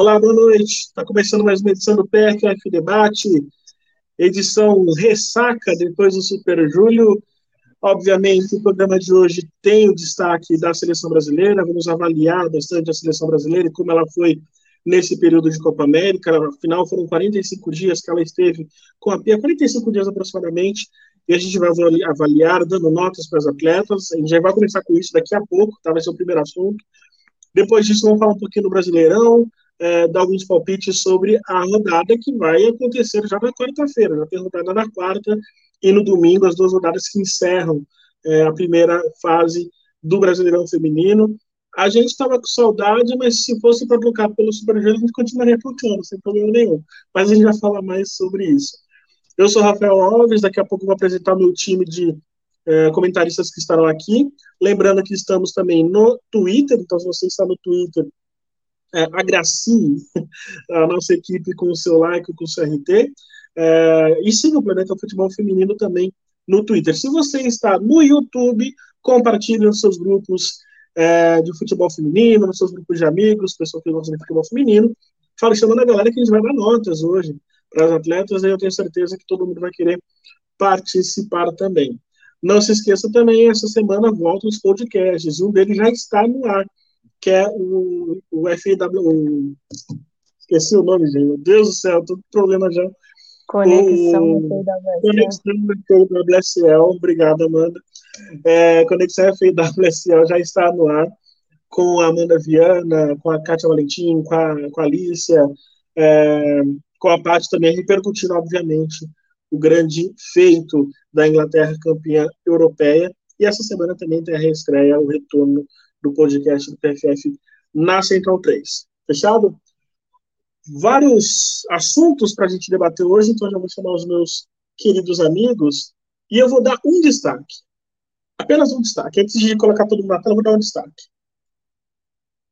Olá, boa noite. Está começando mais uma edição do PFF Debate, edição ressaca depois do Super Júlio. Obviamente, o programa de hoje tem o destaque da seleção brasileira. Vamos avaliar bastante a seleção brasileira e como ela foi nesse período de Copa América. Afinal, foram 45 dias que ela esteve com a Pia, 45 dias aproximadamente, e a gente vai avaliar, dando notas para as atletas. A gente já vai começar com isso daqui a pouco, tá? vai ser o primeiro assunto. Depois disso, vamos falar um pouquinho do Brasileirão, é, dar alguns palpites sobre a rodada que vai acontecer já na quarta-feira. Já tem rodada na quarta e no domingo, as duas rodadas que encerram é, a primeira fase do Brasileirão Feminino. A gente estava com saudade, mas se fosse para trocar pelo Super a gente continuaria trocando, sem problema nenhum. Mas a gente vai falar mais sobre isso. Eu sou Rafael Alves, daqui a pouco vou apresentar meu time de é, comentaristas que estarão aqui. Lembrando que estamos também no Twitter, então se você está no Twitter, é, agracie a nossa equipe com o seu like, com o seu RT. É, e siga o Planeta Futebol Feminino também no Twitter. Se você está no YouTube, compartilhe nos seus grupos é, de futebol feminino, nos seus grupos de amigos, pessoas que gostam de futebol feminino. Fala, chamando a galera que a gente vai dar notas hoje para as atletas, eu tenho certeza que todo mundo vai querer participar também. Não se esqueça também, essa semana voltam os podcasts, um deles já está no ar, que é o, o FW. O, esqueci o nome, gente. Meu Deus do céu, com problema já. Conexão o, Conexão FWSL, obrigado, Amanda. É, Conexão FWSL já está no ar, com a Amanda Viana, com a Kátia Valentim, com a, com a Alicia, é, com a Paty também, repercutindo, obviamente, o grande feito da Inglaterra campeã europeia. E essa semana também tem a reestreia, o retorno do podcast do PFF na Central 3. Fechado? Vários assuntos para a gente debater hoje, então eu já vou chamar os meus queridos amigos e eu vou dar um destaque. Apenas um destaque. Antes de colocar todo mundo na tela, eu vou dar um destaque.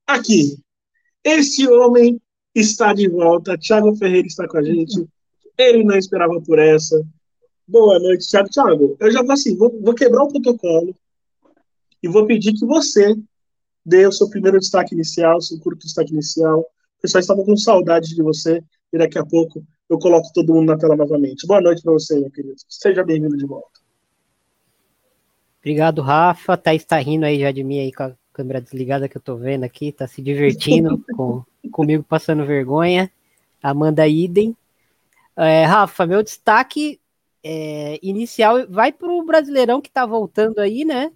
Aqui, este homem está de volta. Thiago Ferreira está com a gente. Ele não esperava por essa. Boa noite, Thiago. Thiago, eu já vou assim, vou, vou quebrar o protocolo e vou pedir que você dê o seu primeiro destaque inicial, seu curto destaque inicial. O pessoal estava com saudade de você e daqui a pouco eu coloco todo mundo na tela novamente. Boa noite para você, meu querido. Seja bem-vindo de volta. Obrigado, Rafa. Thaís está rindo aí já de mim aí com a câmera desligada que eu tô vendo aqui, tá se divertindo com, comigo passando vergonha. Amanda Idem. É, Rafa, meu destaque é, inicial vai para o Brasileirão que está voltando aí, né?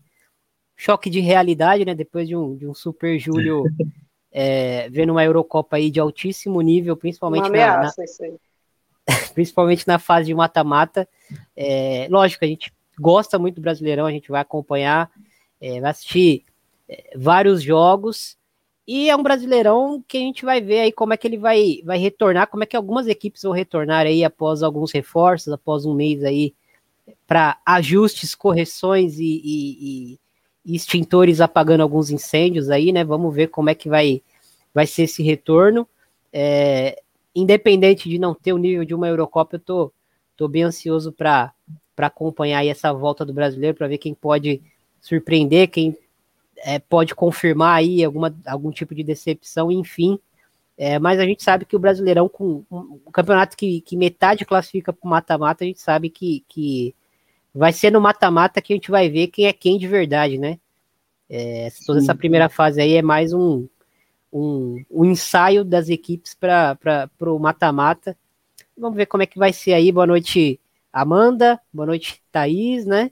Choque de realidade, né? Depois de um, de um super Júlio é, vendo uma Eurocopa aí de altíssimo nível, principalmente ameaça, na, na principalmente na fase de mata-mata. É, lógico, a gente gosta muito do Brasileirão, a gente vai acompanhar, é, vai assistir é, vários jogos. E é um brasileirão que a gente vai ver aí como é que ele vai, vai retornar, como é que algumas equipes vão retornar aí após alguns reforços, após um mês aí para ajustes, correções e, e, extintores apagando alguns incêndios aí, né? Vamos ver como é que vai, vai ser esse retorno. É, independente de não ter o nível de uma Eurocopa, eu tô, tô bem ansioso para acompanhar aí essa volta do brasileiro, para ver quem pode surpreender, quem é, pode confirmar aí alguma, algum tipo de decepção, enfim. É, mas a gente sabe que o Brasileirão, com um, um campeonato que, que metade classifica para o mata-mata, a gente sabe que, que vai ser no mata-mata que a gente vai ver quem é quem de verdade, né? É, toda essa primeira fase aí é mais um, um, um ensaio das equipes para o mata-mata. Vamos ver como é que vai ser aí. Boa noite, Amanda. Boa noite, Thaís, né?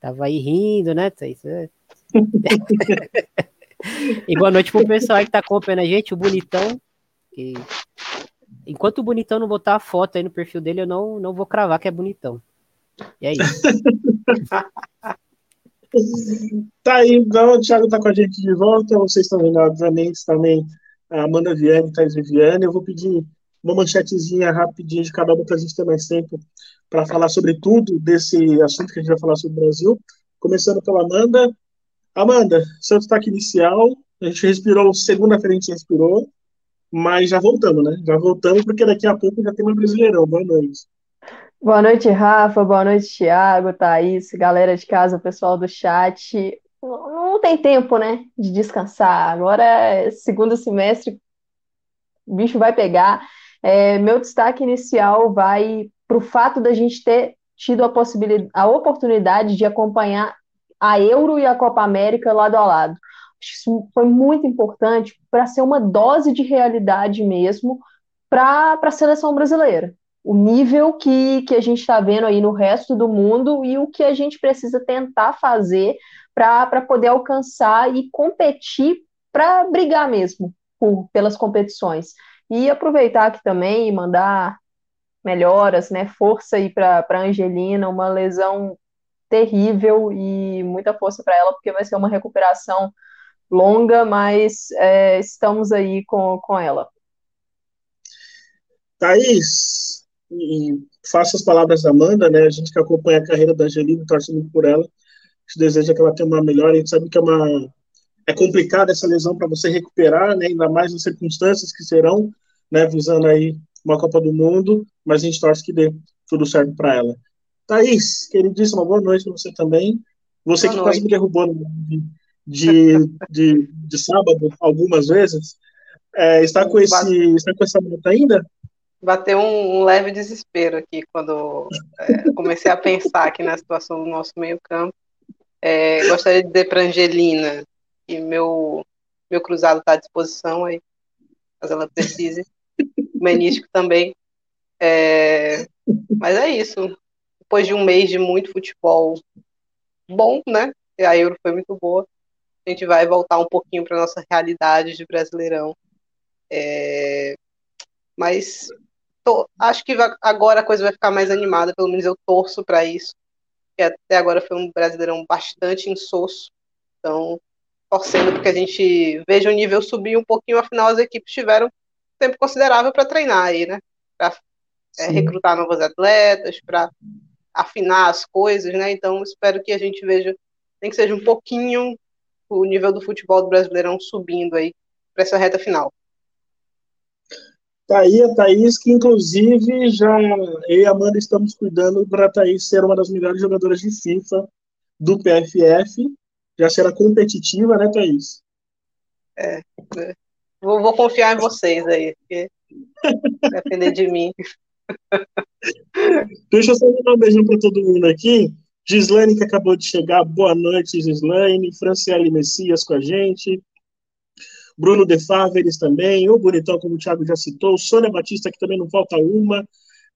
Tava aí rindo, né, Thaís? É. e boa noite pro pessoal que tá acompanhando a gente, o Bonitão. Que... Enquanto o Bonitão não botar a foto aí no perfil dele, eu não, não vou cravar que é bonitão. E é isso. tá aí, então, o Thiago tá com a gente de volta. Vocês estão vendo, obviamente, também a Amanda Viane, Thais Viviane. Eu vou pedir uma manchetezinha rapidinha de cada uma para a gente ter mais tempo para falar sobre tudo desse assunto que a gente vai falar sobre o Brasil. Começando pela Amanda. Amanda, seu destaque inicial. A gente respirou, segunda-feira a gente respirou, mas já voltamos, né? Já voltamos porque daqui a pouco já tem uma Brasileirão. Boa noite. Boa noite, Rafa. Boa noite, Thiago, Thaís, galera de casa, pessoal do chat. Não tem tempo, né, de descansar. Agora, segundo semestre, o bicho vai pegar. É, meu destaque inicial vai para o fato da gente ter tido a possibilidade, a oportunidade de acompanhar a Euro e a Copa América lado a lado. Isso foi muito importante para ser uma dose de realidade mesmo para a seleção brasileira. O nível que, que a gente está vendo aí no resto do mundo e o que a gente precisa tentar fazer para poder alcançar e competir para brigar mesmo por, pelas competições. E aproveitar aqui também e mandar melhoras, né? Força aí para Angelina, uma lesão terrível e muita força para ela, porque vai ser uma recuperação longa, mas é, estamos aí com, com ela. Thaís, faço as palavras da Amanda, né? A gente que acompanha a carreira da Angelina, torce muito por ela. A gente deseja que ela tenha uma melhora. A gente sabe que é uma é complicada essa lesão para você recuperar, né? Ainda mais nas circunstâncias que serão, né? Visando aí uma Copa do Mundo, mas a gente torce que dê tudo certo para ela. Thaís, queridíssima, boa noite para você também. Você boa que noite. quase me derrubou de, de, de, de sábado algumas vezes. É, está, com esse, está com essa meta ainda? Bateu um, um, leve desespero aqui quando é, comecei a pensar aqui na situação do nosso meio-campo. É, gostaria de dizer para Angelina que meu, meu cruzado está à disposição aí, caso ela precise menisco também. É, mas é isso. Depois de um mês de muito futebol bom, né? A Euro foi muito boa. A gente vai voltar um pouquinho para nossa realidade de Brasileirão. É, mas tô, acho que vai, agora a coisa vai ficar mais animada, pelo menos eu torço para isso. Que até agora foi um Brasileirão bastante insosso. Então, torcendo porque a gente veja o nível subir um pouquinho, afinal as equipes tiveram tempo considerável para treinar aí, né? Para é, recrutar novos atletas, para afinar as coisas, né? Então, espero que a gente veja, nem que seja um pouquinho, o nível do futebol do Brasileirão subindo aí para essa reta final. Tá aí a Thaís, que inclusive já eu e a Amanda estamos cuidando para a Thaís ser uma das melhores jogadoras de FIFA do PFF. Já será competitiva, né, Thaís? É, é. Vou, vou confiar em vocês aí, porque depender de mim. Deixa eu só mandar um beijão para todo mundo aqui. Gislaine, que acabou de chegar, boa noite, Gislaine. Franciele Messias com a gente. Bruno De Fáveres também. O Bonitão, como o Thiago já citou. Sônia Batista, que também não falta uma.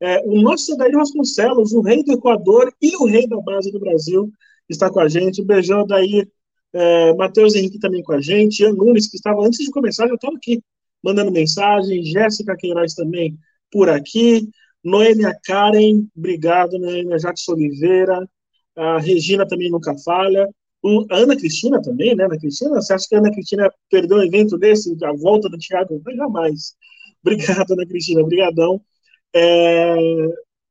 É, o nosso Daí Vasconcelos, o rei do Equador e o rei da base do Brasil, está com a gente. Um beijão, daí é, Matheus Henrique também com a gente, Ian Nunes, que estava antes de começar, já estava aqui mandando mensagem, Jéssica Queiroz também por aqui, Noêmia Karen, obrigado, Noêmia Jacques Oliveira, a Regina também nunca falha, o, Ana Cristina também, né, Ana Cristina? Você acha que a Ana Cristina perdeu um evento desse, a volta do Thiago? Não, jamais. Obrigado, Ana Cristina, obrigadão. É,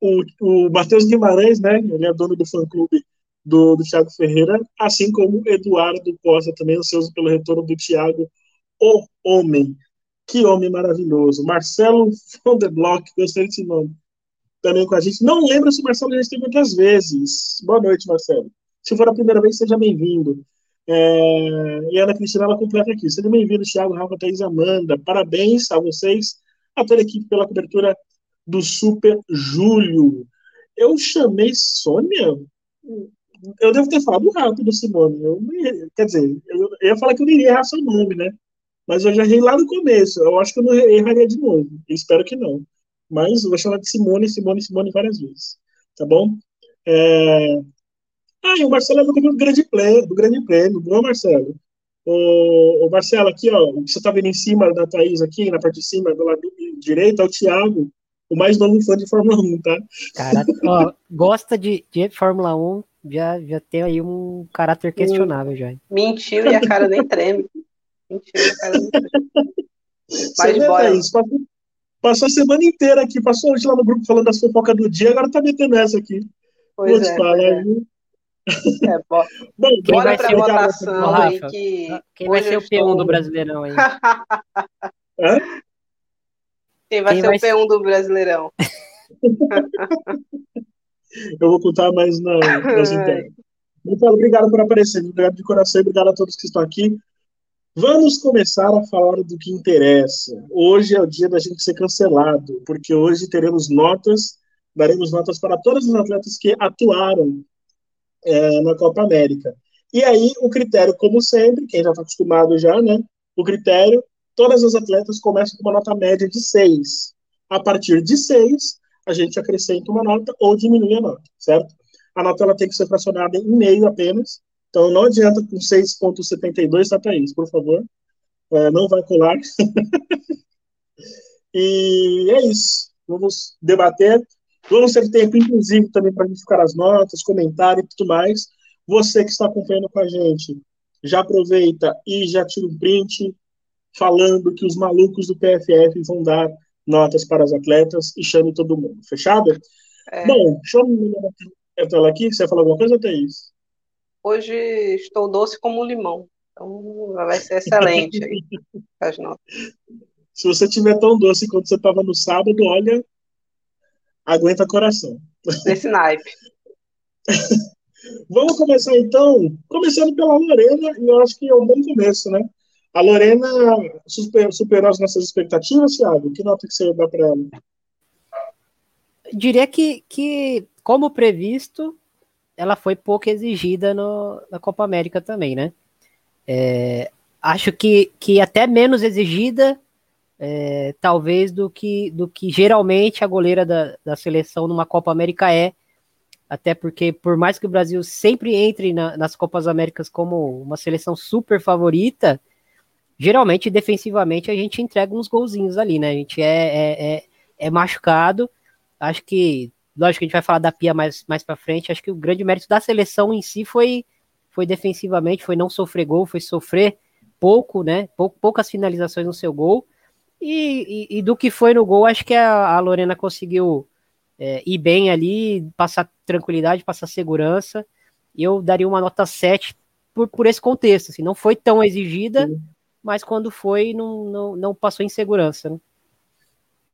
o, o Matheus Guimarães, né, ele é dono do fã-clube do, do Thiago Ferreira, assim como Eduardo Costa, também ansioso pelo retorno do Thiago, o homem. Que homem maravilhoso. Marcelo von der Block, gostei desse nome. Também com a gente. Não lembro se o Marcelo já esteve aqui vezes. Boa noite, Marcelo. Se for a primeira vez, seja bem-vindo. É... E a Ana Cristina, ela completa aqui. Seja bem-vindo, Thiago, Rafa, Thaís Amanda. Parabéns a vocês, a toda a equipe, pela cobertura do Super Júlio. Eu chamei Sônia eu devo ter falado rápido, Simone. Eu, quer dizer, eu, eu ia falar que eu não iria errar seu nome, né? Mas eu já errei lá no começo. Eu acho que eu não erraria de novo. espero que não. Mas eu vou chamar de Simone, Simone, Simone várias vezes. Tá bom? É... Ah, e o Marcelo é do grande prêmio, do grande prêmio. Boa, Marcelo. O, o Marcelo, aqui, ó, você tá vendo em cima da Thaís aqui, na parte de cima, do lado direito, é o Thiago, o mais novo fã de Fórmula 1, tá? Cara, ó, gosta de, de Fórmula 1, já, já tem aí um caráter questionável já. Mentiu e a cara nem treme. Mentiu e a cara nem treme. Mas bora. Isso, passou, passou, a semana inteira aqui, passou hoje lá no grupo falando das fofocas do dia, agora tá metendo essa aqui. Pois Vou é, falar, é. É, bom, bom quem bora pra votação aí que. Quem vai ser o P1 do Brasileirão aí? Hã? Quem vai quem ser vai o P1 do Brasileirão? eu vou contar mais na, nas internas. Obrigado por aparecer, obrigado de coração, obrigado a todos que estão aqui. Vamos começar a falar do que interessa. Hoje é o dia da gente ser cancelado, porque hoje teremos notas, daremos notas para todos os atletas que atuaram é, na Copa América. E aí, o critério, como sempre, quem já está acostumado já, né? O critério, todas as atletas começam com uma nota média de 6. A partir de 6, a gente acrescenta uma nota ou diminui a nota, certo? A nota ela tem que ser fracionada em meio apenas. Então, não adianta com 6,72, tá, Thaís? Por favor. É, não vai colar. e é isso. Vamos debater. Vamos ter tempo, inclusive, também para ficar as notas, comentário e tudo mais. Você que está acompanhando com a gente, já aproveita e já tira um print falando que os malucos do PFF vão dar notas para os atletas e chame todo mundo. Fechado? É. Bom, deixa eu tela aqui. Você vai falar alguma coisa, Thaís? Hoje estou doce como um limão. Então vai ser excelente aí, as notas. Se você tiver tão doce quanto você estava no sábado, olha, aguenta coração. Nesse naipe. Vamos começar então, começando pela Lorena, e eu acho que é um bom começo, né? A Lorena super, superou as nossas expectativas, Thiago? Que nota que você dá para ela? Diria que, que, como previsto, ela foi pouco exigida no, na Copa América também, né? É, acho que, que até menos exigida, é, talvez, do que, do que geralmente a goleira da, da seleção numa Copa América é, até porque, por mais que o Brasil sempre entre na, nas Copas Américas como uma seleção super favorita, geralmente, defensivamente, a gente entrega uns golzinhos ali, né? A gente é, é, é, é machucado. Acho que, lógico que a gente vai falar da Pia mais, mais pra frente, acho que o grande mérito da seleção em si foi, foi defensivamente, foi não sofrer gol, foi sofrer pouco, né? Pou, poucas finalizações no seu gol. E, e, e, do que foi no gol, acho que a, a Lorena conseguiu é, ir bem ali, passar tranquilidade, passar segurança. Eu daria uma nota 7 por, por esse contexto. Assim, não foi tão exigida, Sim. mas quando foi, não, não, não passou em segurança. Né?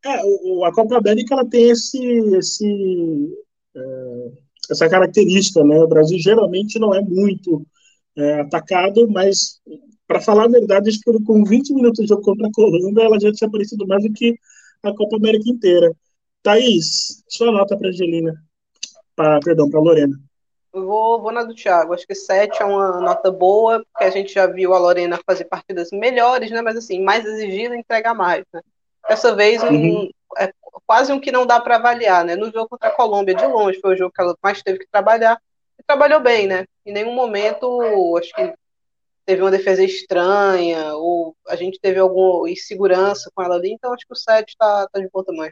É, o, a Copa América ela tem esse, esse, é, essa característica, né? O Brasil geralmente não é muito é, atacado, mas para falar a verdade, acho que com 20 minutos de jogo contra a Colômbia, ela já tinha aparecido mais do que a Copa América inteira. Thaís, sua nota para Angelina. Pra, perdão, para Lorena. Eu vou, vou na do Thiago. Acho que 7 é uma nota boa, porque a gente já viu a Lorena fazer partidas melhores, né? Mas assim, mais exigida, entregar mais. Né? Dessa vez, um, uhum. é quase um que não dá para avaliar, né? No jogo contra a Colômbia, de longe, foi o jogo que ela mais teve que trabalhar. E trabalhou bem, né? Em nenhum momento, acho que teve uma defesa estranha, ou a gente teve alguma insegurança com ela ali, então acho que o 7 está tá de bom tamanho.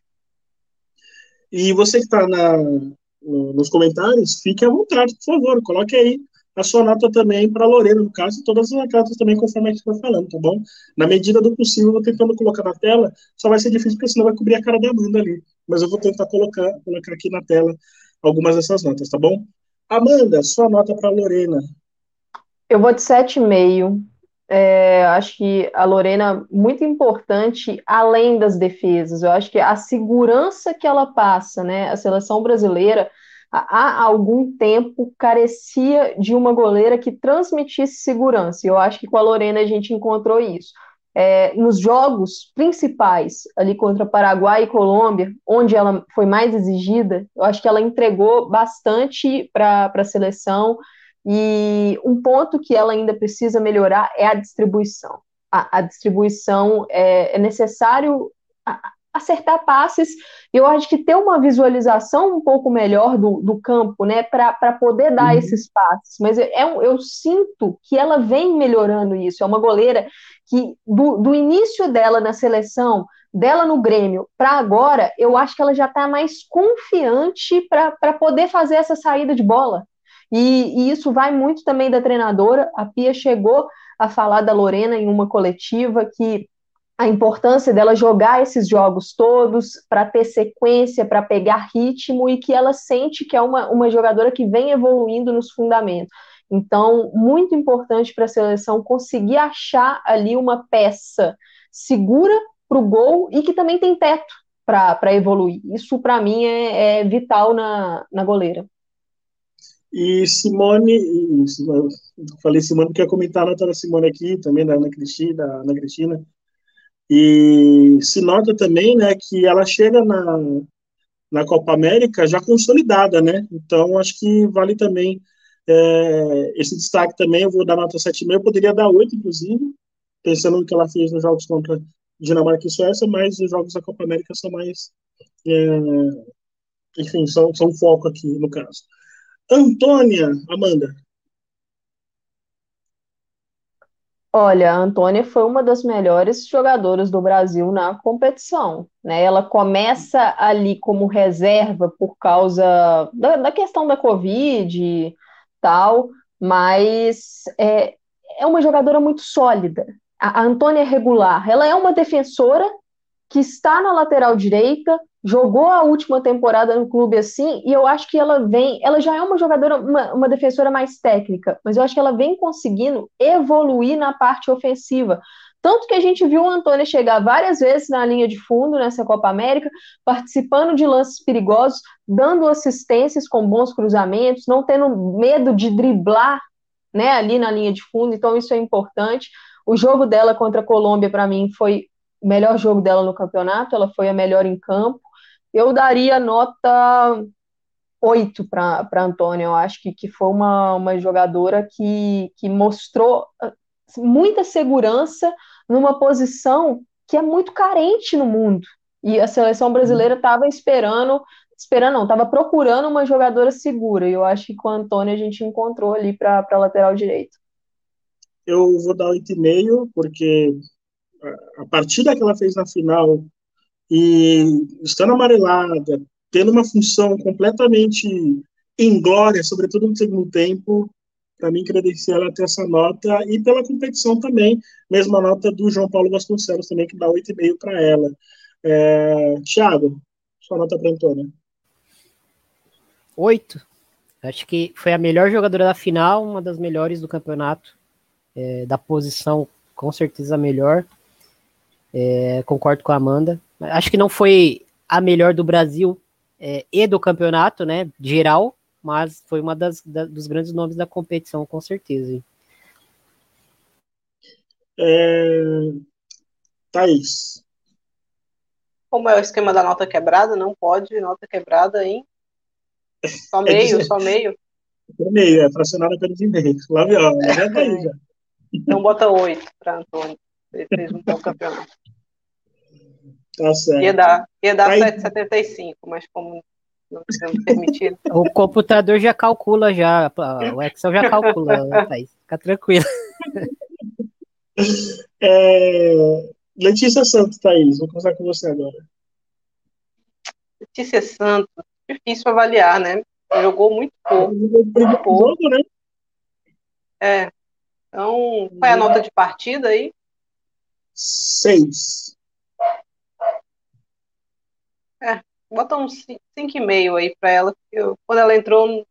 E você que está nos comentários, fique à vontade, por favor, coloque aí a sua nota também para Lorena, no caso, e todas as notas também, conforme a gente foi falando, tá bom? Na medida do possível, eu vou tentando colocar na tela, só vai ser difícil, porque senão vai cobrir a cara da Amanda ali. Mas eu vou tentar colocar, colocar aqui na tela algumas dessas notas, tá bom? Amanda, sua nota para Lorena. Eu vou de 7,5. É, acho que a Lorena, muito importante, além das defesas, eu acho que a segurança que ela passa, né? A seleção brasileira, há algum tempo, carecia de uma goleira que transmitisse segurança, e eu acho que com a Lorena a gente encontrou isso. É, nos jogos principais, ali contra Paraguai e Colômbia, onde ela foi mais exigida, eu acho que ela entregou bastante para a seleção e um ponto que ela ainda precisa melhorar é a distribuição. A, a distribuição é, é necessário acertar passes. Eu acho que ter uma visualização um pouco melhor do, do campo, né, para poder dar uhum. esses passes. Mas é, eu sinto que ela vem melhorando isso. É uma goleira que, do, do início dela na seleção, dela no Grêmio para agora, eu acho que ela já está mais confiante para poder fazer essa saída de bola. E, e, isso vai muito também da treinadora. A Pia chegou a falar da Lorena em uma coletiva que a importância dela jogar esses jogos todos para ter sequência, para pegar ritmo e que ela sente que é uma, uma jogadora que vem evoluindo nos fundamentos. Então, muito importante para a seleção conseguir achar ali uma peça segura para o gol e que também tem teto para evoluir. Isso, para mim, é, é vital na, na goleira. E Simone, e, falei Simone porque ia comentar a nota Simone aqui, também da Ana Cristina, Ana Cristina. E se nota também, né, que ela chega na, na Copa América já consolidada, né? Então acho que vale também é, esse destaque também. Eu vou dar nota 7,5, eu poderia dar 8, inclusive, pensando no que ela fez nos jogos contra Dinamarca e Suécia, mas os jogos da Copa América são mais. É, enfim, são, são foco aqui no caso. Antônia, Amanda. Olha, a Antônia foi uma das melhores jogadoras do Brasil na competição. Né? Ela começa ali como reserva por causa da, da questão da Covid e tal, mas é, é uma jogadora muito sólida. A, a Antônia é regular. Ela é uma defensora que está na lateral direita, jogou a última temporada no clube assim, e eu acho que ela vem, ela já é uma jogadora, uma, uma, defensora mais técnica, mas eu acho que ela vem conseguindo evoluir na parte ofensiva. Tanto que a gente viu o Antônio chegar várias vezes na linha de fundo nessa Copa América, participando de lances perigosos, dando assistências com bons cruzamentos, não tendo medo de driblar né, ali na linha de fundo, então isso é importante. O jogo dela contra a Colômbia, para mim, foi o melhor jogo dela no campeonato, ela foi a melhor em campo. Eu daria nota 8 para Antônia. Eu acho que, que foi uma, uma jogadora que, que mostrou assim, muita segurança numa posição que é muito carente no mundo. E a seleção brasileira estava esperando, esperando não, estava procurando uma jogadora segura. E eu acho que com a Antônia a gente encontrou ali para a lateral direito. Eu vou dar 8,5, porque a partida que ela fez na final e estando amarelada, tendo uma função completamente inglória, sobretudo no segundo tempo, para mim credencia ela ter essa nota e pela competição também, mesma nota do João Paulo Vasconcelos também, que dá 8,5 para ela. É, Tiago, sua nota para Antônia. 8. Acho que foi a melhor jogadora da final, uma das melhores do campeonato, é, da posição, com certeza melhor. É, concordo com a Amanda. Acho que não foi a melhor do Brasil é, e do campeonato, né? Geral, mas foi uma das da, dos grandes nomes da competição, com certeza. É... Thaís. Como é o esquema da nota quebrada? Não pode nota quebrada em só é meio, é só meio. Meio, é fracionada pelos e-mails. Lá, ó, já tá aí já. Então bota oito para Antônio. Ele fez um bom campeonato. Tá certo. Ia dar, ia dar Aí... 7,75, mas como não tivemos permitido. O computador já calcula, já. O Excel já calcula, Thaís. Fica tranquilo. É... Letícia Santos, Thaís, vou começar com você agora. Letícia Santos, difícil avaliar, né? Jogou muito pouco. Muito pouco. né? É. Então, qual é a nota de partida aí? Seis. É, bota um 5,5 aí para ela. Eu, quando ela entrou,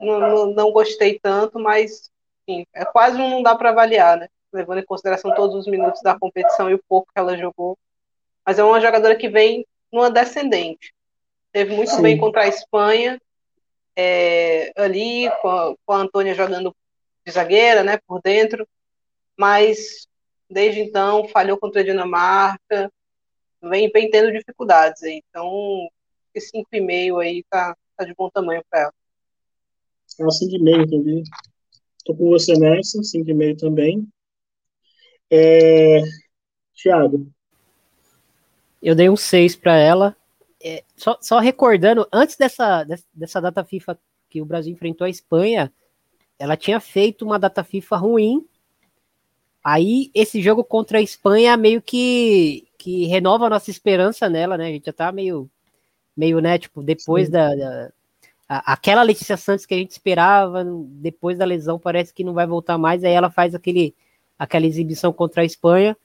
não, não, não gostei tanto, mas enfim, é quase um não dá para avaliar, né? Levando em consideração todos os minutos da competição e o pouco que ela jogou. Mas é uma jogadora que vem numa descendente. Teve muito Sim. bem contra a Espanha, é, ali, com a, com a Antônia jogando de zagueira, né, por dentro, mas desde então falhou contra a Dinamarca, vem, vem tendo dificuldades aí. Então, esse 5,5 aí tá, tá de bom tamanho para ela. É uma 5,5 também. Tô com você nessa, 5,5 também. É... Thiago. Eu dei um 6 para ela. É, só, só recordando, antes dessa, dessa data FIFA que o Brasil enfrentou a Espanha, ela tinha feito uma data FIFA ruim. Aí esse jogo contra a Espanha meio que que renova a nossa esperança nela, né? A gente já tá meio, meio né, tipo, depois da, da a, aquela Letícia Santos que a gente esperava, depois da lesão, parece que não vai voltar mais, aí ela faz aquele, aquela exibição contra a Espanha,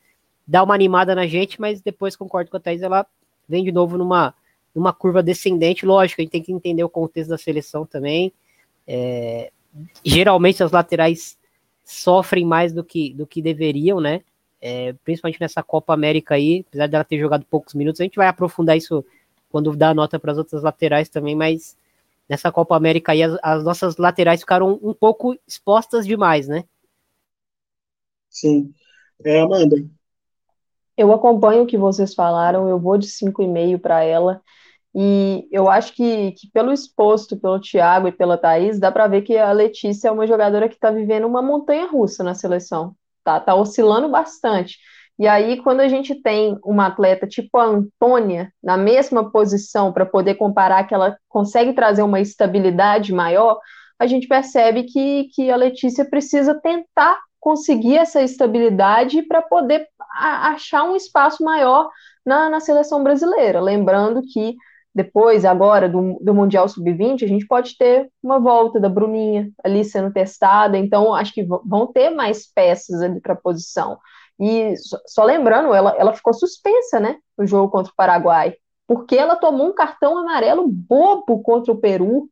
dá uma animada na gente, mas depois, concordo com a Thaís, ela vem de novo numa, numa curva descendente, lógico, a gente tem que entender o contexto da seleção também, é, geralmente as laterais sofrem mais do que, do que deveriam, né? É, principalmente nessa Copa América aí, apesar dela ter jogado poucos minutos, a gente vai aprofundar isso quando dar nota para as outras laterais também, mas nessa Copa América aí as, as, nossas laterais ficaram um pouco expostas demais, né? Sim. É, Amanda. Eu acompanho o que vocês falaram, eu vou de 5,5 para ela. E eu acho que, que, pelo exposto pelo Thiago e pela Thaís, dá para ver que a Letícia é uma jogadora que está vivendo uma montanha russa na seleção. Tá, tá oscilando bastante. E aí, quando a gente tem uma atleta tipo a Antônia na mesma posição para poder comparar que ela consegue trazer uma estabilidade maior, a gente percebe que, que a Letícia precisa tentar conseguir essa estabilidade para poder achar um espaço maior na, na seleção brasileira. Lembrando que depois, agora, do, do Mundial Sub-20, a gente pode ter uma volta da Bruninha ali sendo testada, então acho que vão ter mais peças ali para a posição. E só, só, lembrando, ela, ela ficou suspensa, né, no jogo contra o Paraguai, porque ela tomou um cartão amarelo bobo contra o Peru,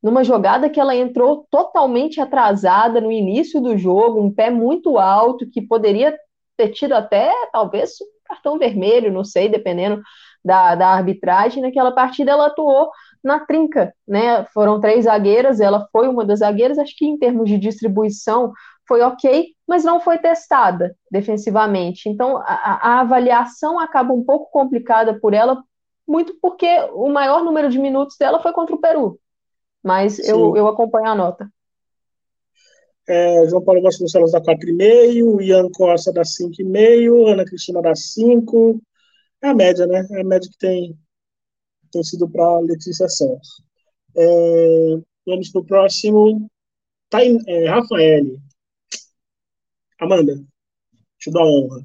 numa jogada que ela entrou totalmente atrasada no início do jogo, um pé muito alto, que poderia ter tido até, talvez, um cartão vermelho, não sei, dependendo da, da arbitragem. Naquela partida ela atuou na trinca, né? Foram três zagueiras, ela foi uma das zagueiras, acho que em termos de distribuição foi ok, mas não foi testada defensivamente. Então a, a avaliação acaba um pouco complicada por ela, muito porque o maior número de minutos dela foi contra o Peru. Mas eu, eu acompanho a nota. É, João Paulo Vasconcelos dá 4,5, Ian Costa dá 5,5, Ana Cristina dá 5, é a média, né? É a média que tem, tem sido para Letícia Santos. É, vamos para o próximo. Tá em, é, Rafael. Amanda, te dou a honra.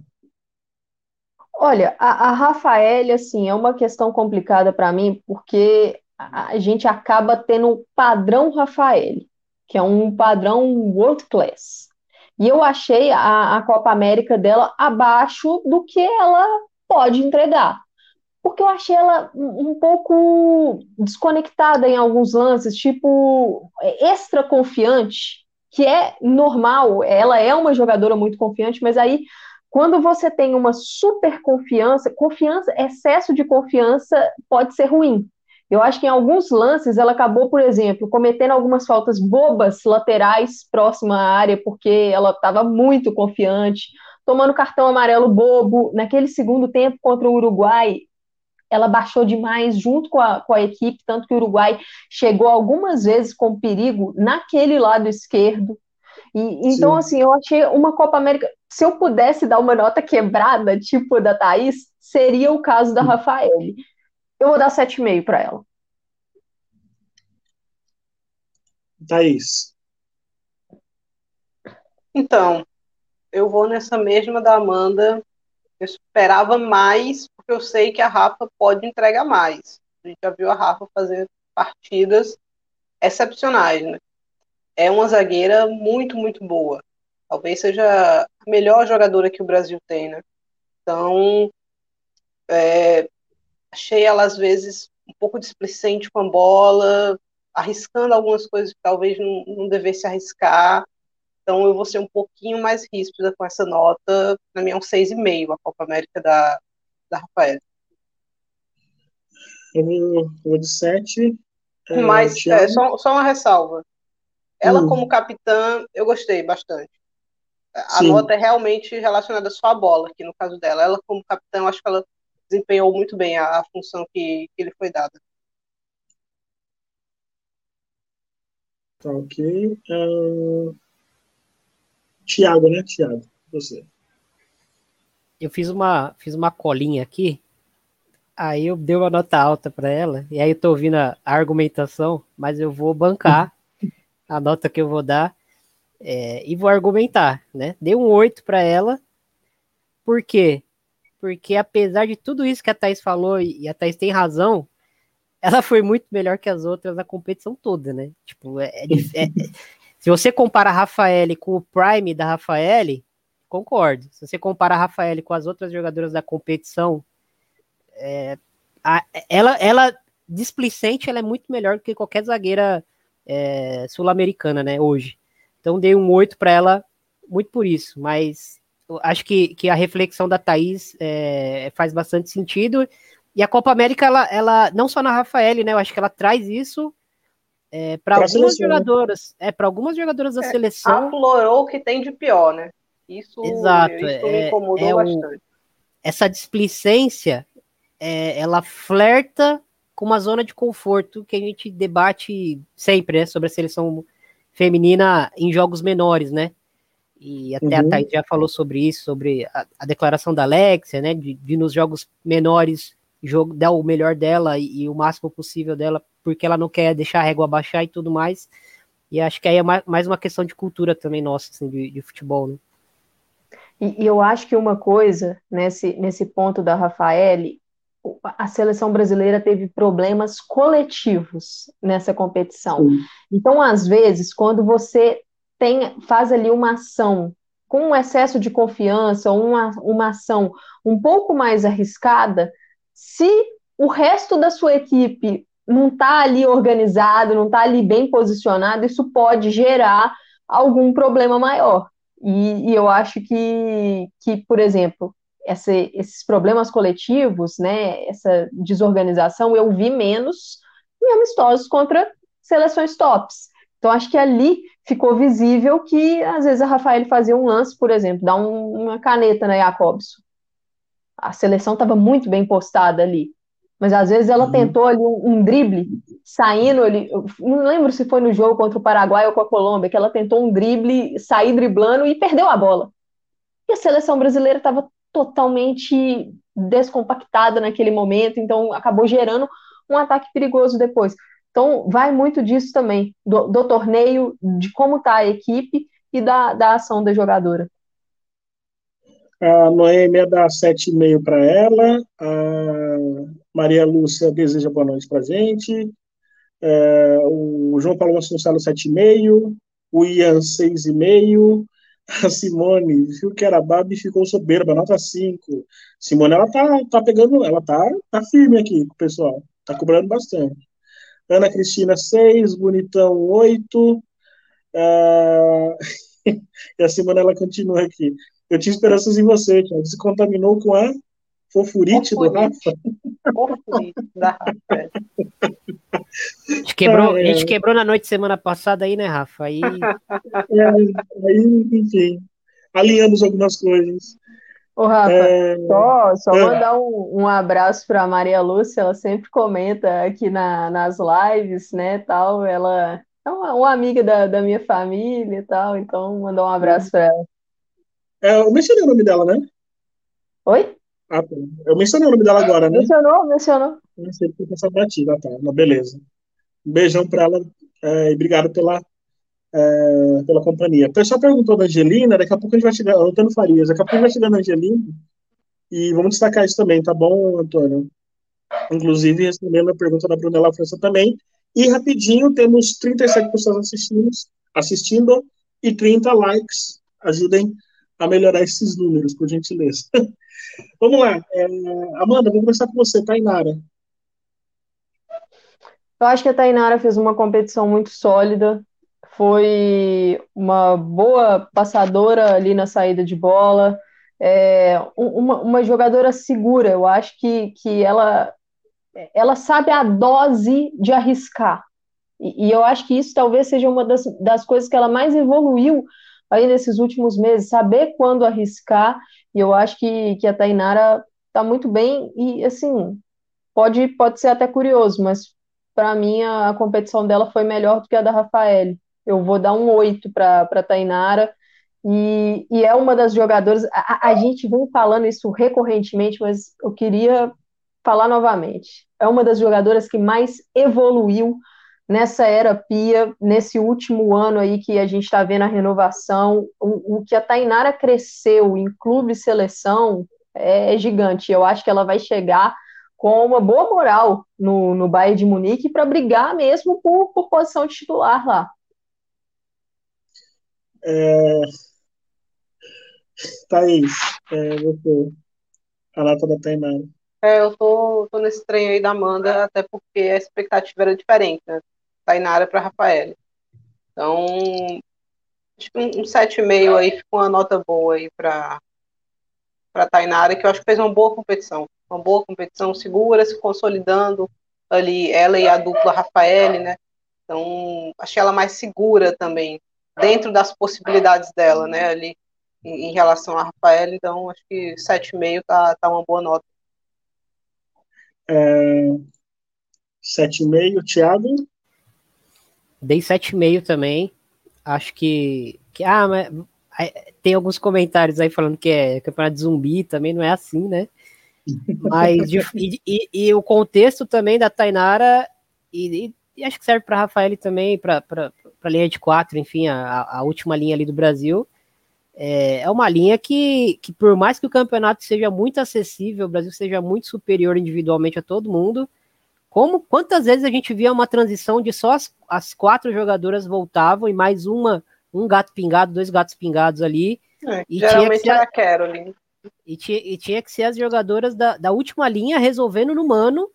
Olha, a, a Rafael, assim, é uma questão complicada para mim, porque a, gente acaba tendo um padrão Rafael, que é um padrão world class. E eu achei a, a Copa América dela abaixo do que ela pode entregar. Porque eu achei ela um pouco desconectada em alguns lances, tipo, extra confiante, que é normal, ela é uma jogadora muito confiante, mas aí quando você tem uma super confiança, confiança, excesso de confiança pode ser ruim. Eu acho que em alguns lances ela acabou, por exemplo, cometendo algumas faltas bobas laterais próxima à área, porque ela estava muito confiante, tomando cartão amarelo bobo. Naquele segundo tempo contra o Uruguai, ela baixou demais junto com a, com a equipe, tanto que o Uruguai chegou algumas vezes com perigo naquele lado esquerdo. E, então, assim, eu achei uma Copa América. Se eu pudesse dar uma nota quebrada, tipo da Thaís, seria o caso da Rafael. Eu vou dar 7,5 para ela. Thaís. Então, eu vou nessa mesma da Amanda. Eu esperava mais, porque eu sei que a Rafa pode entregar mais. A gente já viu a Rafa fazer partidas excepcionais, né? É uma zagueira muito, muito boa. Talvez seja a melhor jogadora que o Brasil tem, né? Então, é, achei ela às vezes um pouco displicente com a bola, arriscando algumas coisas que talvez não, não devesse arriscar. Então eu vou ser um pouquinho mais ríspida com essa nota. Na minha é um 6,5 a Copa América da, da Rafael. Eu vou, de 7. É, Mas é, só, só uma ressalva. Ela, hum. como capitã, eu gostei bastante. A Sim. nota é realmente relacionada só à bola, aqui no caso dela. Ela, como capitã, eu acho que ela desempenhou muito bem a, a função que, que lhe foi dada. Tá ok. Uh... Tiago, né, Tiago? Você. Eu fiz uma, fiz uma colinha aqui, aí eu dei uma nota alta para ela, e aí eu tô ouvindo a, argumentação, mas eu vou bancar a nota que eu vou dar é, e vou argumentar, né? Dei um 8 para ela, por quê? Porque apesar de tudo isso que a Thaís falou, e a Thaís tem razão, ela foi muito melhor que as outras na competição toda, né? Tipo, é, é, é se você compara a Rafaele com o Prime da Rafaele, concordo. Se você compara a Rafaele com as outras jogadoras da competição, é, a, ela, ela displicente, ela é muito melhor do que qualquer zagueira é, sul-americana, né, hoje. Então dei um 8 para ela, muito por isso, mas acho que, que a reflexão da Thaís é, faz bastante sentido. E a Copa América, ela, ela não só na Rafaele, né, eu acho que ela traz isso é, para algumas jogadoras, é para algumas jogadoras da é, seleção. Aflorou o que tem de pior, né? Isso, Exato, isso é, me incomodou é bastante. O, essa displicência, é, ela flerta com uma zona de conforto que a gente debate sempre, né, sobre a seleção feminina em jogos menores, né? E até uhum. a Thaís já falou sobre isso, sobre a, a declaração da Alexia, né? De, de, nos jogos menores jogo, dar o melhor dela e, e, o máximo possível dela, porque ela não quer deixar a régua baixar e tudo mais. E acho que aí é mais, mais uma questão de cultura também nossa, assim, de, de futebol, né? E, e, eu acho que uma coisa nesse, nesse ponto da Rafaele, a seleção brasileira teve problemas coletivos nessa competição. Sim. Então, às vezes, quando você tem, faz ali uma ação com um excesso de confiança, uma, uma ação um pouco mais arriscada, se o resto da sua equipe não está ali organizado, não está ali bem posicionado, isso pode gerar algum problema maior. E, e eu acho que, que por exemplo, essa, esses problemas coletivos, né, essa desorganização, eu vi menos em amistosos contra seleções tops. Então, acho que ali ficou visível que, às vezes, a Rafael fazia um lance, por exemplo, dar um, uma caneta na Jacobson a seleção estava muito bem postada ali. Mas às vezes ela uhum. tentou ali um, um, drible, saindo ali. Não lembro se foi no jogo contra o Paraguai ou com a Colômbia, que ela tentou um drible, sair driblando e perdeu a bola. E a seleção brasileira estava totalmente descompactada naquele momento, então acabou gerando um ataque perigoso depois. Então, vai muito disso também, do, do torneio, de como está a equipe e da, da ação da jogadora. A Noêmia dá 7,5 para ela. A Maria Lúcia deseja boa noite para a gente. É, o João Paulo Vasconcelos, 7,5. O Ian, 6,5. A Simone viu que era baba e ficou soberba, nota 5. Simone, ela tá, tá pegando, ela tá, tá firme aqui com o pessoal. Tá cobrando bastante. Ana Cristina, 6. Bonitão, 8. Uh, e a Simone, ela continua aqui. Eu tinha esperanças em você, Thiago. Se contaminou com a fofurite, do Rafa. Fofurite da Rafa. A gente, quebrou, é, a gente quebrou na noite semana passada aí, né, Rafa? Aí, é, aí enfim, alinhamos algumas coisas. Ô, Rafa, é... só, só é. mandar um, um abraço para Maria Lúcia, ela sempre comenta aqui na, nas lives, né, tal, ela é uma, uma amiga da, da minha família e tal, então mandar um abraço para ela. É, eu mencionei o nome dela, né? Oi? Ah, tá. Eu mencionei o nome dela agora, né? Mencionou, mencionou. Não sei porque essa batida, tá. Beleza. Um beijão pra ela é, e obrigado pela, é, pela companhia. O pessoal perguntou da Angelina, daqui a pouco a gente vai chegar, Antônio Farias, daqui a pouco a gente vai chegar na Angelina e vamos destacar isso também, tá bom, Antônio? Inclusive, respondendo a pergunta da Brunella França também. E rapidinho, temos 37 pessoas assistindo, assistindo e 30 likes. Ajudem a melhorar esses números, por gentileza. Vamos lá. É, Amanda, vou começar com você, Tainara. Eu acho que a Tainara fez uma competição muito sólida, foi uma boa passadora ali na saída de bola, é, uma, uma jogadora segura. Eu acho que, que ela, ela sabe a dose de arriscar. E, e eu acho que isso talvez seja uma das, das coisas que ela mais evoluiu aí nesses últimos meses, saber quando arriscar, e eu acho que, que a Tainara está muito bem, e assim, pode, pode ser até curioso, mas para mim a, a, competição dela foi melhor do que a da Rafael. Eu vou dar um 8 para a Tainara, e, e, é uma das jogadoras. A, a, gente vem falando isso recorrentemente, mas eu queria falar novamente. É uma das jogadoras que mais evoluiu nessa era Pia, nesse último ano aí que a gente está vendo a renovação, o, o, que a Tainara cresceu em clube e seleção é, é, gigante. Eu acho que ela vai chegar com uma boa moral no, no Bayern de Munique para brigar mesmo por, por posição de titular lá. É... Thaís, é, você, a nota da Tainara. É, eu tô, tô nesse trem aí da Amanda, até porque a expectativa era diferente, né? Tainara para Rafael. Então, acho que um, um 7,5 aí ficou uma nota boa aí para para Tainara, que eu acho que fez uma boa competição. Uma boa competição segura, se consolidando ali, ela e a dupla Rafael, né? Então, achei ela mais segura também, dentro das possibilidades dela, né, ali, em, em relação a Rafael. Então, acho que 7,5 tá, tá uma boa nota. É, 7,5, Thiago? Dei 7,5 também. Acho que, que ah, mas tem alguns comentários aí falando que é campeonato de zumbi, também não é assim, né? Mas e, e, e, o contexto também da Tainara, e, e acho que serve para Rafael também, para a linha de quatro, enfim, a, a, última linha ali do Brasil. É, é uma linha que, que, por mais que o campeonato seja muito acessível, o Brasil seja muito superior individualmente a todo mundo, como quantas vezes a gente via uma transição de só as, as quatro jogadoras voltavam e mais uma, um gato pingado, dois gatos pingados ali. É, e geralmente tinha que ser, era Caroline. E tinha, e tinha que ser as jogadoras da, da última linha resolvendo no mano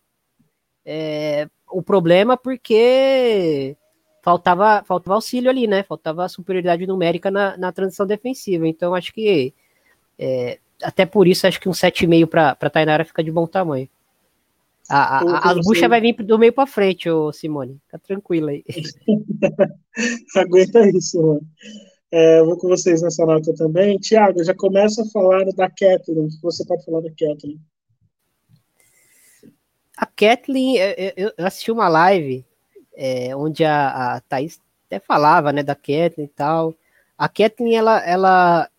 é, o problema porque faltava, faltava auxílio ali, né? Faltava superioridade numérica na, na transição defensiva. Então acho que é, até por isso acho que um 7,5 para Tainara fica de bom tamanho. A, a, a bucha vai vir do meio para frente, ô Simone. Fica tranquila aí. Aguenta isso, mano. É, vou com vocês nessa nota também. Tiago, já começa a falar da Kathleen. O que você pode falar da Kathleen? A Kathleen, eu, eu assisti uma live é, onde a, a Thaís até falava né, da Kathleen e tal. A Kathleen, ela, ela,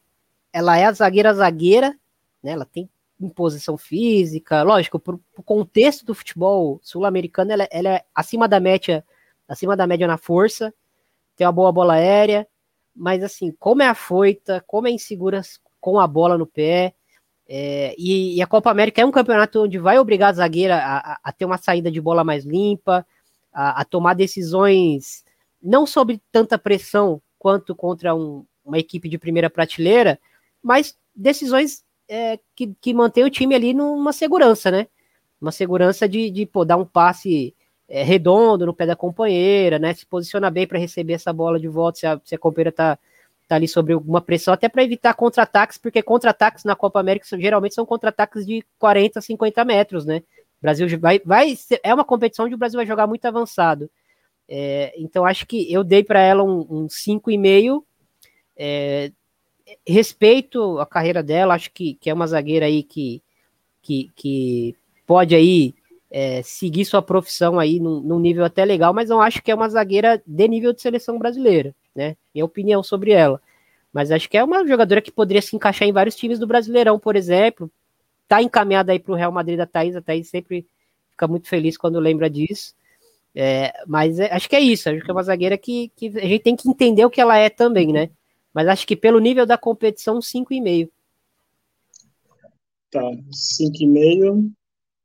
ela é a zagueira zagueira, né? Ela tem imposição física, lógico, para o contexto do futebol sul-americano, ela, ela, é acima da média, acima da média na força, tem uma boa bola aérea, mas assim, como é afoita, como é insegura com a bola no pé, é, e, e, a Copa América é um campeonato onde vai obrigar a zagueira a, a, a ter uma saída de bola mais limpa, a, a, tomar decisões não sob tanta pressão quanto contra um, uma equipe de primeira prateleira, mas decisões é, que, que mantém o time ali numa segurança, né? Uma segurança de, de pô, dar um passe é, redondo no pé da companheira, né? Se posicionar bem para receber essa bola de volta se a, se a companheira tá, tá ali sobre alguma pressão, até para evitar contra-ataques, porque contra-ataques na Copa América geralmente são contra-ataques de 40, 50 metros, né? O Brasil vai, vai é uma competição onde o Brasil vai jogar muito avançado. É, então acho que eu dei para ela um 5,5. Um é, respeito a carreira dela, acho que, que é uma zagueira aí que, que, que pode aí é, seguir sua profissão aí num, num, nível até legal, mas não acho que é uma zagueira de nível de seleção brasileira, né? Minha opinião sobre ela. Mas acho que é uma jogadora que poderia se encaixar em vários times do Brasileirão, por exemplo. Tá encaminhada aí para o Real Madrid da Thaís, a Thaís sempre fica muito feliz quando lembra disso. É, mas é, acho que é isso, acho que é uma zagueira que, que a gente tem que entender o que ela é também, né? Mas acho que pelo nível da competição, 5,5. Tá, 5,5.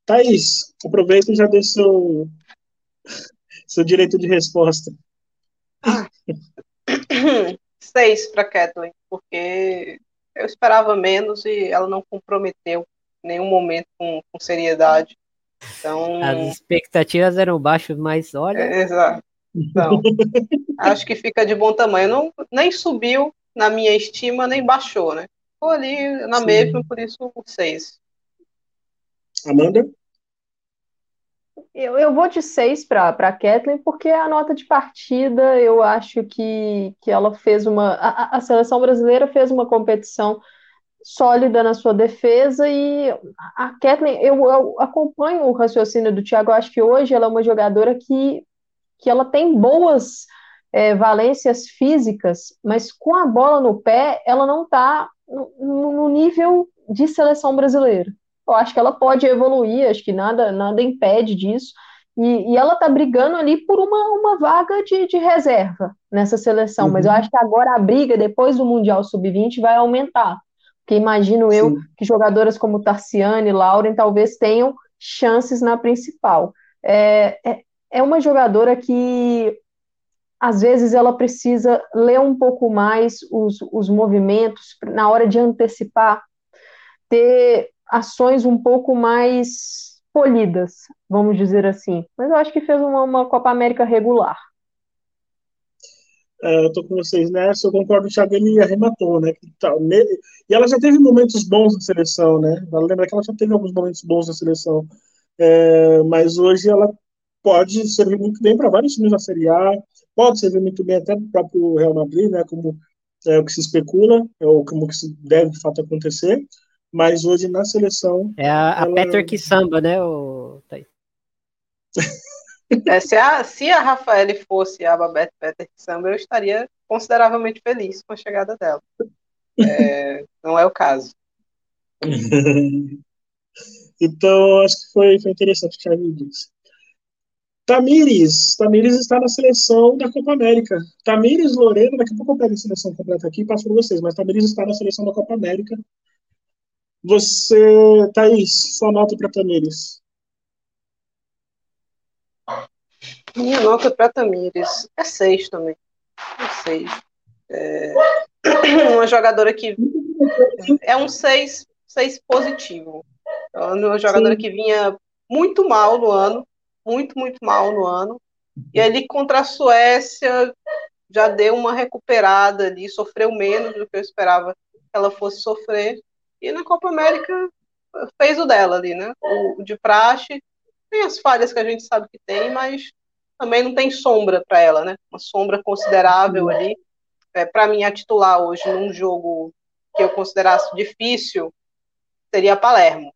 Thaís, aproveita e já dê seu, seu direito de resposta. Seis para Kathleen, porque eu esperava menos e ela não comprometeu em nenhum momento com, com seriedade. Então, As expectativas eram baixas, mas olha. É, exato. Então, acho que fica de bom tamanho. Não, nem subiu, na minha estima, nem baixou, né? Ficou ali na Sim. mesma, por isso o 6. Amanda? Eu, eu vou de 6 para a Kathleen, porque a nota de partida, eu acho que, que ela fez uma. A, a seleção brasileira fez uma competição sólida na sua defesa e a Kathleen, eu, eu acompanho o raciocínio do Thiago, eu acho que hoje ela é uma jogadora que, que ela tem boas é, valências físicas, mas com a bola no pé, ela não está no, no, nível de seleção brasileira. Eu acho que ela pode evoluir, acho que nada, nada impede disso. E, e ela está brigando ali por uma, uma vaga de, de reserva nessa seleção. Uhum. Mas eu acho que agora a briga, depois do Mundial Sub-20, vai aumentar. Porque imagino Sim. eu que jogadoras como Tarciane e Lauren talvez tenham chances na principal. É, é, é uma jogadora que às vezes ela precisa ler um pouco mais os, os movimentos na hora de antecipar, ter ações um pouco mais polidas, vamos dizer assim. Mas eu acho que fez uma, uma Copa América regular. É, eu tô com vocês nessa, eu concordo, o Thiago ele arrematou, né? E ela já teve momentos bons na seleção, né? Lembra que ela já teve alguns momentos bons na seleção. É, mas hoje ela pode servir muito bem para vários times da Série A, pode servir muito bem até para o próprio Real Madrid, né, como é o que se especula, é o como que se deve de fato acontecer, mas hoje na seleção... É a, a ela... Peter que samba, né, o... É, se, a, se a Rafael fosse a Babette Peter que samba, eu estaria consideravelmente feliz com a chegada dela. É, não é o caso. então, acho que foi, foi interessante o que a disse. Tamires, Tamires está na seleção da Copa América. Tamires, Lorena, daqui a pouco eu pego a seleção completa aqui e passo para vocês, mas Tamires está na seleção da Copa América. Você, Thaís, sua nota para Tamires. Minha nota para Tamires é seis também. É seis. É... Uma jogadora que é um seis, seis positivo. É uma jogadora Sim. que vinha muito mal no ano, muito, muito mal no ano. E ali contra a Suécia já deu uma recuperada ali, sofreu menos do que eu esperava que ela fosse sofrer. E na Copa América fez o dela ali, né? O, de praxe tem as falhas que a gente sabe que tem, mas também não tem sombra para ela, né? Uma sombra considerável ali. É, para mim, a titular hoje num jogo que eu considerasse difícil seria a Palermo,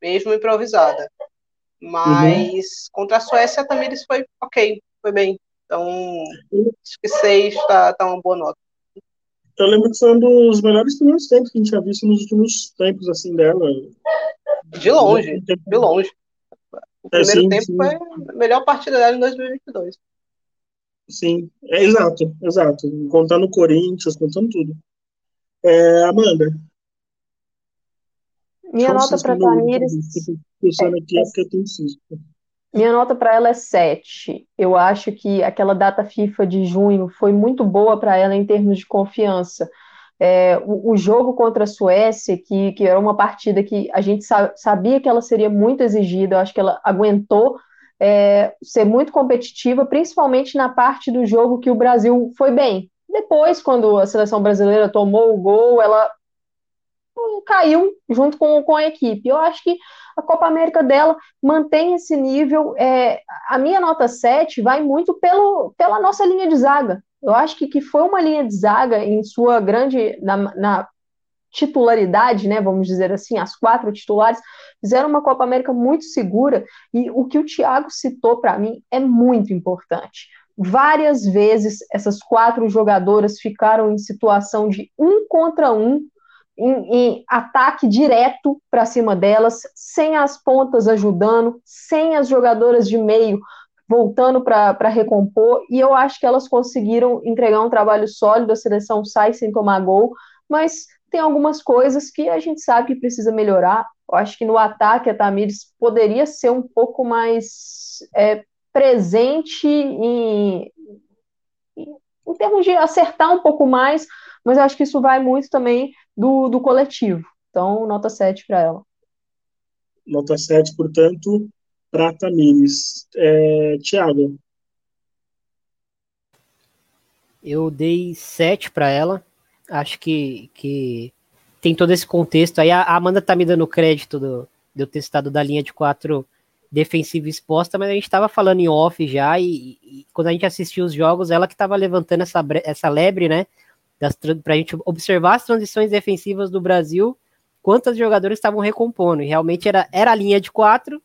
mesmo improvisada. Mas uhum. contra a Suécia também eles foi ok, foi bem. Então, acho que seis está tá uma boa nota. Eu lembro que foi um dos melhores primeiros tempos que a gente tinha visto nos últimos tempos, assim, dela. De longe, de longe. O é, primeiro sim, tempo sim. foi a melhor partida dela em 2022. Sim, é exato, exato. Contando o Corinthians, contando tudo. É, Amanda. Minha nota para Tamires. É, minha nota para ela é 7. Eu acho que aquela data FIFA de junho foi muito boa para ela em termos de confiança. É, o, o, jogo contra a Suécia, que, que era uma partida que a gente sa sabia que ela seria muito exigida, eu acho que ela aguentou é, ser muito competitiva, principalmente na parte do jogo que o Brasil foi bem. Depois, quando a seleção brasileira tomou o gol, ela caiu junto com, com a equipe. Eu acho que a Copa América dela mantém esse nível. É, a minha nota 7 vai muito pelo, pela nossa linha de zaga. Eu acho que, que foi uma linha de zaga em sua grande. na, na titularidade, né, vamos dizer assim, as quatro titulares, fizeram uma Copa América muito segura e o que o Thiago citou para mim é muito importante. Várias vezes essas quatro jogadoras ficaram em situação de um contra um, em, em ataque direto para cima delas, sem as pontas ajudando, sem as jogadoras de meio voltando para recompor, e eu acho que elas conseguiram entregar um trabalho sólido, a seleção sai sem tomar gol, mas tem algumas coisas que a gente sabe que precisa melhorar. Eu acho que no ataque a Tamires poderia ser um pouco mais é, presente em, em termos de acertar um pouco mais, mas eu acho que isso vai muito também do, do coletivo. Então, nota 7 para ela. Nota 7, portanto, para Tamires. É, Tiago. Eu dei 7 para ela. Acho que, que tem todo esse contexto. Aí a Amanda tá me dando crédito do, de eu ter estado da linha de 4 defensiva exposta, mas a gente estava falando em off já, e, e, quando a gente assistiu os jogos, ela que estava levantando essa, essa lebre, né? Para a gente observar as transições defensivas do Brasil, quantos jogadores estavam recompondo. E realmente era, era a linha de quatro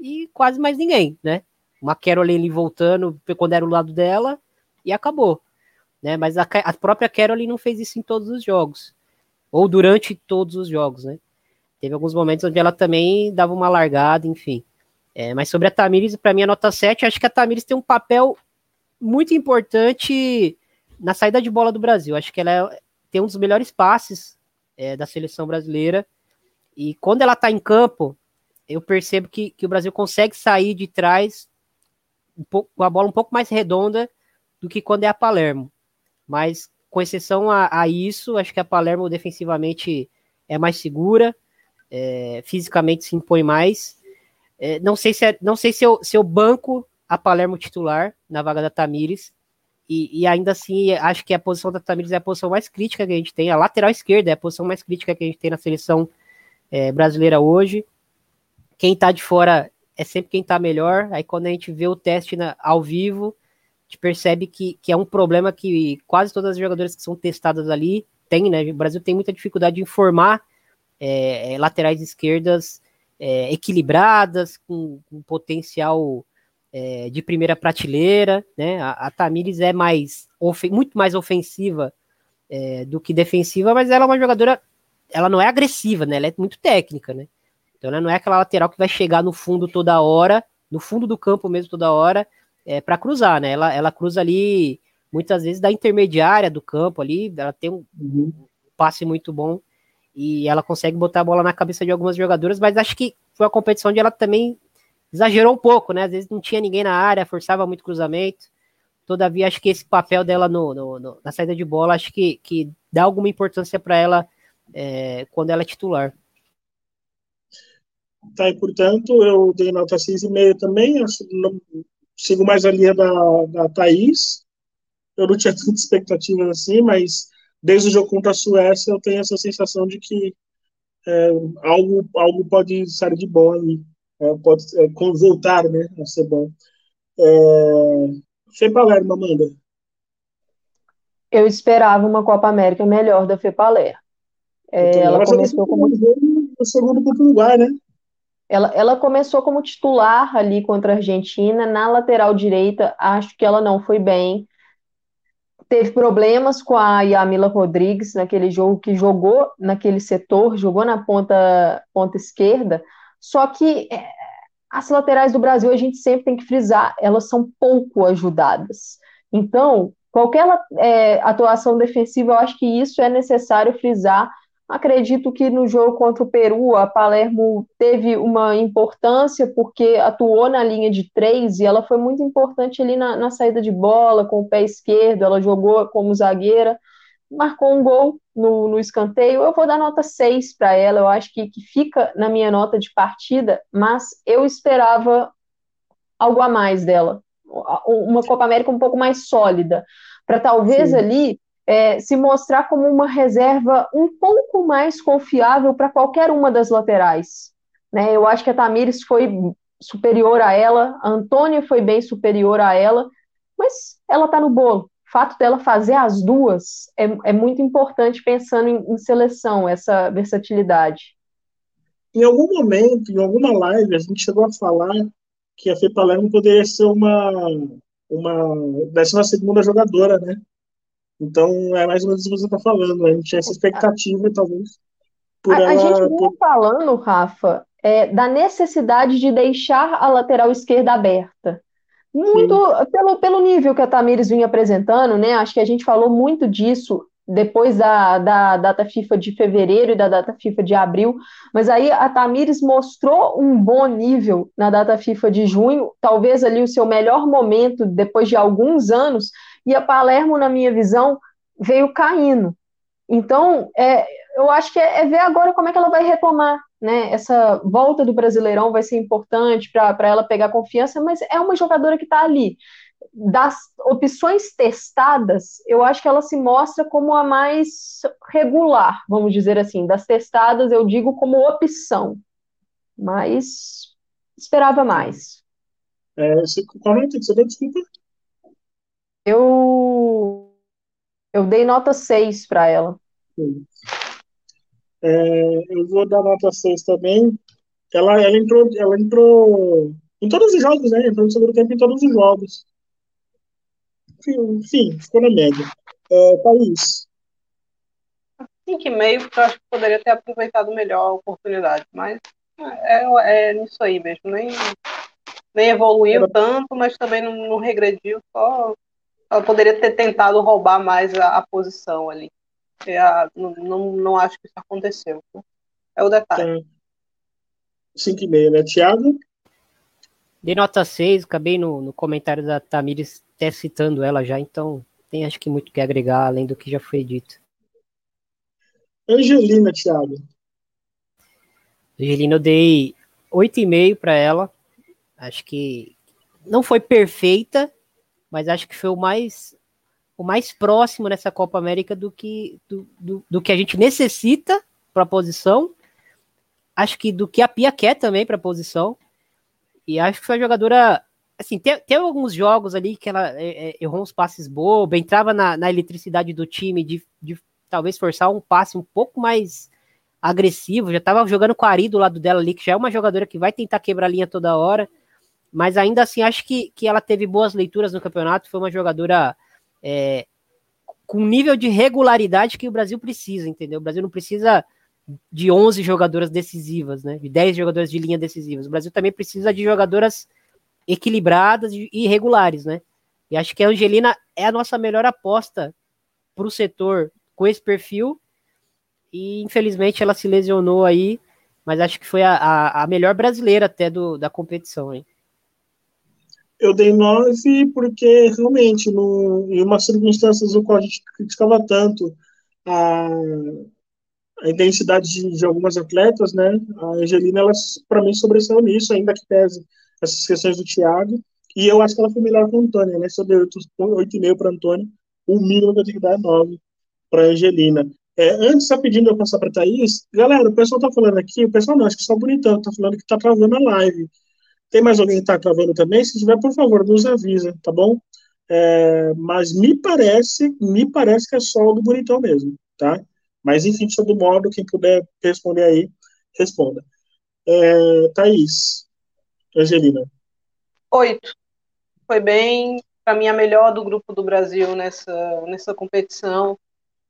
e quase mais ninguém, né? Uma Caroline voltando quando era o lado dela e acabou. Né? Mas a, a própria Caroline não fez isso em todos os jogos. Ou durante todos os jogos, né? Teve alguns momentos onde ela também dava uma largada, enfim. É, mas sobre a Tamires, para mim, a nota 7, acho que a Tamires tem um papel muito importante na saída de bola do Brasil. Acho que ela é, tem um dos melhores passes é, da seleção brasileira. E quando ela está em campo, eu percebo que, que o Brasil consegue sair de trás um pouco, com a bola um pouco mais redonda do que quando é a Palermo. Mas, com exceção a, a isso, acho que a Palermo defensivamente é mais segura, é, fisicamente se impõe mais. É, não sei se é, não sei se eu, se eu banco a Palermo titular na vaga da Tamires. E, e, ainda assim, acho que a posição da Tamires é a posição mais crítica que a gente tem. A lateral esquerda é a posição mais crítica que a gente tem na seleção é, brasileira hoje. Quem tá de fora é sempre quem tá melhor. Aí quando a gente vê o teste na, ao vivo, a gente percebe que, que é um problema que quase todas as jogadoras que são testadas ali têm, né? O Brasil tem muita dificuldade de informar é, laterais esquerdas é, equilibradas, com, com potencial é, de primeira prateleira, né? A, a Tamires é mais muito mais ofensiva é, do que defensiva, mas ela é uma jogadora, ela não é agressiva, né? Ela é muito técnica, né? Então ela não é aquela lateral que vai chegar no fundo toda hora, no fundo do campo mesmo toda hora, é, para cruzar, né? Ela, ela cruza ali muitas vezes da intermediária do campo ali, ela tem um, um passe muito bom e ela consegue botar a bola na cabeça de algumas jogadoras, mas acho que foi uma competição onde ela também exagerou um pouco, né? Às vezes não tinha ninguém na área, forçava muito cruzamento. Todavia, acho que esse papel dela no, no, no na saída de bola, acho que, que dá alguma importância para ela é, quando ela é titular. Tá, e portanto, eu dei nota 6,5 também, não, sigo mais a linha da, da Thaís. Eu não tinha tanta expectativa assim, mas desde o jogo contra a Suécia eu tenho essa sensação de que é, algo, algo pode sair de bom ali é, pode é, voltar né, a ser bom. É, Fepalermo, Amanda. Eu esperava uma Copa América melhor da Fepaler. É, ela começou como no segundo o Uruguai, né? Ela, ela começou como titular ali contra a Argentina, na lateral direita, acho que ela não foi bem. Teve problemas com a Yamila Rodrigues naquele jogo que jogou naquele setor, jogou na ponta, ponta esquerda, só que é, as laterais do Brasil, a gente sempre tem que frisar, elas são pouco ajudadas. Então, qualquer é, atuação defensiva, eu acho que isso é necessário frisar. Acredito que no jogo contra o Peru, a Palermo teve uma importância porque atuou na linha de três e ela foi muito importante ali na, na saída de bola, com o pé esquerdo, ela jogou como zagueira marcou um gol no, no escanteio, eu vou dar nota 6 para ela, eu acho que, que fica na minha nota de partida, mas eu esperava algo a mais dela, uma Copa América um pouco mais sólida, para talvez Sim. ali é, se mostrar como uma reserva um pouco mais confiável para qualquer uma das laterais. Né? Eu acho que a Tamires foi superior a ela, a Antônia foi bem superior a ela, mas ela está no bolo fato dela fazer as duas é, é muito importante pensando em, em, seleção, essa versatilidade. Em algum momento, em alguma live, a gente chegou a falar que a Fê Palermo poderia ser uma, uma décima segunda jogadora, né? Então, é mais ou menos o que você está falando. A gente tinha essa expectativa, talvez. A, ela, a gente vinha por... falando, Rafa, é, da necessidade de deixar a lateral esquerda aberta. Muito pelo, pelo nível que a Tamires vinha apresentando, né? Acho que a gente falou muito disso depois da, da data FIFA de fevereiro e da data FIFA de abril, mas aí a Tamires mostrou um bom nível na data FIFA de junho, talvez ali o seu melhor momento depois de alguns anos, e a Palermo, na minha visão, veio caindo. Então, é, eu acho que é, é ver agora como é que ela vai retomar né, essa volta do Brasileirão vai ser importante para ela pegar confiança, mas é uma jogadora que está ali. Das opções testadas, eu acho que ela se mostra como a mais regular, vamos dizer assim. Das testadas, eu digo como opção, mas esperava mais. É, nota que você deu? Desculpa. Eu, eu dei nota 6 para ela. Sim. É, eu vou dar nota 6 também. Ela, ela, entrou, ela entrou em todos os jogos, né? Entrou no segundo tempo em todos os jogos. Enfim, ficou na média. É, Thaís. 5,5, porque eu acho que poderia ter aproveitado melhor a oportunidade, mas é, é, é nisso aí mesmo. Nem, nem evoluiu Era... tanto, mas também não, não regrediu, só ela poderia ter tentado roubar mais a, a posição ali. É não, não, não acho que isso aconteceu. É o detalhe. 5,5, né? Tiago? De nota 6, acabei no, no comentário da Tamires até citando ela já, então tem acho que muito que agregar além do que já foi dito. Angelina, Thiago. Angelina, eu dei 8,5 para ela. Acho que não foi perfeita, mas acho que foi o mais o mais próximo nessa Copa América do que, do, do, do que a gente necessita para a posição. Acho que do que a Pia quer também para a posição. E acho que foi uma jogadora. Assim, tem, tem alguns jogos ali que ela é, é, errou uns passes bobos, entrava na, na eletricidade do time de, de talvez forçar um passe um pouco mais agressivo. Já estava jogando com a Ari do lado dela ali, que já é uma jogadora que vai tentar quebrar a linha toda hora. Mas ainda assim, acho que, que ela teve boas leituras no campeonato. Foi uma jogadora é, com nível de regularidade que o Brasil precisa, entendeu? O Brasil não precisa de 11 jogadoras decisivas, né? De 10 jogadoras de linha decisivas. O Brasil também precisa de jogadoras equilibradas e regulares, né? E acho que a Angelina é a nossa melhor aposta para o setor com esse perfil. E infelizmente ela se lesionou aí, mas acho que foi a, a, a melhor brasileira até do, da competição, hein? Eu dei 9 porque realmente, no, em umas circunstâncias no qual a gente criticava tanto a, a intensidade de, de, algumas atletas, né? A Angelina, ela para mim sobressaiu nisso, ainda que pese essas questões do Thiago. E eu acho que ela foi melhor que a Antônia, né? Se eu dei 8,5 para a Antônia, o mínimo que eu tenho que dar é 9 para a Angelina. É, antes, só pedindo eu passar para Thaís, galera, o pessoal tá falando aqui, o pessoal não, acho que só bonitão, tá falando que tá travando a live. Tem mais alguém que tá travando também? Se tiver, por favor, nos avisa, tá bom? É, mas me parece, me parece que é só o do bonitão mesmo, tá? Mas, enfim, de todo modo, quem puder responder aí, responda. É, Thaís, Angelina. Oito. Foi bem, para mim, a melhor do grupo do Brasil nessa, nessa competição.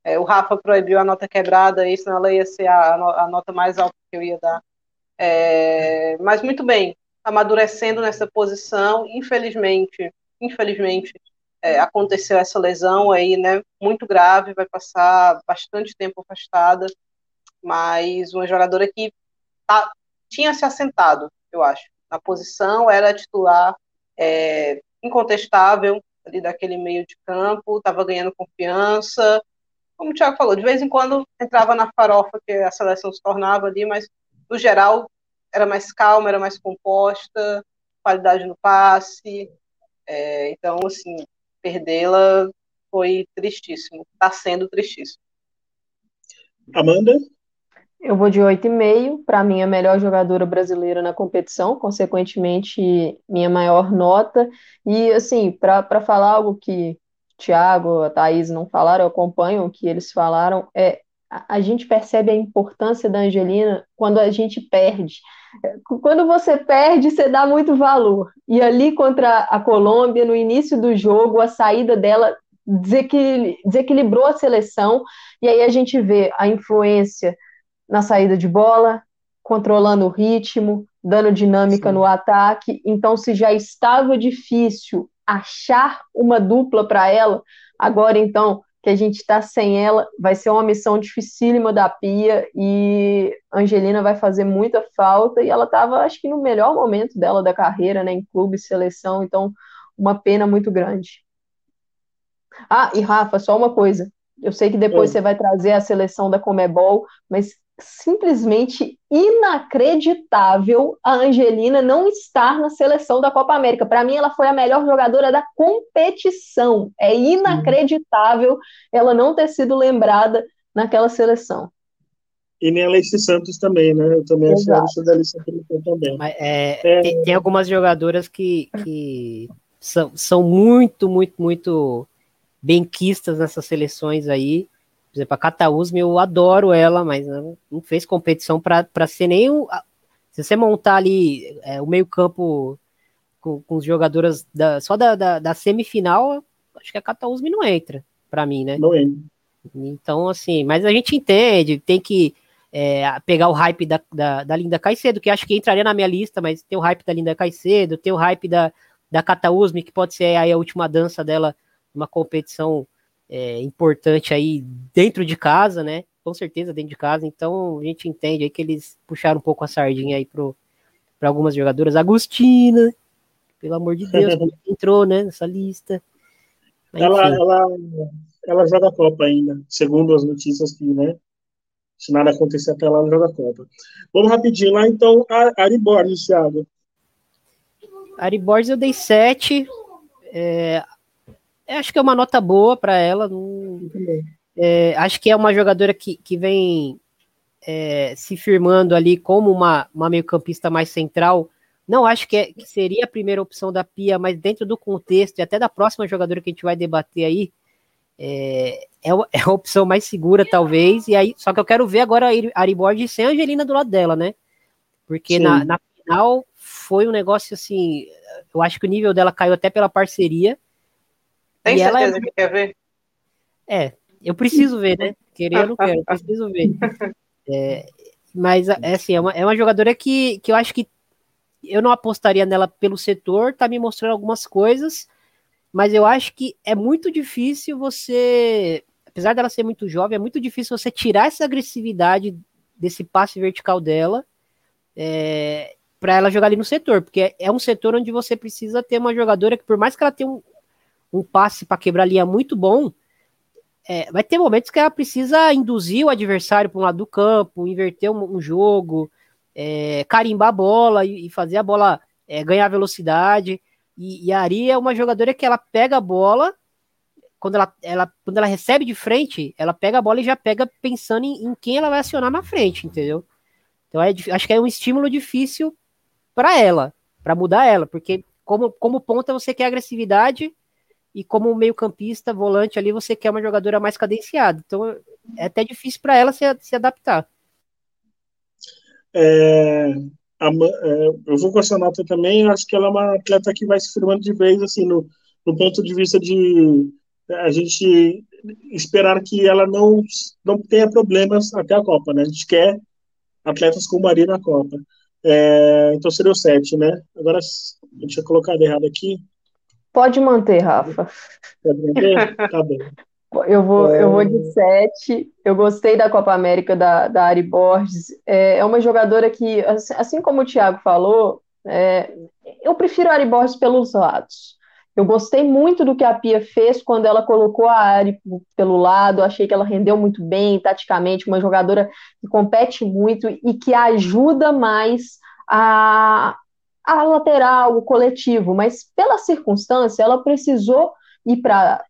É, o Rafa proibiu a nota quebrada, isso ela ia ser a, a, nota mais alta que eu ia dar. É, mas muito bem, amadurecendo nessa posição, infelizmente, infelizmente, é, aconteceu essa lesão aí, né, muito grave, vai passar bastante tempo afastada, mas uma jogadora que tá, tinha se assentado, eu acho, na posição, era titular é, incontestável ali daquele meio de campo, estava ganhando confiança, como o Thiago falou, de vez em quando entrava na farofa que a seleção se tornava ali, mas no geral era mais calma, era mais composta, qualidade no passe, é, então, assim, perdê-la foi tristíssimo, está sendo tristíssimo. Amanda? Eu vou de 8,5, para mim a melhor jogadora brasileira na competição, consequentemente minha maior nota. E assim, para falar algo que o Thiago, a Thaís não falaram, eu acompanho o que eles falaram, é a, a gente percebe a importância da Angelina quando a gente perde. Quando você perde, você dá muito valor. E ali contra a Colômbia, no início do jogo, a saída dela desequilibrou a seleção, e aí a gente vê a influência na saída de bola, controlando o ritmo, dando dinâmica Sim. no ataque. Então, se já estava difícil achar uma dupla para ela, agora então que a gente está sem ela, vai ser uma missão dificílima da Pia e Angelina vai fazer muita falta e ela estava, acho que no melhor momento dela da carreira, né, em clube, seleção, então uma pena muito grande. Ah, e Rafa, só uma coisa, eu sei que depois Oi. você vai trazer a seleção da Comebol, mas simplesmente inacreditável a Angelina não estar na seleção da Copa América. Para mim, ela foi a melhor jogadora da competição. É inacreditável ela não ter sido lembrada naquela seleção. E nem a Alice Santos também, né? Eu também achei a da Alice Santos também. Mas, é, é... Tem, tem, algumas jogadoras que, que são, são muito, muito, muito benquistas nessas seleções aí. Por exemplo, a Catausme, eu adoro ela, mas não fez competição para ser nem o. Se você montar ali é, o meio-campo com, com os jogadoras da, só da, da, da, semifinal, acho que a Catausme não entra, para mim, né? Não entra. Então, assim, mas a gente entende, tem que é, pegar o hype da, da, da, Linda Caicedo, que acho que entraria na minha lista, mas tem o hype da Linda Caicedo, tem o hype da, da Catausme, que pode ser aí a última dança dela numa competição é, importante aí dentro de casa, né? Com certeza dentro de casa. Então a gente entende aí que eles puxaram um pouco a sardinha aí para algumas jogadoras. Agostina, pelo amor de Deus, entrou, né, nessa lista. Mas, ela, ela, ela joga a Copa ainda, segundo as notícias que, né? Se nada acontecer até lá, ela joga a Copa. Vamos rapidinho lá, então, a Ari Borges, Thiago. Ari Borges eu dei 7. É, acho que é uma nota boa para ela. Não, é, acho que é uma jogadora que, que vem é, se firmando ali como uma, uma meio-campista mais central. não acho que, é, que, seria a primeira opção da Pia, mas dentro do contexto e até da próxima jogadora que a gente vai debater aí, é, é, é a opção mais segura, talvez. E aí, só que eu quero ver agora a Ari Borges sem a Angelina do lado dela, né? Porque na, na, final foi um negócio assim. Eu acho que o nível dela caiu até pela parceria. Tem certeza ela é... que quer ver? É, eu preciso ver, né? Querer eu não quero, eu preciso ver. É, mas, é assim, é uma, é uma jogadora que, que eu acho que eu não apostaria nela pelo setor, tá me mostrando algumas coisas, mas eu acho que é muito difícil você, apesar dela ser muito jovem, é muito difícil você tirar essa agressividade desse passe vertical dela é, para ela jogar ali no setor, porque é um setor onde você precisa ter uma jogadora que, por mais que ela tenha um, um passe para quebrar linha muito bom, é, vai ter momentos que ela precisa induzir o adversário para um lado do campo, inverter um, um jogo, é, carimbar a bola e, e fazer a bola é, ganhar velocidade. E, e, a Ari é uma jogadora que ela pega a bola, quando ela, ela, quando ela recebe de frente, ela pega a bola e já pega pensando em, em quem ela vai acionar na frente, entendeu? Então é, acho que é um estímulo difícil para ela, para mudar ela, porque como, como ponta você quer agressividade e como meio-campista, volante ali, você quer uma jogadora mais cadenciada. Então é até difícil para ela se, se adaptar. É, a, é, eu vou com essa nota também. Acho que ela é uma atleta que vai se firmando de vez, assim, no, no ponto de vista de a gente esperar que ela não, não tenha problemas até a Copa, né? A gente quer atletas como Maria na Copa. É, então seria o 7, né? Agora, eu tinha colocado errado aqui. Pode manter, Rafa. Pode manter? Tá bom. Eu vou, é... eu vou de 7. Eu gostei da Copa América da, da Ari Borges. É, é uma jogadora que, assim, assim como o Thiago falou, é, eu prefiro a Ari Borges pelos lados. Eu gostei muito do que a Pia fez quando ela colocou a Ari pelo lado. Achei que ela rendeu muito bem, taticamente, uma jogadora que compete muito e que ajuda mais a, a lateral, o coletivo, mas pela circunstância, ela precisou ir para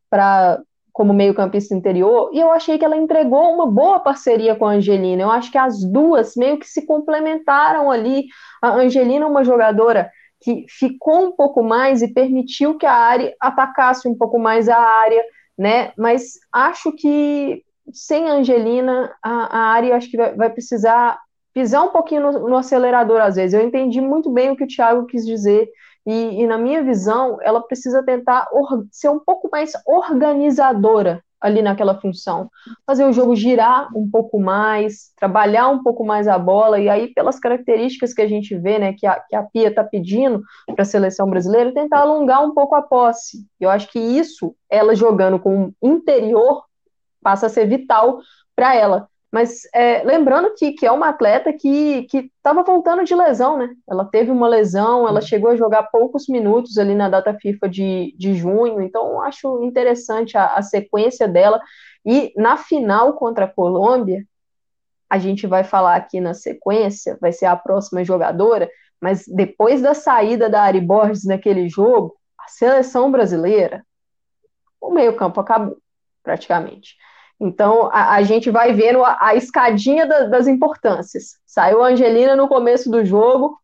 como meio-campista interior, e eu achei que ela entregou uma boa parceria com a Angelina. Eu acho que as duas meio que se complementaram ali. A Angelina é uma jogadora que ficou um pouco mais e permitiu que a área atacasse um pouco mais a área, né? Mas acho que sem a Angelina, a, a área acho que vai, vai precisar pisar um pouquinho no, no, acelerador às vezes. Eu entendi muito bem o que o Thiago quis dizer, e, e na minha visão, ela precisa tentar ser um pouco mais organizadora ali naquela função. Fazer o jogo girar um pouco mais, trabalhar um pouco mais a bola, e aí, pelas características que a gente vê, né, que a, que a Pia está pedindo para a seleção brasileira, tentar alongar um pouco a posse. Eu acho que isso, ela jogando com interior, passa a ser vital para ela. Mas é, lembrando que, que é uma atleta que estava voltando de lesão, né? Ela teve uma lesão, ela chegou a jogar poucos minutos ali na data FIFA de, de junho, então acho interessante a, a sequência dela. E na final contra a Colômbia, a gente vai falar aqui na sequência, vai ser a próxima jogadora, mas depois da saída da Ari Borges naquele jogo, a seleção brasileira, o meio-campo acabou, praticamente. Então, a, a gente vai vendo a, a escadinha da, das importâncias. Saiu a Angelina no começo do jogo,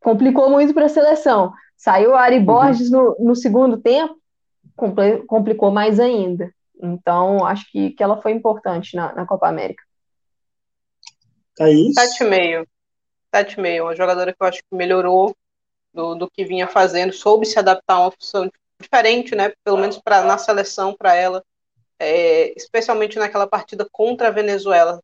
complicou muito para a seleção. Saiu a Ari uhum. Borges no, no segundo tempo, complicou mais ainda. Então, acho que, que ela foi importante na, na Copa América. Thaís? Sete meio. Sete meio. Uma jogadora que eu acho que melhorou do, do que vinha fazendo, soube se adaptar a uma função diferente, né? Pelo menos pra, na seleção para ela é, especialmente naquela partida contra a Venezuela,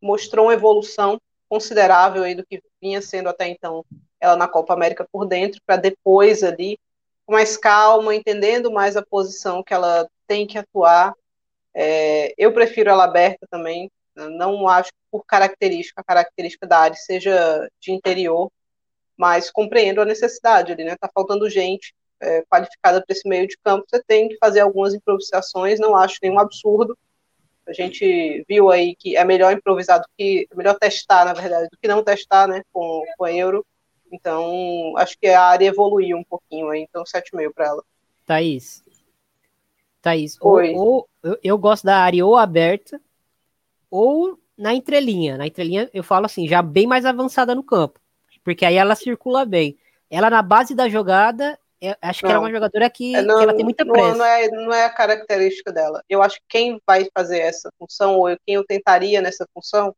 mostrou uma evolução considerável aí do que vinha sendo até então ela na Copa América por dentro, para depois ali, com mais calma, entendendo mais a posição que ela tem que atuar. É, eu prefiro ela aberta também, não acho que por característica, a característica da área seja de interior, mas compreendo a necessidade ali, né? Tá faltando gente é, qualificada para esse meio de campo, você tem que fazer algumas improvisações, não acho nenhum absurdo. A gente viu aí que é melhor improvisar do que, é melhor testar, na verdade, do que não testar, né, com, com a Euro. Então, acho que a área evoluiu um pouquinho aí, então 7,5 para ela. Thaís. Thaís, Oi. Ou, ou, eu gosto da área ou aberta, ou na entrelinha. Na entrelinha, eu falo assim, já bem mais avançada no campo. porque aí ela circula bem. Ela na base da jogada, é, acho não. que ela é uma jogadora que, não, que ela tem muita pressa. Não é, não é a característica dela. Eu acho que quem vai fazer essa função, ou quem eu tentaria nessa função,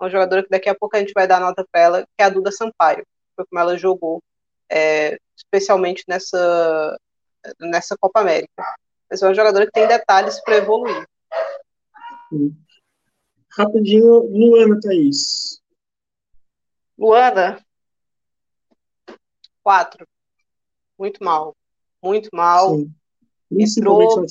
é uma jogadora que daqui a pouco a gente vai dar nota para ela, que é a Duda Sampaio. Foi como ela jogou, é, especialmente nessa, nessa Copa América. Mas é uma jogadora que tem detalhes para evoluir. Rapidinho, Luana Thaís. Luana, quatro. Muito mal. Muito mal. Sim. Entrou,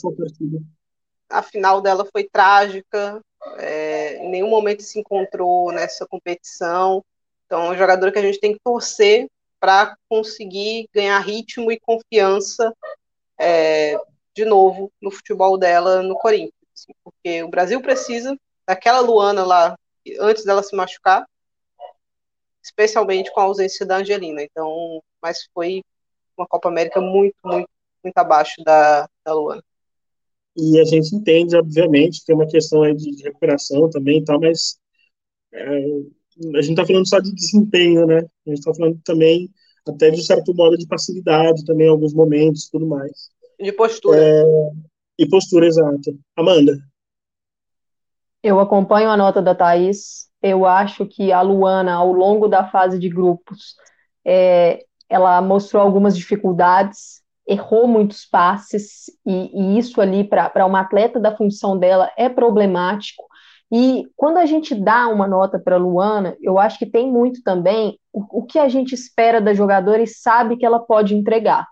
a final dela foi trágica. É, em nenhum momento se encontrou nessa competição. Então, é uma jogadora que a gente tem que torcer para conseguir ganhar ritmo e confiança é, de novo no futebol dela no Corinthians. Assim, porque o Brasil precisa daquela Luana lá antes dela se machucar especialmente com a ausência da Angelina. Então, mas foi uma Copa América muito, muito, muito abaixo da, da Luana. E a gente entende, obviamente, que tem uma questão aí de recuperação também e tal, mas é, a gente está falando só de desempenho, né? A gente está falando também até de certo modo de passividade também em alguns momentos tudo mais. De postura. É, e postura, exato. Amanda. Eu acompanho a nota da Thaís eu acho que a Luana, ao longo da fase de grupos, é, ela mostrou algumas dificuldades, errou muitos passes, e, e isso ali, para uma atleta da função dela, é problemático. E quando a gente dá uma nota para a Luana, eu acho que tem muito também o, o, que a gente espera da jogadora e sabe que ela pode entregar.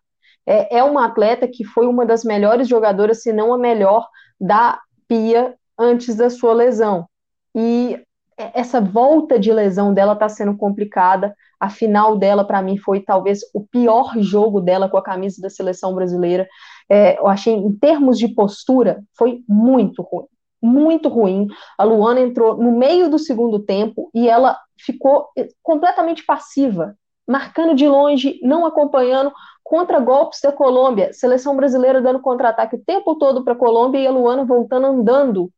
É, é uma atleta que foi uma das melhores jogadoras, se não a melhor, da Pia antes da sua lesão. E essa volta de lesão dela está sendo complicada. A final dela, para mim, foi talvez o pior jogo dela com a camisa da seleção brasileira. É, eu achei, em termos de postura, foi muito ruim. Muito ruim. A Luana entrou no meio do segundo tempo e ela ficou é, completamente passiva, marcando de longe, não acompanhando contra golpes da Colômbia. Seleção brasileira dando contra-ataque o tempo todo para a Colômbia e a Luana voltando andando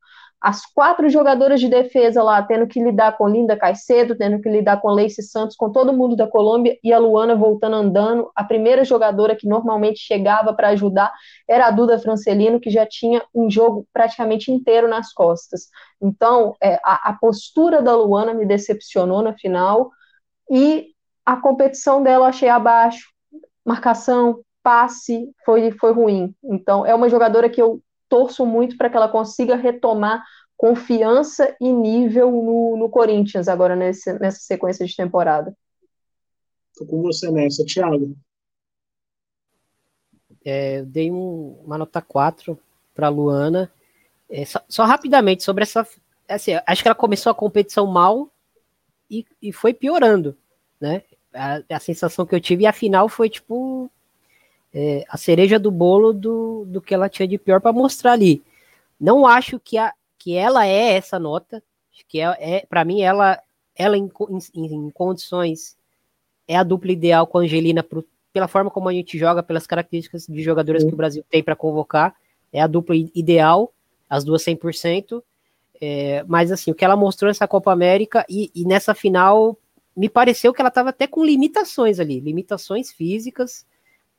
as quatro jogadoras de defesa lá tendo que lidar com Linda Caicedo, tendo que lidar com Leice Santos, com todo mundo da Colômbia e a Luana voltando andando. A primeira jogadora que normalmente chegava para ajudar era a Duda Francelino, que já tinha um jogo praticamente inteiro nas costas. Então, é, a, a postura da Luana me decepcionou na final e a competição dela achei abaixo. Marcação, passe, foi, foi ruim. Então, é uma jogadora que eu torço muito para que ela consiga retomar confiança e nível no, no Corinthians agora nesse, nessa sequência de temporada. Estou com você nessa, Thiago. É, eu dei um, uma nota 4 para Luana. É, só, só, rapidamente sobre essa. Assim, acho que ela começou a competição mal e, e foi piorando, né? A, a, sensação que eu tive, e a final foi tipo é, a cereja do bolo do, do que ela tinha de pior para mostrar ali. Não acho que, a, que ela é essa nota. Que é, é para mim ela ela em, em, em, condições é a dupla ideal com a Angelina pro, pela forma como a gente joga, pelas características de jogadores que o Brasil tem para convocar. É a dupla ideal, as duas 100%. É, mas assim, o que ela mostrou nessa Copa América e, e nessa final me pareceu que ela estava até com limitações ali, limitações físicas.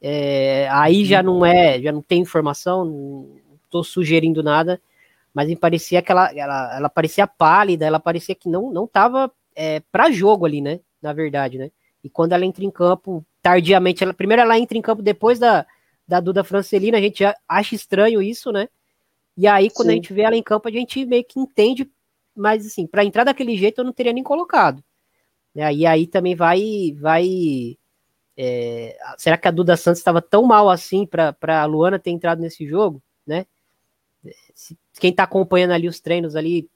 É, aí já não é, já não tem informação, não estou sugerindo nada, mas me parecia que ela, ela, ela parecia pálida, ela parecia que não não estava é, para jogo ali, né? Na verdade, né? E quando ela entra em campo, tardiamente, ela, primeiro ela entra em campo depois da, da Duda Francelina, a gente já acha estranho isso, né? E aí, quando Sim. a gente vê ela em campo, a gente meio que entende, mas assim, para entrar daquele jeito eu não teria nem colocado. Né? E aí também vai, vai é, será que a Duda Santos estava tão mal assim para a Luana ter entrado nesse jogo, né? Se, quem está acompanhando ali os treinos ali,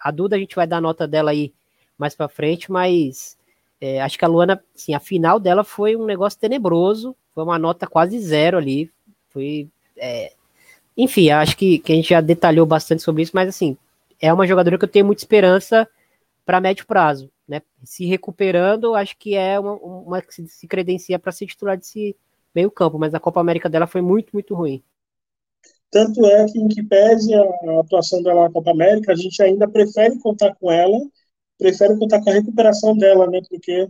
a Duda a gente vai dar nota dela aí mais para frente, mas é, acho que a Luana, assim, a final dela foi um negócio tenebroso, foi uma nota quase zero ali, foi, é, enfim, acho que, que a gente já detalhou bastante sobre isso, mas assim, é uma jogadora que eu tenho muita esperança para médio prazo né, se recuperando, acho que é uma, uma que se credencia para ser titular desse meio campo, mas a Copa América dela foi muito, muito ruim. Tanto é que, em que pese a atuação dela na Copa América, a gente ainda prefere contar com ela, prefere contar com a recuperação dela, né, porque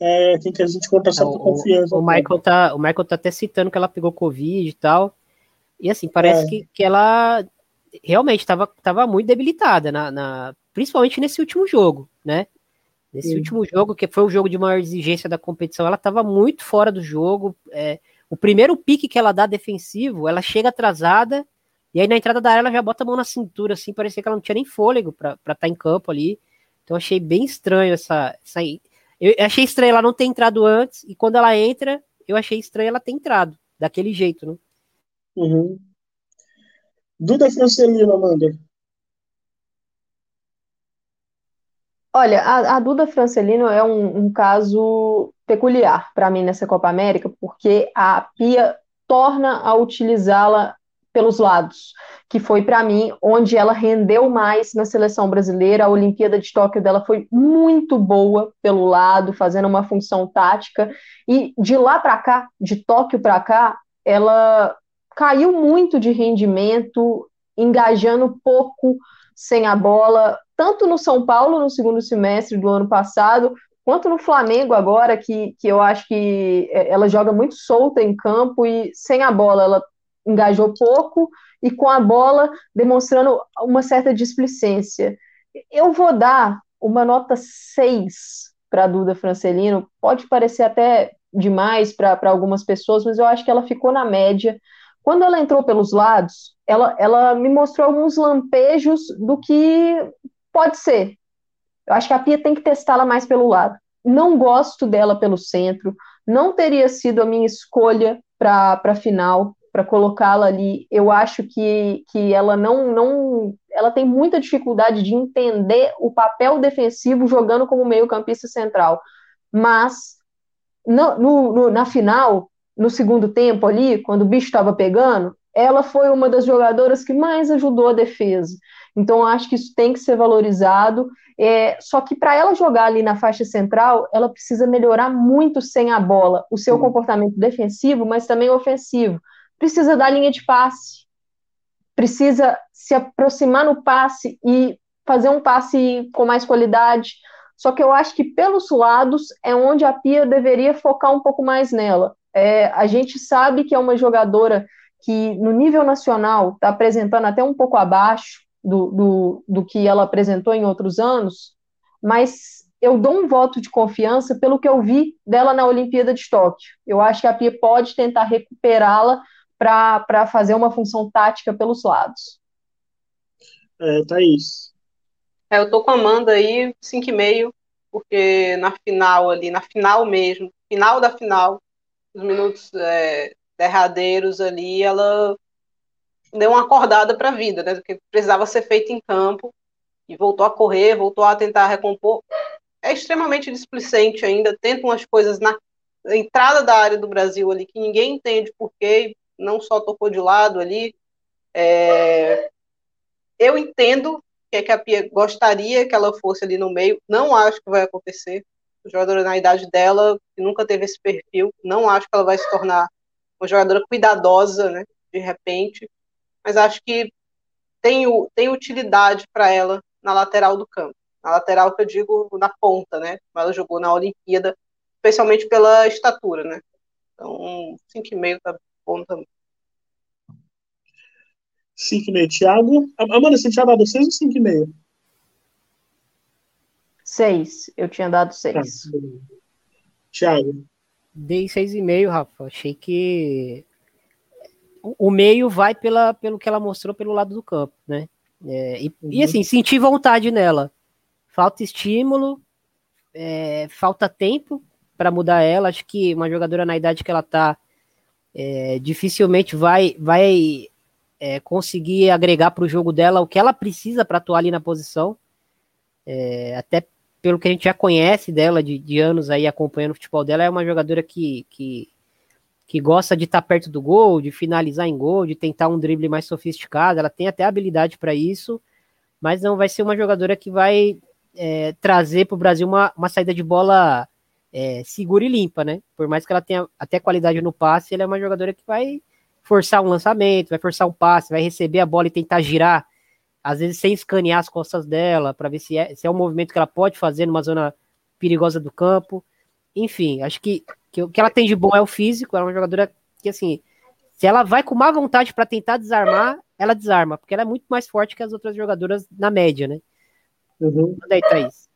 é quem que a gente conta só com confiança. O, o, Michael tá, o Michael tá até citando que ela pegou Covid e tal. E assim, parece é. que, que ela realmente estava tava muito debilitada, na, na, principalmente nesse último jogo, né? Nesse Sim. último jogo, que foi o jogo de maior exigência da competição, ela estava muito fora do jogo. É, o primeiro pique que ela dá defensivo, ela chega atrasada, e aí na entrada da área ela já bota a mão na cintura, assim, parecia que ela não tinha nem fôlego para estar tá em campo ali. Então achei bem estranho essa, essa. Eu achei estranho ela não ter entrado antes, e quando ela entra, eu achei estranho ela ter entrado, daquele jeito, né? Uhum. Duda Francelino, Amanda. Olha, a, a Duda Francelino é um, um caso peculiar para mim nessa Copa América, porque a Pia torna a utilizá-la pelos lados, que foi para mim onde ela rendeu mais na seleção brasileira. A Olimpíada de Tóquio dela foi muito boa pelo lado, fazendo uma função tática, e de lá para cá, de Tóquio para cá, ela caiu muito de rendimento, engajando pouco sem a bola, tanto no São Paulo no segundo semestre do ano passado, quanto no Flamengo agora, que, que eu acho que é, ela joga muito solta em campo e sem a bola ela engajou pouco e com a bola demonstrando uma certa displicência. Eu vou dar uma nota 6 para a Duda Francelino, pode parecer até demais para algumas pessoas, mas eu acho que ela ficou na média. Quando ela entrou pelos lados, ela, ela me mostrou alguns lampejos do que pode ser. Eu acho que a Pia tem que testá-la mais pelo lado. Não gosto dela pelo centro, não teria sido a minha escolha para a final, para colocá-la ali. Eu acho que, que ela não, não. Ela tem muita dificuldade de entender o papel defensivo jogando como meio-campista central. Mas no, no, na final, no segundo tempo ali, quando o bicho estava pegando, ela foi uma das jogadoras que mais ajudou a defesa. Então, acho que isso tem que ser valorizado. É, só que para ela jogar ali na faixa central, ela precisa melhorar muito sem a bola, o seu comportamento defensivo, mas também ofensivo. Precisa da linha de passe, precisa se aproximar no passe e fazer um passe com mais qualidade. Só que eu acho que pelos lados é onde a Pia deveria focar um pouco mais nela. É, a gente sabe que é uma jogadora que no nível nacional está apresentando até um pouco abaixo do, do, do que ela apresentou em outros anos, mas eu dou um voto de confiança pelo que eu vi dela na Olimpíada de Tóquio. Eu acho que a Pia pode tentar recuperá-la para fazer uma função tática pelos lados. É, Thaís. É, eu tô com a Amanda aí, 5,5, porque na final ali, na final mesmo, final da final, os minutos é, derradeiros ali, ela deu uma acordada para a vida, né? Que precisava ser feito em campo e voltou a correr, voltou a tentar recompor. É extremamente displicente ainda, tenta umas coisas na entrada da área do Brasil ali que ninguém entende por quê, não só tocou de lado ali. É... Eu entendo que, é que a Pia gostaria que ela fosse ali no meio, não acho que vai acontecer. O jogador na idade dela, que nunca teve esse perfil, não acho que ela vai se tornar uma jogadora cuidadosa, né, de repente, mas acho que tem, tem utilidade para ela na lateral do campo. Na lateral que eu digo na ponta, né, como ela jogou na Olimpíada, especialmente pela estatura, né. Então, 5,5 tá bom também. 5,5. Thiago, Amanda, você tinha dado 6 ou 5,5? 6. Eu tinha dado 6. Tá, Thiago. Dei 6,5, Rafa. Achei que o meio vai pela, pelo que ela mostrou pelo lado do campo, né? É, e, uhum. e, assim, senti vontade nela. Falta estímulo, é, falta tempo para mudar ela. Acho que uma jogadora na idade que ela tá é, dificilmente vai, vai é, conseguir agregar para o jogo dela o que ela precisa para atuar ali na posição. É, até pelo que a gente já conhece dela de, de anos aí acompanhando o futebol dela, é uma jogadora que, que, que gosta de estar tá perto do gol, de finalizar em gol, de tentar um drible mais sofisticado. Ela tem até habilidade para isso, mas não vai ser uma jogadora que vai é, trazer para o Brasil uma, uma saída de bola é, segura e limpa, né? Por mais que ela tenha até qualidade no passe, ela é uma jogadora que vai forçar um lançamento, vai forçar um passe, vai receber a bola e tentar girar às vezes sem escanear as costas dela, para ver se é, se é um movimento que ela pode fazer numa zona perigosa do campo. enfim, acho que, que o que ela tem de bom é o físico, ela é uma jogadora que, assim, se ela vai com má vontade para tentar desarmar, ela desarma, porque ela é muito mais forte que as outras jogadoras na média, né? Uhum. Manda aí, Thaís.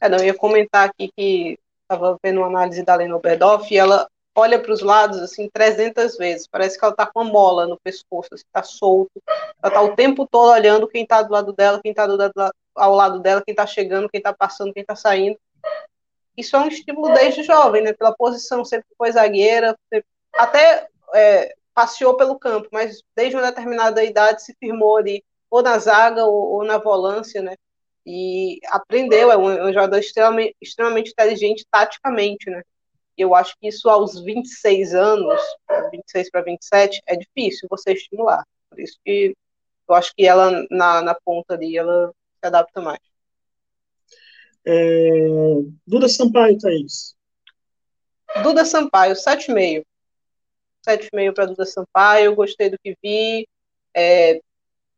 É, não, eu ia comentar aqui que estava vendo uma análise da Lena Oberdoff e ela olha para os lados assim 300 vezes. Parece que ela está com uma mola no pescoço, está assim, solto. Ela está o tempo todo olhando quem está do lado dela, quem está ao lado dela, quem está chegando, quem está passando, quem está saindo. Isso é um estímulo desde jovem, né? Pela posição, sempre foi zagueira, até é, passeou pelo campo, mas desde uma determinada idade se firmou ali, ou na zaga ou, ou na volância, né? E aprendeu, é um, é um jogador extremamente, extremamente inteligente taticamente, né? eu acho que isso aos 26 anos, 26 para 27, é difícil você estimular. Por isso que eu acho que ela, na, na ponta ali, ela se adapta mais. É... Duda Sampaio, Thaís. Duda Sampaio, 7,5. 7,5 para Duda Sampaio, gostei do que vi. É,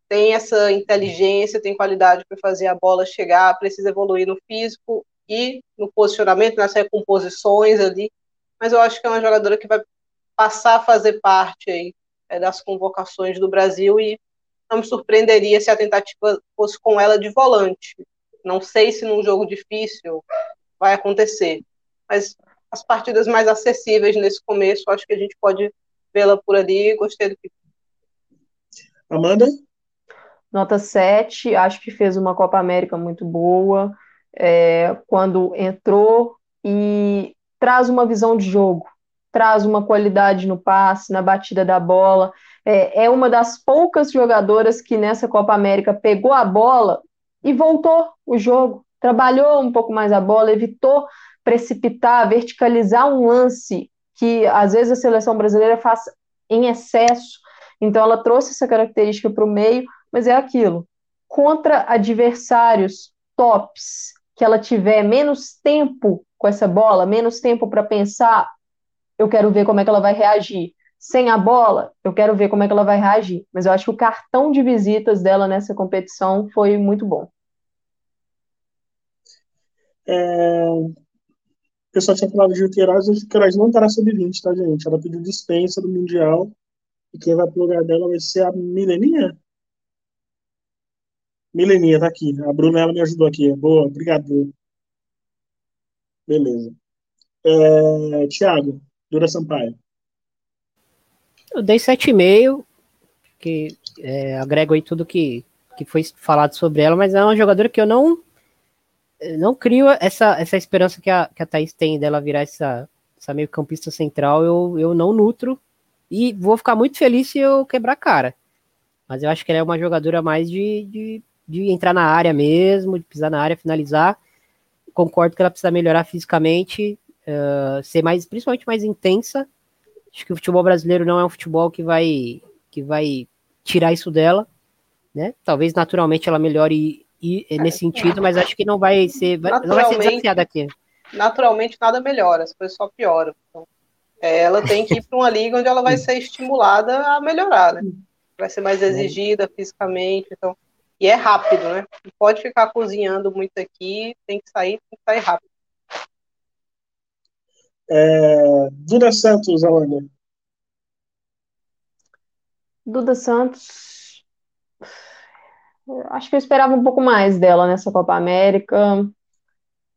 tem essa inteligência, tem qualidade para fazer a bola chegar, precisa evoluir no físico e no posicionamento, nas recomposições ali, mas eu acho que é uma jogadora que vai passar a fazer parte aí é, das convocações do Brasil e não me surpreenderia se a tentativa fosse com ela de volante. Não sei se num jogo difícil vai acontecer, mas as partidas mais acessíveis nesse começo, acho que a gente pode vê-la por ali. Gostei do que. Amanda? Nota 7, acho que fez uma Copa América muito boa é, quando entrou e traz uma visão de jogo, traz uma qualidade no passe, na batida da bola. É, é uma das poucas jogadoras que nessa Copa América pegou a bola e voltou o jogo, trabalhou um pouco mais a bola, evitou precipitar, verticalizar um lance que às vezes a seleção brasileira faz em excesso. Então ela trouxe essa característica para o meio, mas é aquilo. Contra adversários tops, que ela tiver menos tempo com essa bola, menos tempo para pensar, eu quero ver como é que ela vai reagir. Sem a bola, eu quero ver como é que ela vai reagir. Mas eu acho que o cartão de visitas dela nessa competição foi muito bom. É... O pessoal tinha falado de Queiroz, o Queiroz não estará sub-20, tá, gente? Ela pediu dispensa do Mundial e quem vai pro lugar dela vai ser a Mileninha? Mileninha, tá aqui. A Bruna, ela me ajudou aqui. Boa, obrigado. Beleza. É, Tiago, Dura Sampaio. Eu dei 7,5, que é, agrego aí tudo que, que foi falado sobre ela, mas é uma jogadora que eu não não crio essa, essa esperança que a, que a Thaís tem dela virar essa, essa meio campista central, eu, eu não nutro, e vou ficar muito feliz se eu quebrar a cara. Mas eu acho que ela é uma jogadora mais de, de de entrar na área mesmo, de pisar na área, finalizar. Concordo que ela precisa melhorar fisicamente, uh, ser mais, principalmente mais intensa. Acho que o futebol brasileiro não é um futebol que vai, que vai tirar isso dela, né? Talvez naturalmente ela melhore e, e, nesse sentido, mas acho que não vai ser, vai, não vai ser desafiada aqui. Naturalmente nada melhora, as coisas só pioram. Então, é, ela tem que ir para uma liga onde ela vai ser estimulada a melhorar, né? Vai ser mais exigida fisicamente, então e é rápido, né? Não pode ficar cozinhando muito aqui, tem que sair, tem que sair rápido. É, Duda Santos, Alana. Duda Santos. Acho que eu esperava um pouco mais dela nessa Copa América.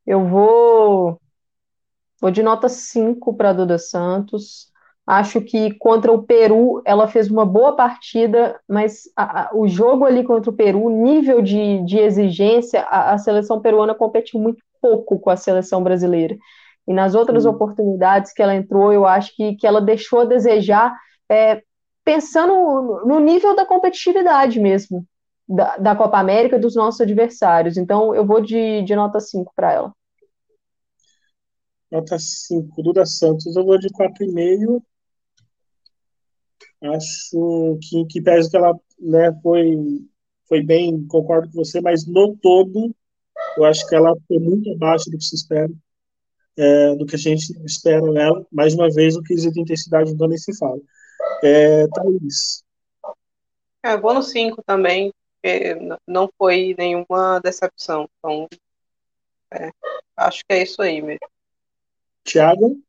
Eu vou. Vou de nota 5 para Duda Santos. Acho que contra o Peru ela fez uma boa partida, mas a, a, o jogo ali contra o Peru, nível de, de exigência, a, a, seleção peruana competiu muito pouco com a seleção brasileira. E nas outras Sim. oportunidades que ela entrou, eu acho que, que ela deixou a desejar, é, pensando no, no nível da competitividade mesmo, da, da Copa América dos nossos adversários. Então, eu vou de, de nota 5 para ela. Nota 5. Duda Santos, eu vou de 4,5 Acho que, que pese que ela né, foi, foi bem, concordo com você, mas no todo, eu acho que ela foi muito abaixo do que se espera, é, do que a gente espera nela. Mais uma vez, o quesito de intensidade então nem se fala. É, Thaís. É, vou no 5 também, não foi nenhuma decepção. Então, é, acho que é isso aí mesmo. Tiago?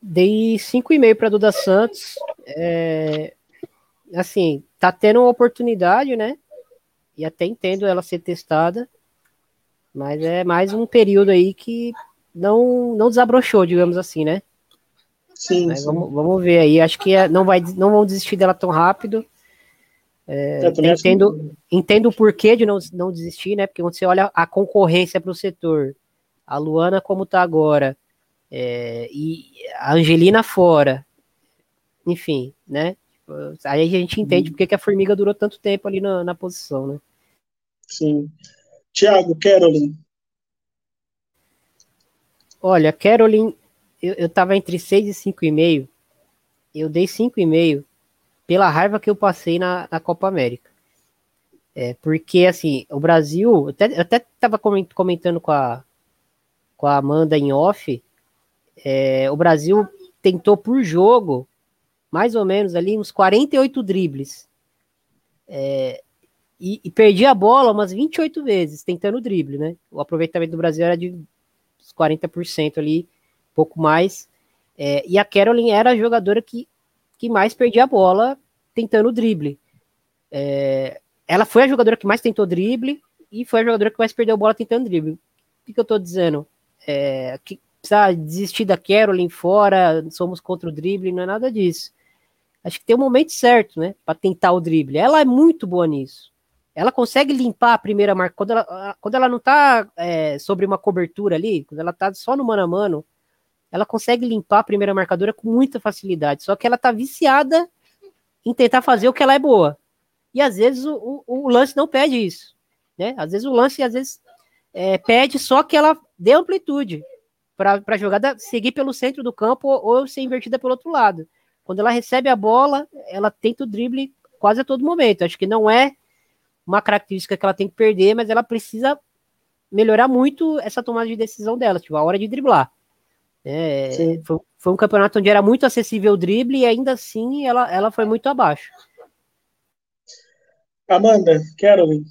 Dei 5,5 para Duda Santos. É, assim, tá tendo uma oportunidade, né? E até entendo ela ser testada. Mas é mais um período aí que não, não desabrochou, digamos assim, né? Sim, sim. Vamos, vamos ver aí. Acho que é, não, vai, não vão desistir dela tão rápido. É, entendo, entendo o porquê de não, não desistir, né? Porque quando você olha a concorrência para o setor, a Luana como tá agora, é, e a Angelina fora, enfim, né? Aí a gente entende porque que a formiga durou tanto tempo ali na, na posição, né? Sim. Tiago, Carolyn. Olha, Carolyn, eu, eu tava entre 6 e 5,5. Eu dei 5,5 pela raiva que eu passei na, na Copa América. É, porque, assim, o Brasil, até, eu até tava comentando com a, com a Amanda em off, é, o Brasil tentou por jogo, mais ou menos ali, uns 48 dribles. É, e, e perdi a bola umas 28 vezes tentando drible, né? O aproveitamento do Brasil era de 40% ali, pouco mais. É, e a Carolyn era a jogadora que, que mais perdia a bola tentando drible. É, ela foi a jogadora que mais tentou drible e foi a jogadora que mais perdeu a bola tentando drible. O que, que eu tô dizendo? É, que precisa desistir da Carolyn fora, somos contra o drible, não é nada disso. Acho que tem o um momento certo, né, para tentar o drible. Ela é muito boa nisso ela consegue limpar a primeira marca. Quando ela, quando ela não tá é, sobre uma cobertura ali, quando ela tá só no mano a mano, ela consegue limpar a primeira marcadora com muita facilidade. Só que ela tá viciada em tentar fazer o que ela é boa. E às vezes o, o, lance não pede isso. Né? Às vezes o lance às vezes é, pede só que ela dê amplitude para a jogada seguir pelo centro do campo ou, ou ser invertida pelo outro lado. Quando ela recebe a bola, ela tenta o drible quase a todo momento. Acho que não é uma característica que ela tem que perder, mas ela precisa melhorar muito essa tomada de decisão dela, tipo, a hora de driblar. É, foi, foi, um campeonato onde era muito acessível o drible e ainda assim ela, ela foi muito abaixo. Amanda, Carolyn.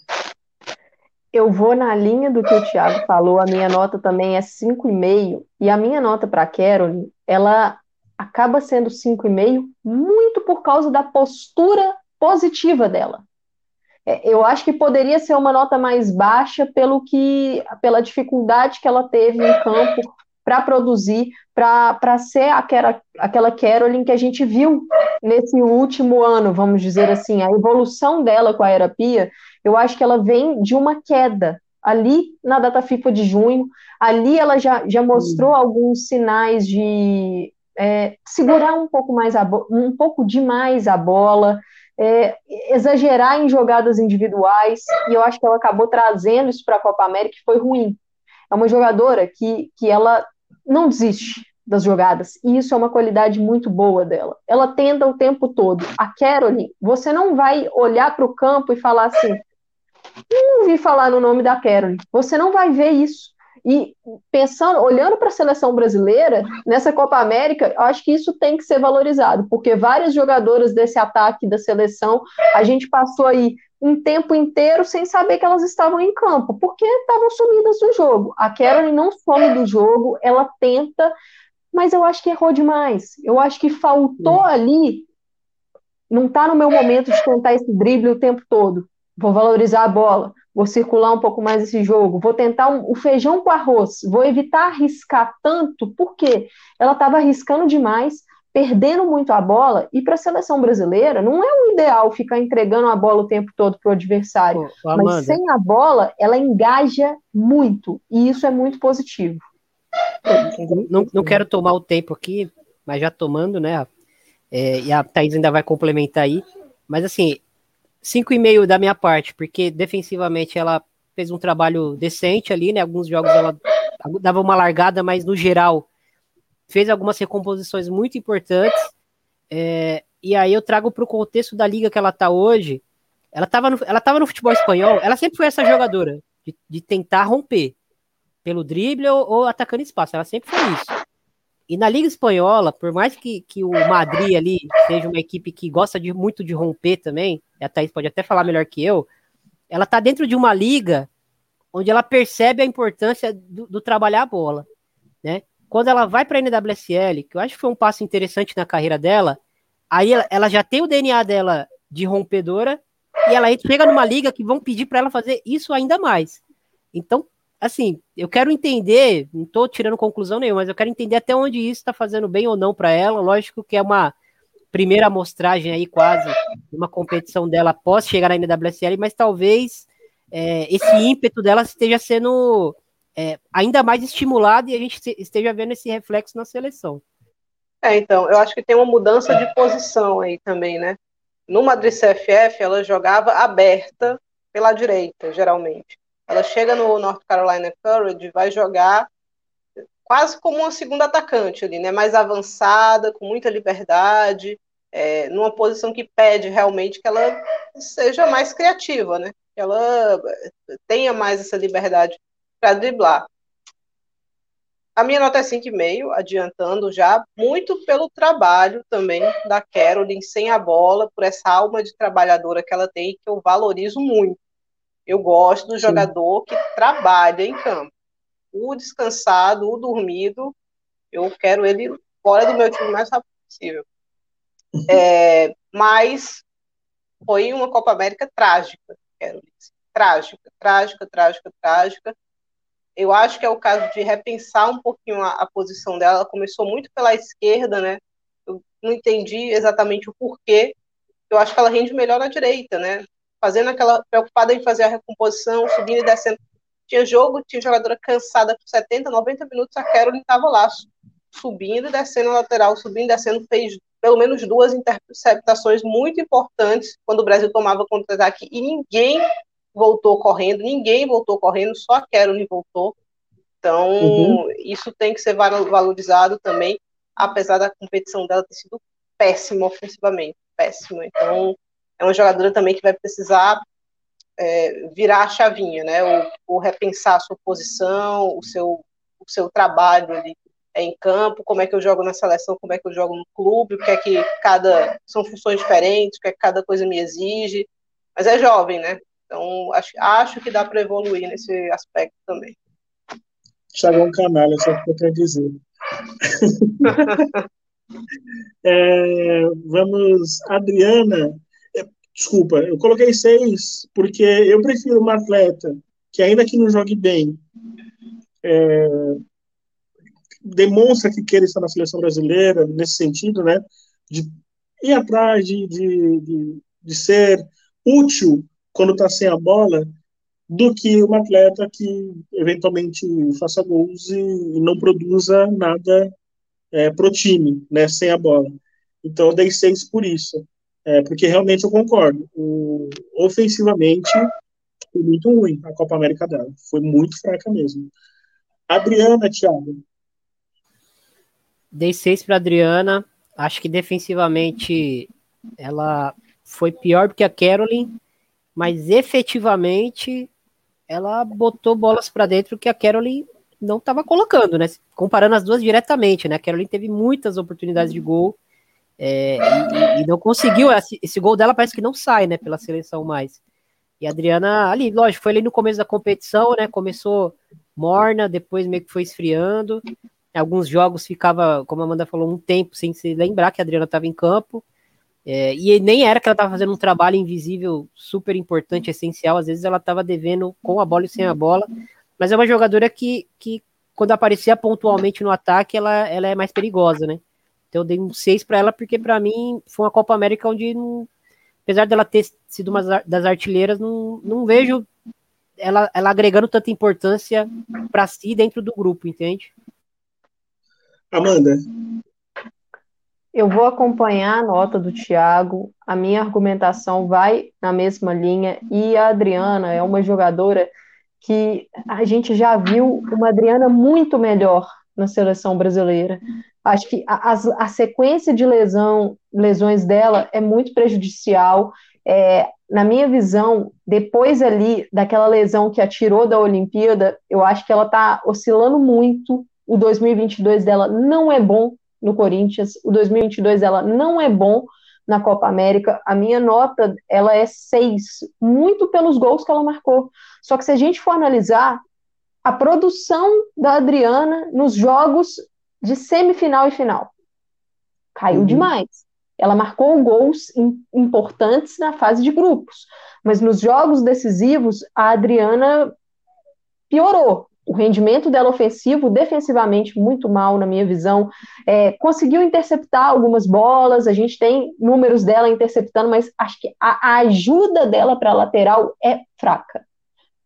Eu vou na linha do que o Thiago falou, a minha nota também é 5,5, e a minha nota para a Carolyn, ela acaba sendo 5,5 muito por causa da postura positiva dela. É, eu acho que poderia ser uma nota mais baixa pelo que, pela dificuldade que ela teve em campo para produzir, para ser aquela, aquela Carolyn que a gente viu nesse último ano, vamos dizer assim, a evolução dela com a Erapia, eu acho que ela vem de uma queda. Ali na data FIFA de junho, ali ela já, já mostrou alguns sinais de é, segurar um pouco mais a um pouco demais a bola, é, exagerar em jogadas individuais, e eu acho que ela acabou trazendo isso para a Copa América, que foi ruim. É uma jogadora que, que ela não desiste das jogadas, e isso é uma qualidade muito boa dela. Ela tenta o tempo todo. A Caroline, você não vai olhar para o campo e falar assim, não ouvi falar no nome da Caroline. Você não vai ver isso. E pensando, olhando para a seleção brasileira, nessa Copa América, eu acho que isso tem que ser valorizado, porque várias jogadoras desse ataque da seleção, a gente passou aí um tempo inteiro sem saber que elas estavam em campo, porque estavam sumidas do jogo. A Carolyn não some do jogo, ela tenta, mas eu acho que errou demais. Eu acho que faltou ali. Não está no meu momento de tentar esse drible o tempo todo. Vou valorizar a bola vou circular um pouco mais esse jogo, vou tentar um, o feijão com arroz, vou evitar arriscar tanto, porque ela estava arriscando demais, perdendo muito a bola, e para a seleção brasileira não é o ideal ficar entregando a bola o tempo todo para o adversário, mas sem a bola ela engaja muito, e isso é muito positivo. Não, não quero tomar o tempo aqui, mas já tomando, né? É, e a Thaís ainda vai complementar aí. Mas assim, 5,5 da minha parte, porque defensivamente ela fez um trabalho decente ali, né? Alguns jogos ela dava uma largada, mas no geral fez algumas recomposições muito importantes. É, e aí eu trago para o contexto da liga que ela tá hoje. Ela estava no, ela tava no futebol espanhol, ela sempre foi essa jogadora de, de tentar romper pelo drible ou, ou atacando espaço. Ela sempre foi isso. E na Liga Espanhola, por mais que, que o Madrid ali seja uma equipe que gosta de, muito de romper também, a Thaís pode até falar melhor que eu, ela tá dentro de uma liga onde ela percebe a importância do, do trabalhar a bola, né? Quando ela vai para a NWSL, que eu acho que foi um passo interessante na carreira dela, aí ela, ela já tem o DNA dela de rompedora e ela chega numa liga que vão pedir para ela fazer isso ainda mais. Então, assim, eu quero entender, não estou tirando conclusão nenhuma, mas eu quero entender até onde isso está fazendo bem ou não para ela. Lógico que é uma primeira amostragem aí, quase, uma competição dela após chegar na NWSL, mas talvez é, esse ímpeto dela esteja sendo é, ainda mais estimulado e a gente esteja vendo esse reflexo na seleção. É, então, eu acho que tem uma mudança de posição aí também, né? No Madrid CFF, ela jogava aberta pela direita, geralmente. Ela chega no North Carolina Courage, vai jogar quase como uma segunda atacante ali, né? Mais avançada, com muita liberdade, é, numa posição que pede realmente que ela seja mais criativa, né? Que ela tenha mais essa liberdade para driblar. A minha nota é 5,5, adiantando já, muito pelo trabalho também da Caroline sem a bola, por essa alma de trabalhadora que ela tem, que eu valorizo muito. Eu gosto do Sim. jogador que trabalha em campo. O descansado, o dormido, eu quero ele fora do meu time o mais rápido possível. É, mas foi uma Copa América trágica, quero dizer. Trágica, trágica, trágica, trágica. Eu acho que é o caso de repensar um pouquinho a, a posição dela. Ela começou muito pela esquerda, né? Eu não entendi exatamente o porquê. Eu acho que ela rende melhor na direita, né? Fazendo aquela preocupada em fazer a recomposição, subindo e descendo. Tinha jogo, tinha jogadora cansada por 70, 90 minutos, a Carolyn estava lá, subindo e descendo a lateral, subindo e descendo, fez pelo menos duas interceptações muito importantes quando o Brasil tomava contra-ataque e ninguém voltou correndo, ninguém voltou correndo, só a Carolyn voltou. Então, uhum. isso tem que ser valorizado também, apesar da competição dela ter sido péssima ofensivamente, péssima. Então, é uma jogadora também que vai precisar é, virar a chavinha, né? Ou, ou, repensar a sua posição, o seu, o seu trabalho ali em campo, como é que eu jogo na seleção, como é que eu jogo no clube, o que é que cada. São funções diferentes, o que é que cada coisa me exige. Mas é jovem, né? Então, acho, acho que dá para evoluir nesse aspecto também. Thiago é um canalha, só eu quero dizer. é, vamos, Adriana. É, desculpa, eu coloquei seis porque eu prefiro uma atleta que, ainda que não jogue bem, é, demonstra que quer estar na seleção brasileira, nesse sentido, né? De ir atrás, de, de, de, de ser útil quando está sem a bola do que um atleta que eventualmente faça gols e, não produza nada é, pro time, né, sem a bola. Então eu dei seis por isso, é, porque realmente eu concordo. O, ofensivamente foi muito ruim a Copa América dela, foi muito fraca mesmo. Adriana, Thiago. Dei seis para Adriana. Acho que defensivamente ela foi pior do que a Caroline mas efetivamente ela botou bolas para dentro que a Caroline não estava colocando, né? Comparando as duas diretamente, né? A Caroline teve muitas oportunidades de gol é, e, e, não conseguiu. Esse gol dela parece que não sai, né? Pela seleção mais. E a Adriana, ali, lógico, foi ali no começo da competição, né? Começou morna, depois meio que foi esfriando. Alguns jogos ficava, como a Amanda falou, um tempo sem se lembrar que a Adriana estava em campo. É, e nem era que ela estava fazendo um trabalho invisível super importante, essencial. Às vezes ela estava devendo com a bola e sem a bola. Mas é uma jogadora que, que quando aparecia pontualmente no ataque, ela, ela é mais perigosa, né? Então eu dei um 6 para ela, porque para mim foi uma Copa América onde, não, apesar dela ter sido uma das artilheiras, não, não vejo ela, ela agregando tanta importância para si dentro do grupo, entende? Amanda, eu vou acompanhar a nota do Thiago, a minha argumentação vai na mesma linha, e a Adriana é uma jogadora que a gente já viu uma Adriana muito melhor na seleção brasileira. Acho que a, a, sequência de lesão, lesões dela é muito prejudicial. É, na minha visão, depois ali daquela lesão que a tirou da Olimpíada, eu acho que ela está oscilando muito. O 2022 dela não é bom no Corinthians. O 2022 ela não é bom na Copa América. A minha nota, ela é 6, muito pelos gols que ela marcou. Só que se a gente for analisar a produção da Adriana nos jogos de semifinal e final, caiu uhum. demais. Ela marcou gols importantes na fase de grupos, mas nos jogos decisivos a Adriana piorou. O rendimento dela ofensivo, defensivamente, muito mal, na minha visão. É, conseguiu interceptar algumas bolas, a gente tem números dela interceptando, mas acho que a, a ajuda dela para a lateral é fraca.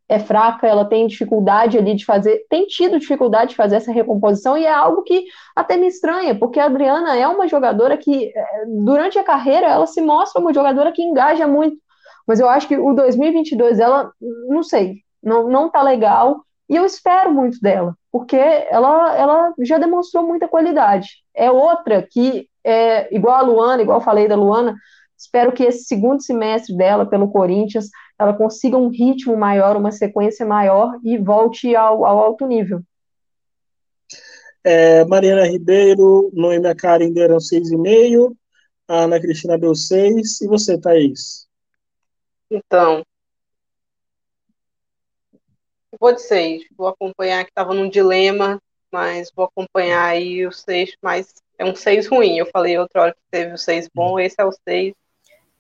É fraca, ela tem dificuldade ali de fazer, tem tido dificuldade de fazer essa recomposição, e é algo que até me estranha, porque a Adriana é uma jogadora que, é, durante a carreira, ela se mostra uma jogadora que engaja muito. Mas eu acho que o 2022 ela, não sei, não, não tá legal. E eu espero muito dela, porque ela, ela já demonstrou muita qualidade. É outra que, é, igual a Luana, igual eu falei da Luana, espero que esse segundo semestre dela pelo Corinthians, ela consiga um ritmo maior, uma sequência maior e volte ao, ao alto nível. É, Mariana Ribeiro, Noemi Karen deram 6,5, a Ana Cristina deu 6, e você, Thaís? Então, vou de seis. Vou acompanhar que estava num dilema, mas vou acompanhar aí o seis, mas é um seis ruim. Eu falei outra hora que teve o seis bom, esse é o seis.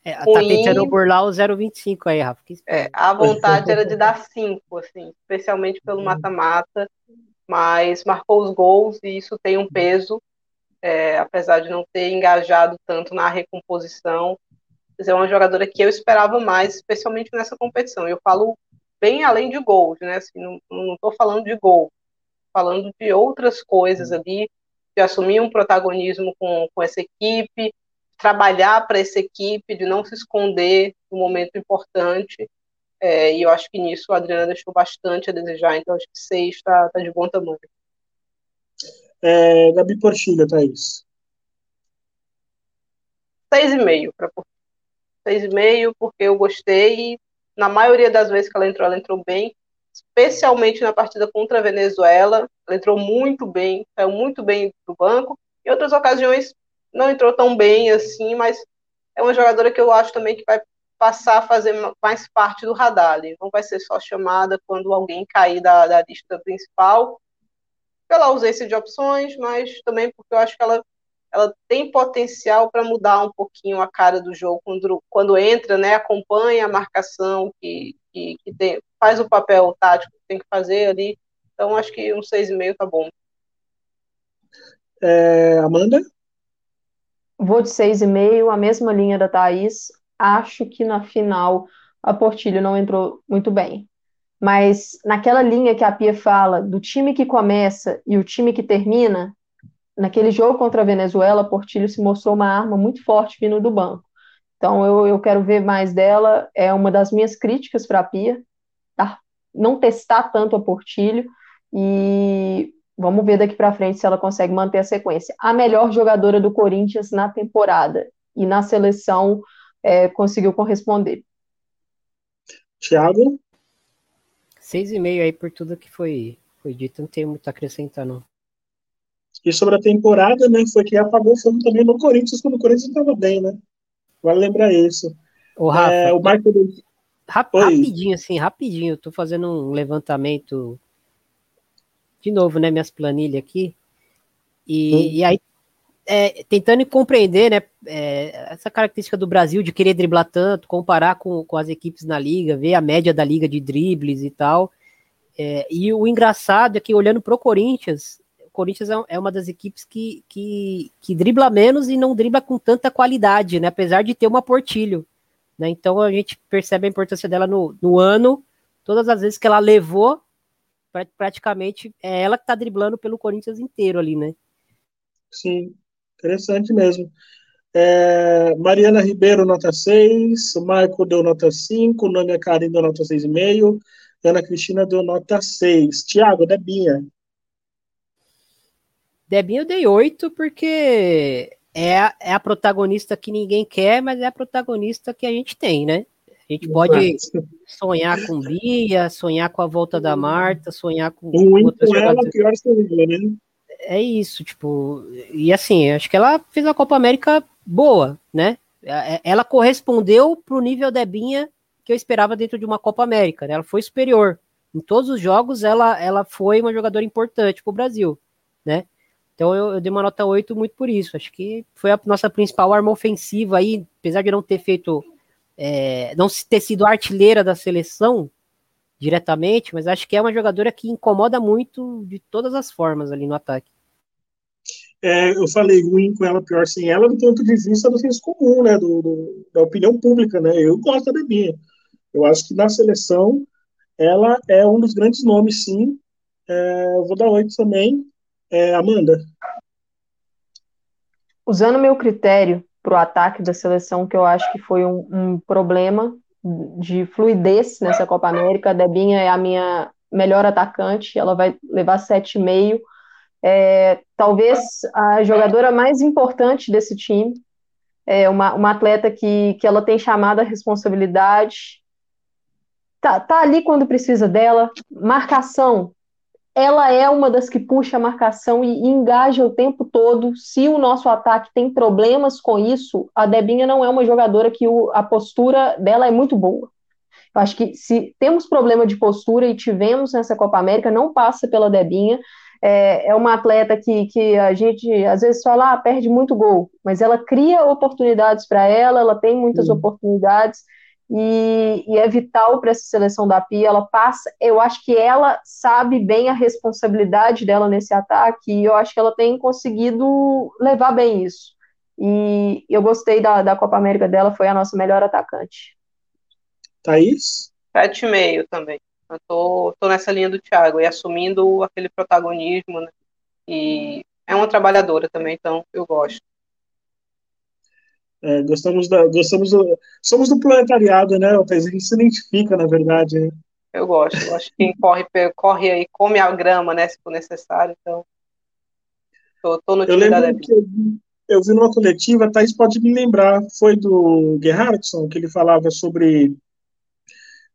É, tá tentando burlar o 0,25 aí, Rafa. É, a vontade era de dar cinco, assim, especialmente pelo uhum. mata-mata, mas marcou os gols e isso tem um peso, é, apesar de não ter engajado tanto na recomposição. É uma jogadora que eu esperava mais, especialmente nessa competição. Eu falo bem além de gols, né? Assim, não estou falando de gol, falando de outras coisas uhum. ali, de assumir um protagonismo com, com essa equipe, trabalhar para essa equipe, de não se esconder no momento importante. É, e eu acho que nisso a Adriana deixou bastante a desejar, então acho que seis está tá de bom tamanho. É, Gabi Portilha, Thaís. Seis e meio para Seis e meio, porque eu gostei na maioria das vezes que ela entrou, ela entrou bem, especialmente na partida contra a Venezuela. Ela entrou muito bem, saiu muito bem do banco. Em outras ocasiões, não entrou tão bem assim, mas é uma jogadora que eu acho também que vai passar a fazer mais parte do radar. Não vai ser só chamada quando alguém cair da, da lista principal, pela ausência de opções, mas também porque eu acho que ela ela tem potencial para mudar um pouquinho a cara do jogo quando, quando entra, né, acompanha a marcação que, que, que tem, faz o papel tático que tem que fazer ali. Então acho que um 6,5 tá bom. É, Amanda? Vou de 6,5, a mesma linha da Thaís. Acho que na final a Portilho não entrou muito bem. Mas naquela linha que a Pia fala, do time que começa e o time que termina, naquele jogo contra a Venezuela, Portilho se mostrou uma arma muito forte vindo do banco. Então eu, eu quero ver mais dela. É uma das minhas críticas para a Pia, tá? não testar tanto a Portilho e vamos ver daqui para frente se ela consegue manter a sequência. A melhor jogadora do Corinthians na temporada e na seleção é, conseguiu corresponder. Thiago? Seis e meio aí por tudo que foi, foi dito, não tem muito a acrescentar, não. E sobre a temporada, né, foi que apagou fogo também no Corinthians, quando o Corinthians estava bem, né? Vale lembrar isso. O Rafa, é, o Michael... Rap, rapidinho, assim, rapidinho, eu tô fazendo um levantamento de novo, né, minhas planilhas aqui, e, e aí é, tentando compreender, né, é, essa característica do Brasil de querer driblar tanto, comparar com, com as equipes na liga, ver a média da liga de dribles e tal, é, e o engraçado é que olhando pro Corinthians, Corinthians é, é uma das equipes que, que, que dribla menos e não dribla com tanta qualidade, né? Apesar de ter uma Portilho. Né? Então a gente percebe a importância dela no, no ano. Todas as vezes que ela levou, praticamente é ela que está driblando pelo Corinthians inteiro ali, né? Sim, interessante mesmo. É, Mariana Ribeiro, nota 6, Marco deu nota 5, Nânia Karim deu nota 6,5, Ana Cristina deu nota 6. Tiago, Debinha. Debinha eu dei oito porque é a, é a protagonista que ninguém quer, mas é a protagonista que a gente tem, né? A gente pode sonhar com Bia, sonhar com a volta da Marta, sonhar com Ruim outras com ela, pior seria, né? É isso, tipo, e assim, acho que ela fez uma Copa América boa, né? É, é, ela correspondeu para o nível Debinha que eu esperava dentro de uma Copa América. Né? Ela foi superior. Em todos os jogos, ela, ela foi uma jogadora importante para o Brasil. Né? Então eu, eu, dei uma nota 8 muito por isso. Acho que foi a nossa principal arma ofensiva aí, apesar de não ter feito. É, não ter sido artilheira da seleção diretamente, mas acho que é uma jogadora que incomoda muito de todas as formas ali no ataque é, eu falei ruim com ela, pior sem ela, do ponto de vista do senso comum, né, do, do, da opinião pública, né, eu gosto da Debinha. Eu acho que na seleção ela é um dos grandes nomes, sim. É, eu vou dar oito também. É, Amanda. Usando meu critério para o ataque da seleção, que eu acho que foi um, um problema de fluidez nessa Copa América, a Debinha é a minha melhor atacante, ela vai levar sete e meio. É, talvez a jogadora mais importante desse time, é uma, uma atleta que, que ela tem chamada a responsabilidade, tá, tá ali quando precisa dela, marcação, ela é uma das que puxa a marcação e, engaja o tempo todo. Se o nosso ataque tem problemas com isso, a Debinha não é uma jogadora que o, a postura dela é muito boa. Eu acho que se temos problema de postura e tivemos nessa Copa América, não passa pela Debinha é, é uma atleta que, que a gente às vezes fala, ah, perde muito gol, mas ela cria oportunidades para ela, ela tem muitas uhum. oportunidades e, e, é vital para essa seleção da Pia. Ela passa, eu acho que ela sabe bem a responsabilidade dela nesse ataque e eu acho que ela tem conseguido levar bem isso. E eu gostei da, da Copa América dela, foi a nossa melhor atacante. Thaís? Sete e meio também. Eu tô, tô nessa linha do Thiago e assumindo aquele protagonismo, né? E é uma trabalhadora também, então eu gosto. É, gostamos da, gostamos do, somos do proletariado, né, A gente se identifica, na verdade. Né? Eu gosto. Eu acho que corre, corre aí, come a grama, né, se for necessário. Então, tô, tô no eu lembro que eu vi, eu vi numa coletiva, a Thaís pode me lembrar, foi do Gerhardson, que ele falava sobre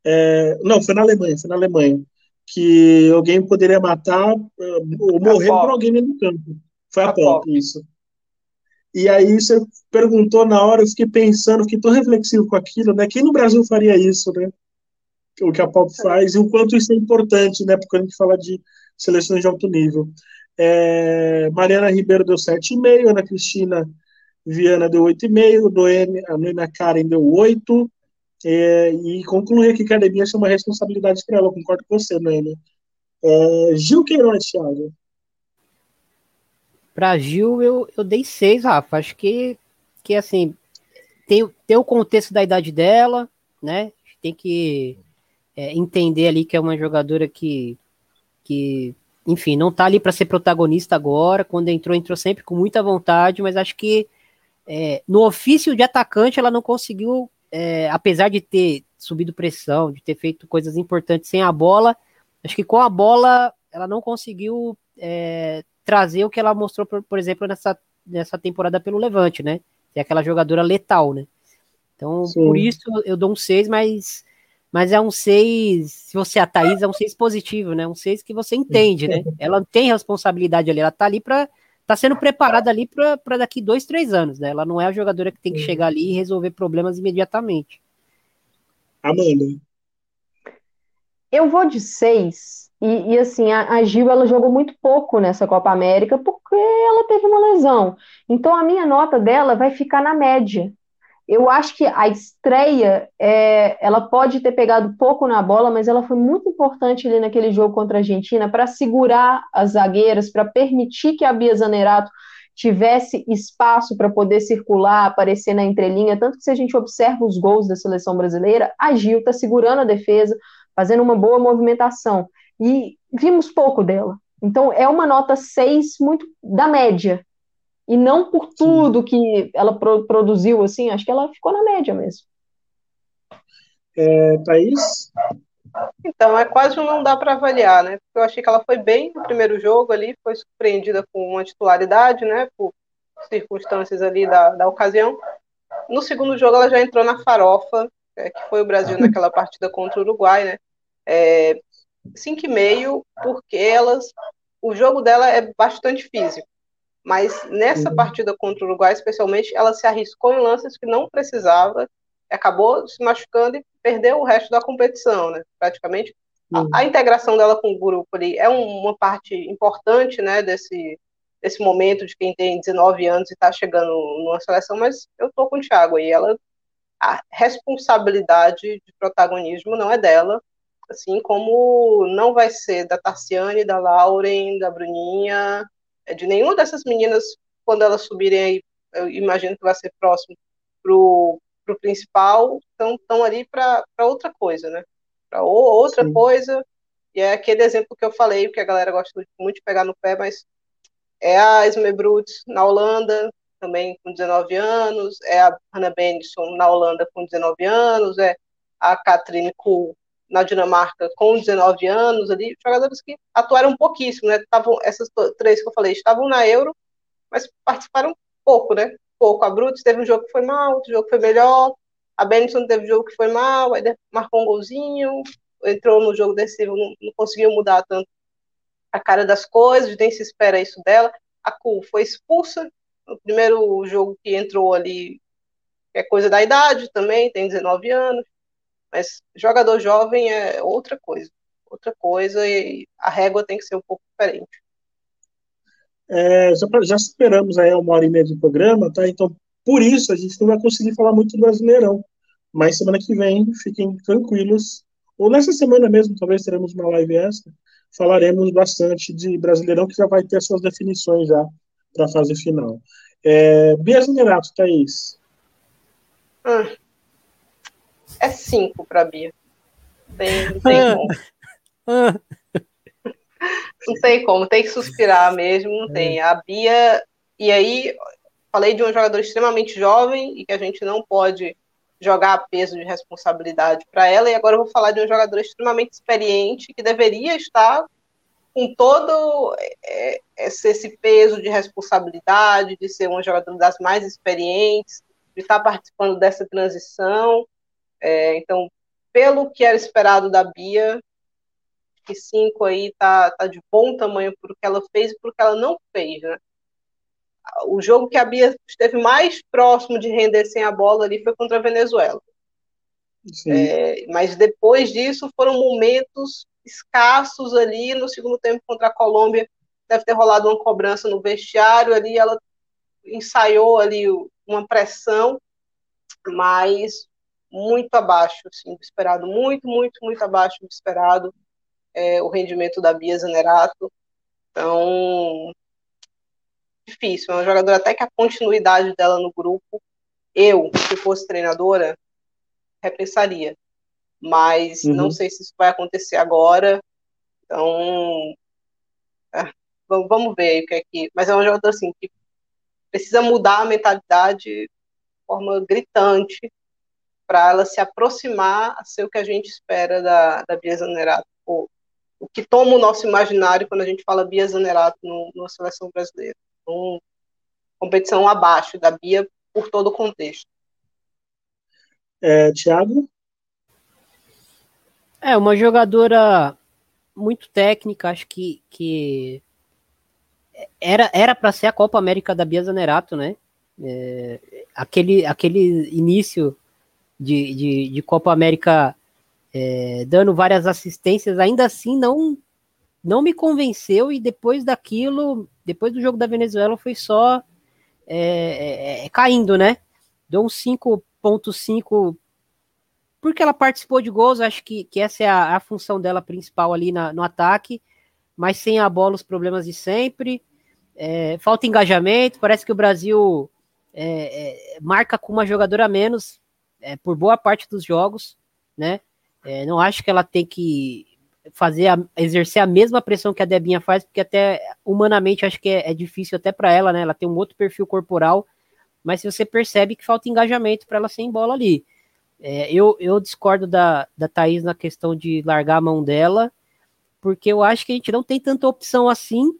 é, não, foi na Alemanha, foi na Alemanha. Que alguém poderia matar eh, ou morrer por alguém no campo. Foi a, a Pop, Pop, isso. E aí você perguntou na hora, eu fiquei pensando, fiquei tão reflexivo com aquilo, né? Quem no Brasil faria isso, né? O que a Pop é. faz e o quanto isso é importante, né? Porque a gente fala de seleções de alto nível. É, Mariana Ribeiro deu 7,5, Ana Cristina Viana deu 8,5, a Noemi Karen deu 8, é, e concluir que a academia é uma responsabilidade para ela, concordo com você, né? É, Gil Queiroz, Thiago. Para Gil, eu, eu dei seis, Rafa. Acho que, que assim, tem, tem o contexto da idade dela, né? Tem que é, entender ali que é uma jogadora que, que enfim, não tá ali para ser protagonista agora. Quando entrou, entrou sempre com muita vontade, mas acho que é, no ofício de atacante ela não conseguiu é, apesar de ter subido pressão, de ter feito coisas importantes sem a bola, acho que com a bola ela não conseguiu é, trazer o que ela mostrou, por, por, exemplo, nessa, nessa temporada pelo Levante, né? Que é aquela jogadora letal, né? Então, Sim. por isso eu dou um 6, mas, mas é um 6, se você é a Thaís, é um 6 positivo, né? Um 6 que você entende, né? Ela tem responsabilidade ali, ela tá ali para tá sendo preparada ali para daqui dois, três anos, né? Ela não é a jogadora que tem que chegar ali e resolver problemas imediatamente. Amanda. Eu vou de seis. E, e assim, a, a, Gil ela jogou muito pouco nessa Copa América porque ela teve uma lesão. Então a minha nota dela vai ficar na média eu acho que a estreia, é, ela pode ter pegado pouco na bola, mas ela foi muito importante ali naquele jogo contra a Argentina para segurar as zagueiras, para permitir que a Bia Zanerato tivesse espaço para poder circular, aparecer na entrelinha. Tanto que se a gente observa os gols da seleção brasileira, a Gil está segurando a defesa, fazendo uma boa movimentação. E vimos pouco dela. Então é uma nota 6 muito da média, e não por tudo Sim. que ela pro, produziu, assim, acho que ela ficou na média mesmo. É, Thaís? Então, é quase um não dá para avaliar, né? Porque eu achei que ela foi bem no primeiro jogo ali, foi surpreendida com uma titularidade, né? Por circunstâncias ali da, da ocasião. No segundo jogo, ela já entrou na farofa, é, que foi o Brasil naquela partida contra o Uruguai, né? É, 5,5, porque elas, o jogo dela é bastante físico. mas nessa uhum. partida contra o Uruguai, especialmente, ela se arriscou em lances que não precisava, acabou se machucando e perdeu o resto da competição, né? Praticamente. Uhum. A, a, integração dela com o grupo ali é um, uma parte importante, né, desse, desse momento de quem tem 19 anos e está chegando numa seleção, mas eu estou com o Thiago aí, ela a responsabilidade de protagonismo não é dela, assim como não vai ser da Tarciane, da Lauren, da Bruninha, é de nenhuma dessas meninas, quando elas subirem aí, eu imagino que vai ser próximo pro, pro principal, então estão ali para outra coisa, né? Para outra Sim. coisa, e é aquele exemplo que eu falei, que a galera gosta muito de pegar no pé, mas é a Esme Brutes na Holanda, também com 19 anos, é a Hannah Benson na Holanda com 19 anos, é a Catherine Kuhl na Dinamarca com 19 anos ali, jogadores que atuaram pouquíssimo, né? Tavam, essas três que eu falei estavam na Euro, mas participaram pouco, né? Pouco. A Brutus teve um jogo que foi mal, outro jogo que foi melhor. A Benson teve um jogo que foi mal, aí marcou um golzinho, entrou no jogo decisivo, não, não conseguiu mudar tanto a cara das coisas, nem se espera isso dela. A Kuhl foi expulsa no primeiro jogo que entrou ali, é coisa da idade também, tem 19 anos. Mas jogador jovem é outra coisa. Outra coisa e a régua tem que ser um pouco diferente. É, já, já esperamos aí uma hora e meia de programa, tá? Então, por isso, a gente não vai conseguir falar muito do Brasileirão. Mas semana que vem, fiquem tranquilos. Ou nessa semana mesmo, talvez teremos uma live extra. Falaremos bastante de Brasileirão, que já vai ter as suas definições já para a fase final. É, Bia Zenerato, Thaís. Hum, é cinco para Bia. Tem, não tem como. não tem como, tem que suspirar mesmo, não tem. A Bia, e aí, falei de um jogador extremamente jovem e que a gente não pode jogar peso de responsabilidade para ela, e agora eu vou falar de um jogador extremamente experiente que deveria estar com todo é, esse peso de responsabilidade, de ser um jogador das mais experientes, de estar participando dessa transição, é, então, pelo que era esperado da Bia, que cinco aí tá, tá de bom tamanho por que ela fez e por que ela não fez, né? O jogo que a Bia esteve mais próximo de render sem a bola ali foi contra a Venezuela. É, mas depois disso foram momentos escassos ali no segundo tempo contra a Colômbia. Deve ter rolado uma cobrança no vestiário ali, ela ensaiou ali uma pressão, mas muito abaixo assim, do esperado, muito, muito, muito abaixo do esperado é, o rendimento da Bia Zanerato. Então, difícil. É uma jogadora até que a continuidade dela no grupo, eu, se fosse treinadora, repensaria. Mas uhum. não sei se isso vai acontecer agora. Então, é, vamos ver o que é que. Mas é um jogador assim que precisa mudar a mentalidade de forma gritante para ela se aproximar a ser o que a gente espera da, da Bia Zanerato, o, o que toma o nosso imaginário quando a gente fala Bia Zanerato no, na seleção brasileira. Então, competição abaixo da Bia por todo o contexto. É, Tiago? É, uma jogadora muito técnica, acho que, que era para ser a Copa América da Bia Zanerato, né? É, aquele, aquele início de, de, de Copa América é, dando várias assistências, ainda assim não não me convenceu e depois daquilo, depois do jogo da Venezuela foi só é, é, é caindo, né? Deu um 5.5 porque ela participou de gols, acho que, que essa é a, a função dela principal ali na, no ataque, mas sem a bola os problemas de sempre, é, falta engajamento, parece que o Brasil é, marca com uma jogadora a menos, é, por boa parte dos jogos, né? É, não acho que ela tem que fazer a, exercer a mesma pressão que a Debinha faz, porque até humanamente acho que é, é difícil até para ela, né? Ela tem um outro perfil corporal, mas você percebe que falta engajamento para ela sem bola ali. É, eu, eu discordo da, da Thaís na questão de largar a mão dela, porque eu acho que a gente não tem tanta opção assim.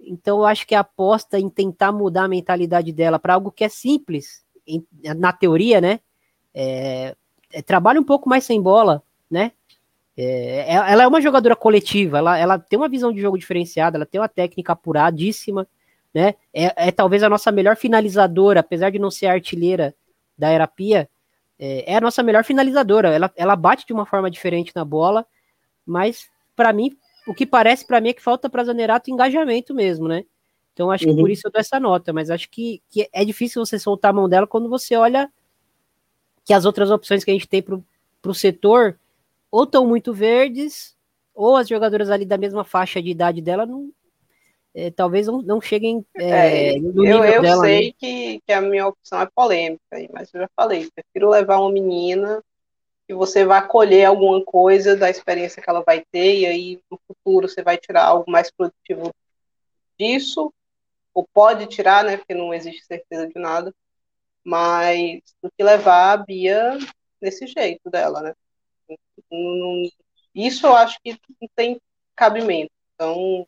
Então eu acho que a aposta em tentar mudar a mentalidade dela para algo que é simples, em, na teoria, né? É, é, trabalha um pouco mais sem bola, né? É, ela é uma jogadora coletiva, ela, ela tem uma visão de jogo diferenciada, ela tem uma técnica apuradíssima, né? É, é, talvez a nossa melhor finalizadora, apesar de não ser artilheira da Erapia, é, é a nossa melhor finalizadora. Ela, ela bate de uma forma diferente na bola, mas para mim, o que parece para mim é que falta para Zanerato engajamento mesmo, né? Então acho que por uhum. isso eu dou essa nota, mas acho que, que é difícil você soltar a mão dela quando você olha que as outras opções que a gente tem para o setor ou estão muito verdes, ou as jogadoras ali da mesma faixa de idade dela não, é, talvez não, não cheguem é, é, no nível eu, eu dela. Eu sei né? que, que a minha opção é polêmica, mas eu já falei, prefiro levar uma menina que você vai colher alguma coisa da experiência que ela vai ter, e aí no futuro você vai tirar algo mais produtivo disso, ou pode tirar, né, porque não existe certeza de nada, mas do que levar a Bia desse jeito dela, né? Isso eu acho que não tem cabimento. Então,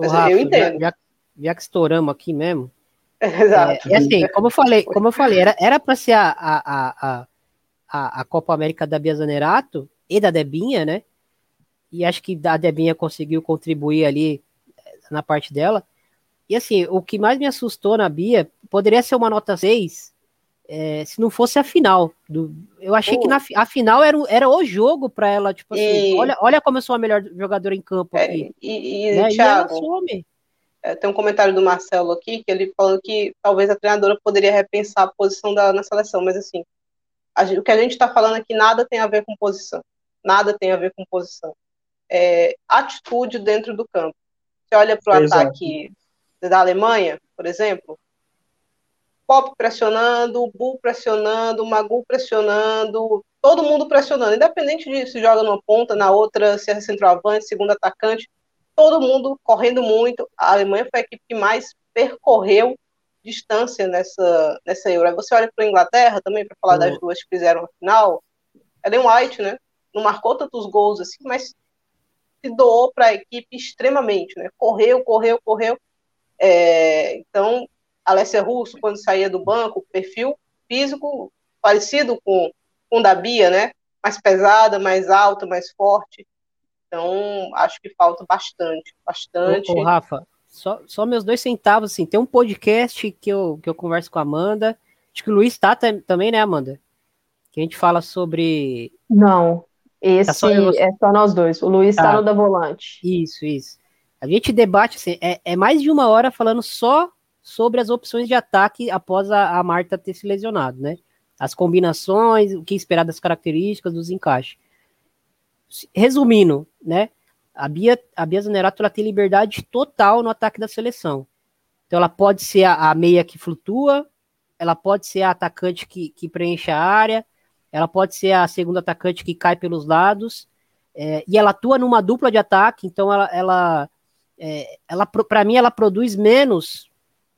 Rafa, eu entendo. Já, já, que estouramos aqui mesmo. Exato. É, é, assim, como eu falei, como eu falei, era para ser a, a, a, a, Copa América da Bia Zanerato e da Debinha, né? E acho que a Debinha conseguiu contribuir ali eh, na parte dela. E assim, o que mais me assustou na Bia poderia ser uma nota 6 é, se não fosse a final. Do, eu achei que na, a final era, era o jogo para ela, tipo assim, e... olha, olha como eu sou a melhor jogadora em campo é, aqui. E, e, né? Thiago, e é, tem um comentário do Marcelo aqui, que ele falando que talvez a treinadora poderia repensar a posição dela na seleção, mas assim, a, o que a gente está falando aqui nada tem a ver com posição. Nada tem a ver com posição. É, atitude dentro do campo. Você olha para o ataque da Alemanha, por exemplo, Pop pressionando, Bull pressionando, Magu pressionando, todo mundo pressionando, independente de se joga numa ponta, na outra, se é centroavante, segundo atacante, todo mundo correndo muito. A Alemanha foi a equipe que mais percorreu distância nessa, nessa Euro. Aí você olha para a Inglaterra também, para falar uhum. das duas que fizeram a final, Ellen White, né? Não marcou tantos gols assim, mas se doou para a equipe extremamente, né? Correu, correu, correu. É, então, Alessia Russo, quando saía do banco, perfil físico parecido com, com o da Bia, né? Mais pesada, mais alta, mais forte. Então, acho que falta bastante, bastante. Ô, ô, Rafa, só, só meus dois centavos, assim, tem um podcast que eu, que eu converso com a Amanda, acho que o Luiz tá também, né, Amanda? Que a gente fala sobre... Não, esse tá só é só nós dois, o Luiz tá, tá no da Volante. Isso, isso. A gente debate, assim, é, é mais de uma hora falando só sobre as opções de ataque após a, a Marta ter se lesionado, né? As combinações, o que esperar das características, dos encaixes. Resumindo, né? A Bia, a Bia Zanerato ela tem liberdade total no ataque da seleção. Então ela pode ser a, a meia que flutua, ela pode ser a atacante que, que preenche a área, ela pode ser a segunda atacante que cai pelos lados, é, e ela atua numa dupla de ataque, então ela, ela, é, ela para mim, ela produz menos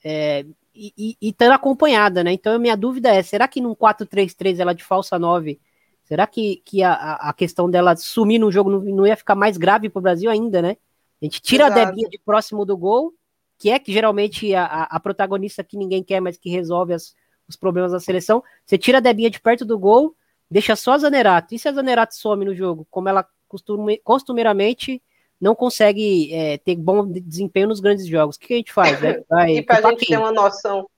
é, e, estando acompanhada, né? Então a minha dúvida é, será que num 4-3-3 ela de falsa 9, será que, que a, a questão dela sumir no jogo não, não ia ficar mais grave para o Brasil ainda, né? A gente tira Exato. a Debinha de próximo do gol, que é que geralmente a, a, protagonista que ninguém quer, mas que resolve as, os problemas da seleção. Você tira a Debinha de perto do gol, deixa só a Zanerato. E se a Zanerato some no jogo, como ela costume, costumeiramente não consegue é, ter bom desempenho nos grandes jogos. O que a gente faz? Né? Vai, e para a gente ter uma noção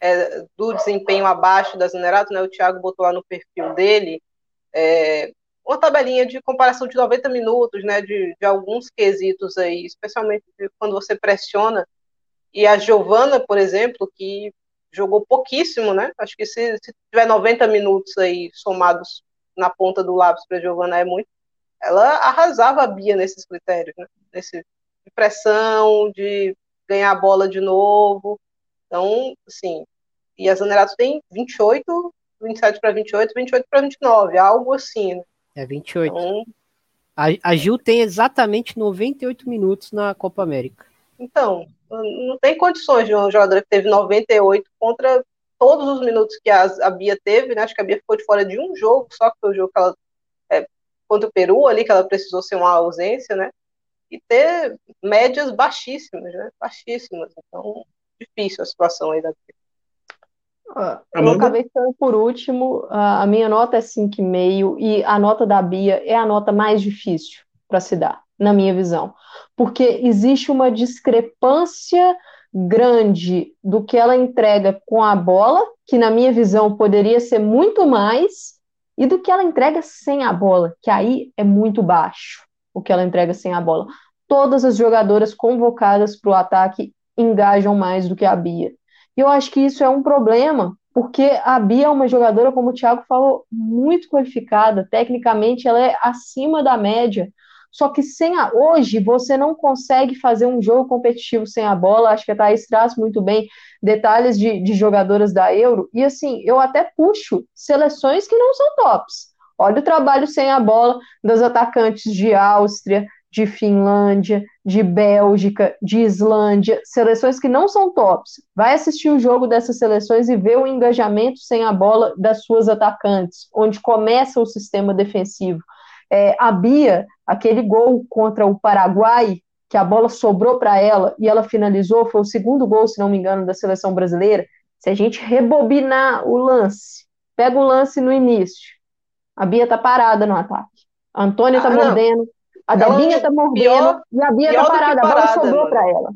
é, do desempenho abaixo da Zenerato, né, o Thiago botou lá no perfil dele é, uma tabelinha de comparação de 90 minutos, né, de, de alguns quesitos aí, especialmente quando você pressiona. E a Giovana, por exemplo, que jogou pouquíssimo, né? Acho que se, se tiver 90 minutos aí somados na ponta do lápis para Giovana é muito ela arrasava a Bia nesses critérios, né? Nesse, de pressão, de ganhar a bola de novo. Então, assim, e a Zanerato tem 28, 27 para 28, 28 para 29, algo assim, né? É 28. Então, a, a Gil tem exatamente 98 minutos na Copa América. Então, não tem condições de um jogador que teve 98 contra todos os minutos que a, a Bia teve, né? Acho que a Bia ficou de fora de um jogo, só que foi o jogo que ela contra o Peru ali, que ela precisou ser uma ausência, né? E ter médias baixíssimas, né? Baixíssimas. Então, difícil a situação aí da ah, eu acabei ficando por último, a minha nota é 5,5 e a nota da Bia é a nota mais difícil para se dar, na minha visão, porque existe uma discrepância grande do que ela entrega com a bola, que na minha visão poderia ser muito mais, e do que ela entrega sem a bola, que aí é muito baixo o que ela entrega sem a bola. Todas as jogadoras convocadas para o ataque engajam mais do que a Bia. E eu acho que isso é um problema, porque a Bia é uma jogadora, como o Thiago falou, muito qualificada, tecnicamente ela é acima da média. Só que sem a, hoje você não consegue fazer um jogo competitivo sem a bola. Acho que a Thaís traz muito bem detalhes de, de jogadoras da Euro. E assim, eu até puxo seleções que não são tops. Olha o trabalho sem a bola das atacantes de Áustria, de Finlândia, de Bélgica, de Islândia, seleções que não são tops. Vai assistir o jogo dessas seleções e ver o engajamento sem a bola das suas atacantes, onde começa o sistema defensivo. É, a Bia, aquele gol contra o Paraguai, que a bola sobrou para ela e ela finalizou, foi o segundo gol, se não me engano, da seleção brasileira. Se a gente rebobinar o lance, pega o lance no início, a Bia tá parada no ataque. A Antônia tá ah, mordendo, a Debinha tá mordendo pior, e a Bia tá parada, parada, a bola sobrou para ela.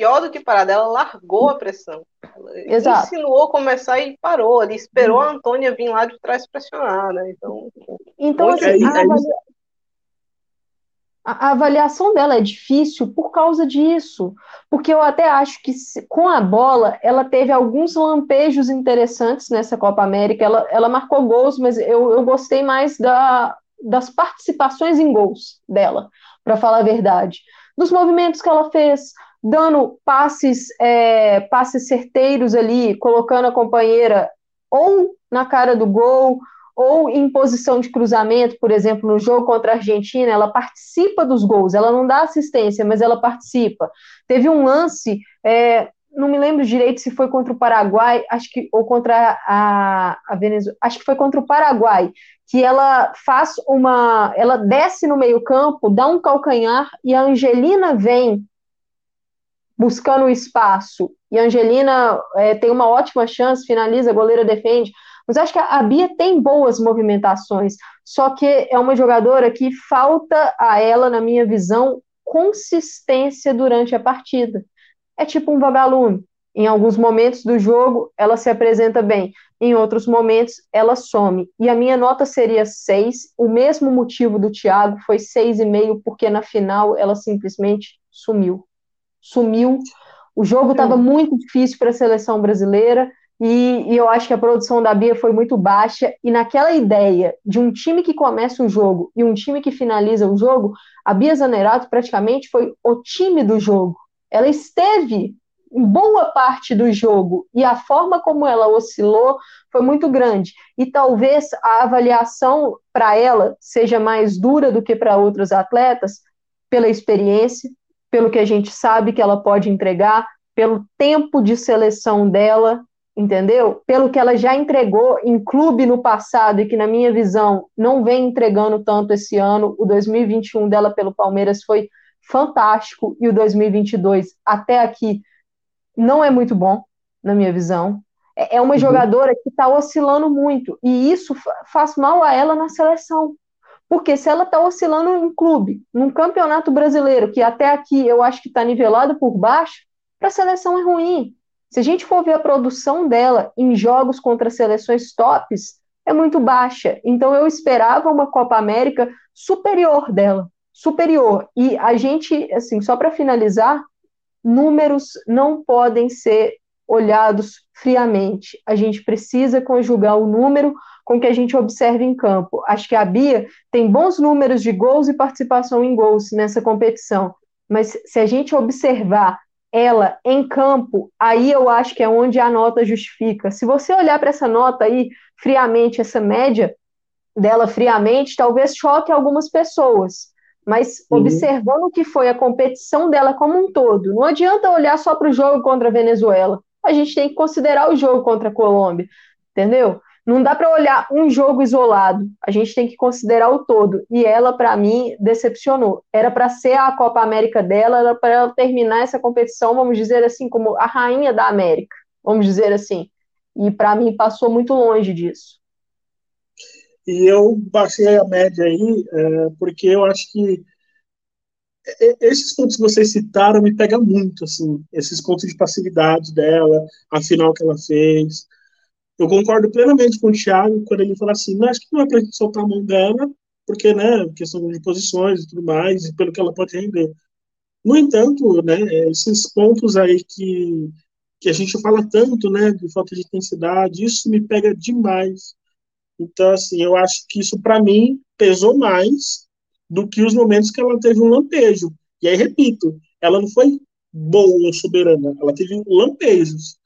Pior do que parada, ela largou a pressão. Ela Exato. insinuou começar e parou. Ele esperou a Antônia vir lá de trás pressionar, né? Então, então assim, a, avalia... a, avaliação dela é difícil por causa disso. Porque eu até acho que com a bola, ela teve alguns lampejos interessantes nessa Copa América. Ela, ela marcou gols, mas eu, eu gostei mais da, das participações em gols dela, para falar a verdade. Dos movimentos que ela fez, dando passes, é, passes certeiros ali, colocando a companheira ou na cara do gol, ou em posição de cruzamento, por exemplo, no jogo contra a Argentina, ela participa dos gols, ela não dá assistência, mas ela participa. Teve um lance, é, não me lembro direito se foi contra o Paraguai, acho que, ou contra a, a Venezuela, acho que foi contra o Paraguai, que ela faz uma, ela desce no meio campo, dá um calcanhar, e a Angelina vem buscando o espaço. E a Angelina é, tem uma ótima chance, finaliza, a goleira defende. Mas acho que a Bia tem boas movimentações, só que é uma jogadora que falta a ela, na minha visão, consistência durante a partida. É tipo um vagalume. Em alguns momentos do jogo, ela se apresenta bem, em outros momentos, ela some. E a minha nota seria 6. O mesmo motivo do Thiago foi 6,5, porque na final ela simplesmente sumiu sumiu. O jogo estava muito difícil para a seleção brasileira e, e, eu acho que a produção da Bia foi muito baixa. E naquela ideia de um time que começa o jogo e um time que finaliza o jogo, a Bia Zanerato praticamente foi o time do jogo. Ela esteve em boa parte do jogo e a forma como ela oscilou foi muito grande. E talvez a avaliação para ela seja mais dura do que para outros atletas, pela experiência, pelo que a gente sabe que ela pode entregar, pelo tempo de seleção dela, entendeu? Pelo que ela já entregou em clube no passado e que, na minha visão, não vem entregando tanto esse ano. O 2021 dela pelo Palmeiras foi fantástico e o 2022 até aqui não é muito bom, na minha visão. É, é uma uhum. jogadora que está oscilando muito e isso faz mal a ela na seleção. Porque se ela está oscilando em clube, num campeonato brasileiro, que até aqui eu acho que está nivelado por baixo, para a seleção é ruim. Se a gente for ver a produção dela em jogos contra seleções tops, é muito baixa. Então eu esperava uma Copa América superior dela, superior. E a gente, assim, só para finalizar, números não podem ser olhados friamente. A gente precisa conjugar o número com que a gente observe em campo. Acho que a Bia tem bons números de gols e participação em gols nessa competição, mas se a gente observar ela em campo, aí eu acho que é onde a nota justifica. Se você olhar para essa nota aí friamente, essa média dela friamente, talvez choque algumas pessoas. Mas uhum. observando o que foi a competição dela como um todo, não adianta olhar só para o jogo contra a Venezuela. A gente tem que considerar o jogo contra a Colômbia, entendeu? Não dá para olhar um jogo isolado, a gente tem que considerar o todo. E ela, para mim, decepcionou. Era para ser a Copa América dela, era para ela terminar essa competição, vamos dizer assim, como a rainha da América, vamos dizer assim. E para mim passou muito longe disso. E eu baixei a média aí, é, porque eu acho que esses pontos que vocês citaram me pegam muito, assim, esses pontos de passividade dela, a final que ela fez. Eu concordo plenamente com o Thiago quando ele fala assim, mas acho que não é para gente soltar a mão dela, porque, né, questão de posições e tudo mais, e pelo que ela pode render. No entanto, né, esses pontos aí que, que a gente fala tanto, né, de falta de intensidade, isso me pega demais. Então, assim, eu acho que isso, para mim, pesou mais do que os momentos que ela teve um lampejo. E aí, repito, ela não foi boa ou soberana, ela teve lampejos,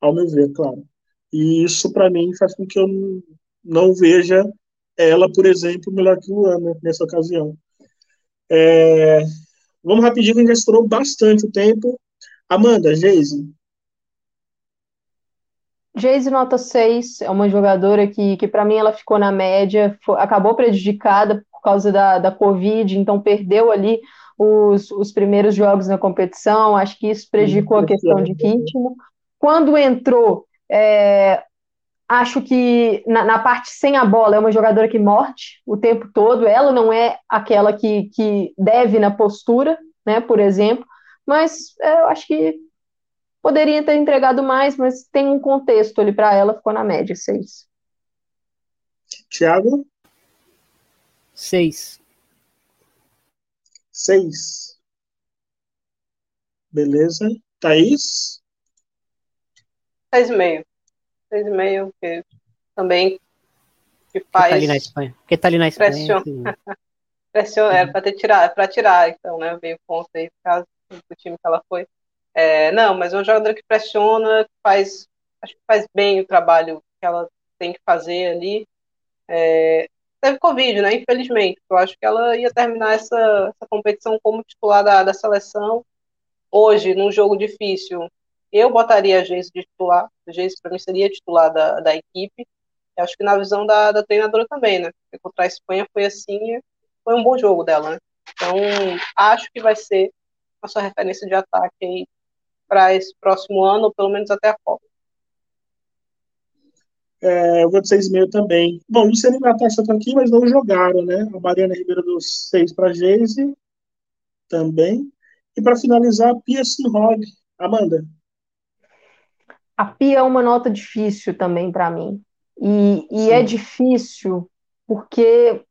ao meu ver, claro. E isso, para mim, faz com que eu não veja ela, por exemplo, melhor que o Ana nessa ocasião. É... Vamos rapidinho, que já estourou bastante o tempo. Amanda, Geise. Geise nota 6, é uma jogadora que, que para mim, ela ficou na média, foi, acabou prejudicada causa da, da Covid, então perdeu ali os, os primeiros jogos na competição, acho que isso prejudicou a questão de ritmo. Quando entrou, é, acho que na, na, parte sem a bola é uma jogadora que morte o tempo todo, ela não é aquela que, que deve na postura, né, por exemplo, mas é, eu acho que poderia ter entregado mais, mas tem um contexto ali para ela, ficou na média, seis. Tiago? Seis. Seis. Beleza. Thaís? Seis e meio. Seis e meio, que também que faz... Que tá ali na Espanha. Porque tá ali na Espanha. Pressiona. Pressiona, era para ter tirar, é para tirar, então, né? Veio ponto aí, por causa do time que ela foi. É, não, mas é uma jogadora que pressiona, que faz, acho que faz bem o trabalho que ela tem que fazer ali. É, teve Covid, né? Infelizmente. Eu acho que ela ia terminar essa, essa competição como titular da, da seleção. Hoje, num jogo difícil, eu botaria a Geise de titular. A Geise, para mim, seria titular da, da equipe. Eu acho que na visão da, da treinadora também, né? Porque contra a Espanha foi assim, foi um bom jogo dela, né? Então, acho que vai ser a sua referência de ataque aí para esse próximo ano, ou pelo menos até a Copa. É, eu vou de 6,5 também. Bom, Luciano e Natasha estão aqui, mas não jogaram, né? A Mariana Ribeiro deu 6 para a Geise também. E para finalizar, a Pia Sinhog. Amanda. A Pia é uma nota difícil também para mim. E, e é difícil porque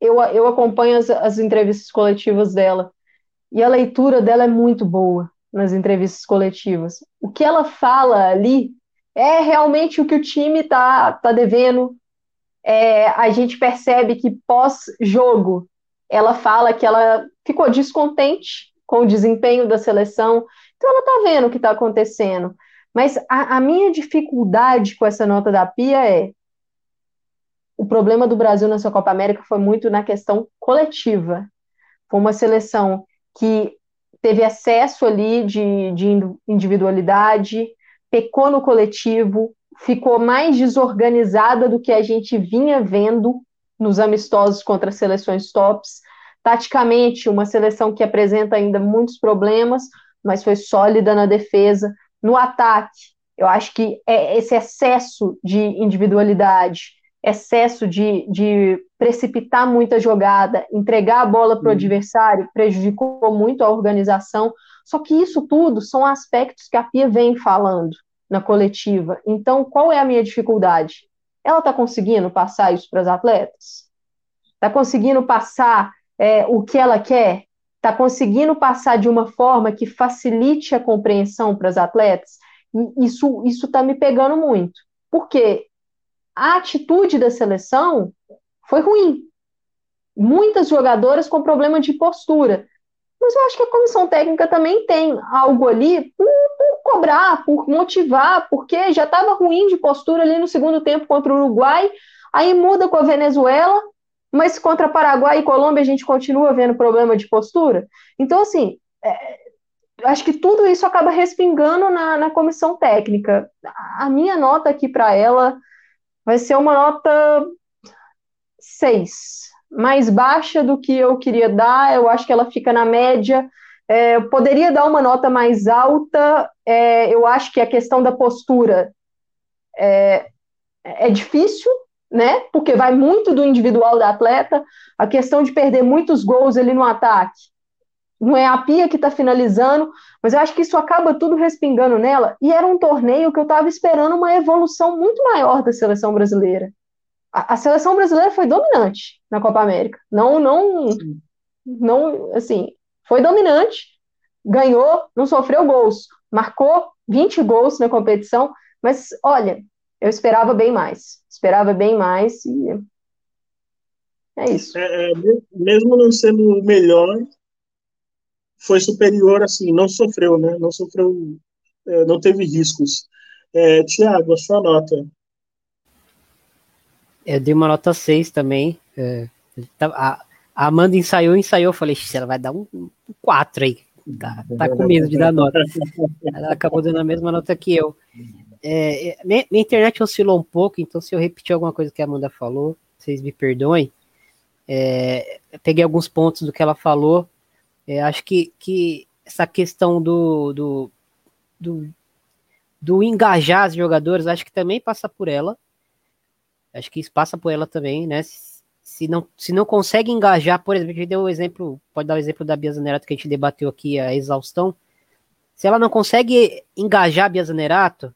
eu, eu acompanho as, as entrevistas coletivas dela. E a leitura dela é muito boa nas entrevistas coletivas. O que ela fala ali é realmente o que o time está tá devendo. É, a gente percebe que pós-jogo ela fala que ela ficou descontente com o desempenho da seleção, então ela está vendo o que está acontecendo. Mas a, a minha dificuldade com essa nota da Pia é o problema do Brasil nessa Copa América foi muito na questão coletiva. Foi uma seleção que teve excesso ali de, de individualidade, pecou no coletivo, ficou mais desorganizada do que a gente vinha vendo nos amistosos contra seleções tops. Taticamente, uma seleção que apresenta ainda muitos problemas, mas foi sólida na defesa. No ataque, eu acho que é esse excesso de individualidade, excesso de, de precipitar muita jogada, entregar a bola para o uhum. adversário, prejudicou muito a organização. Só que isso tudo são aspectos que a Pia vem falando na coletiva. Então, qual é a minha dificuldade? Ela está conseguindo passar isso para as atletas? Está conseguindo passar é, o que ela quer? Está conseguindo passar de uma forma que facilite a compreensão para as atletas? Isso está me pegando muito. Porque a atitude da seleção foi ruim. Muitas jogadoras com problema de postura. Mas eu acho que a comissão técnica também tem algo ali por, por cobrar, por motivar, porque já estava ruim de postura ali no segundo tempo contra o Uruguai, aí muda com a Venezuela, mas contra Paraguai e Colômbia a gente continua vendo problema de postura. Então, assim, é, acho que tudo isso acaba respingando na, na comissão técnica. A minha nota aqui para ela vai ser uma nota 6 mais baixa do que eu queria dar, eu acho que ela fica na média. É, eu poderia dar uma nota mais alta, é, eu acho que a questão da postura é, é difícil, né? Porque vai muito do individual da atleta, a questão de perder muitos gols ali no ataque. não é a Pia que está finalizando, mas eu acho que isso acaba tudo respingando nela. E era um torneio que eu estava esperando uma evolução muito maior da seleção brasileira. A, a, seleção brasileira foi dominante na Copa América. Não, não, não, assim, foi dominante, ganhou, não sofreu gols, marcou 20 gols na competição, mas olha, eu esperava bem mais. Esperava bem mais e é isso. É, é, mesmo não sendo o melhor, foi superior, assim, não sofreu, né? Não sofreu, é, não teve riscos. É, Tiago, a sua nota. Eu dei uma nota 6 também. É, a, Amanda ensaiou, ensaiou. Falei, ela vai dar um, um 4 aí. Tá, tá com medo de dar nota. Ela acabou dando a mesma nota que eu. É, é minha, minha, internet oscilou um pouco, então se eu repetir alguma coisa que a Amanda falou, vocês me perdoem. É, peguei alguns pontos do que ela falou. É, acho que, que essa questão do, do, do, do engajar os jogadores, acho que também passa por ela. Acho que isso passa por ela também, né? Se não, se não consegue engajar, por exemplo, a gente deu o exemplo, pode dar o exemplo da Bia Zanerato que a gente debateu aqui, a exaustão. Se ela não consegue engajar a Bia Zanerato,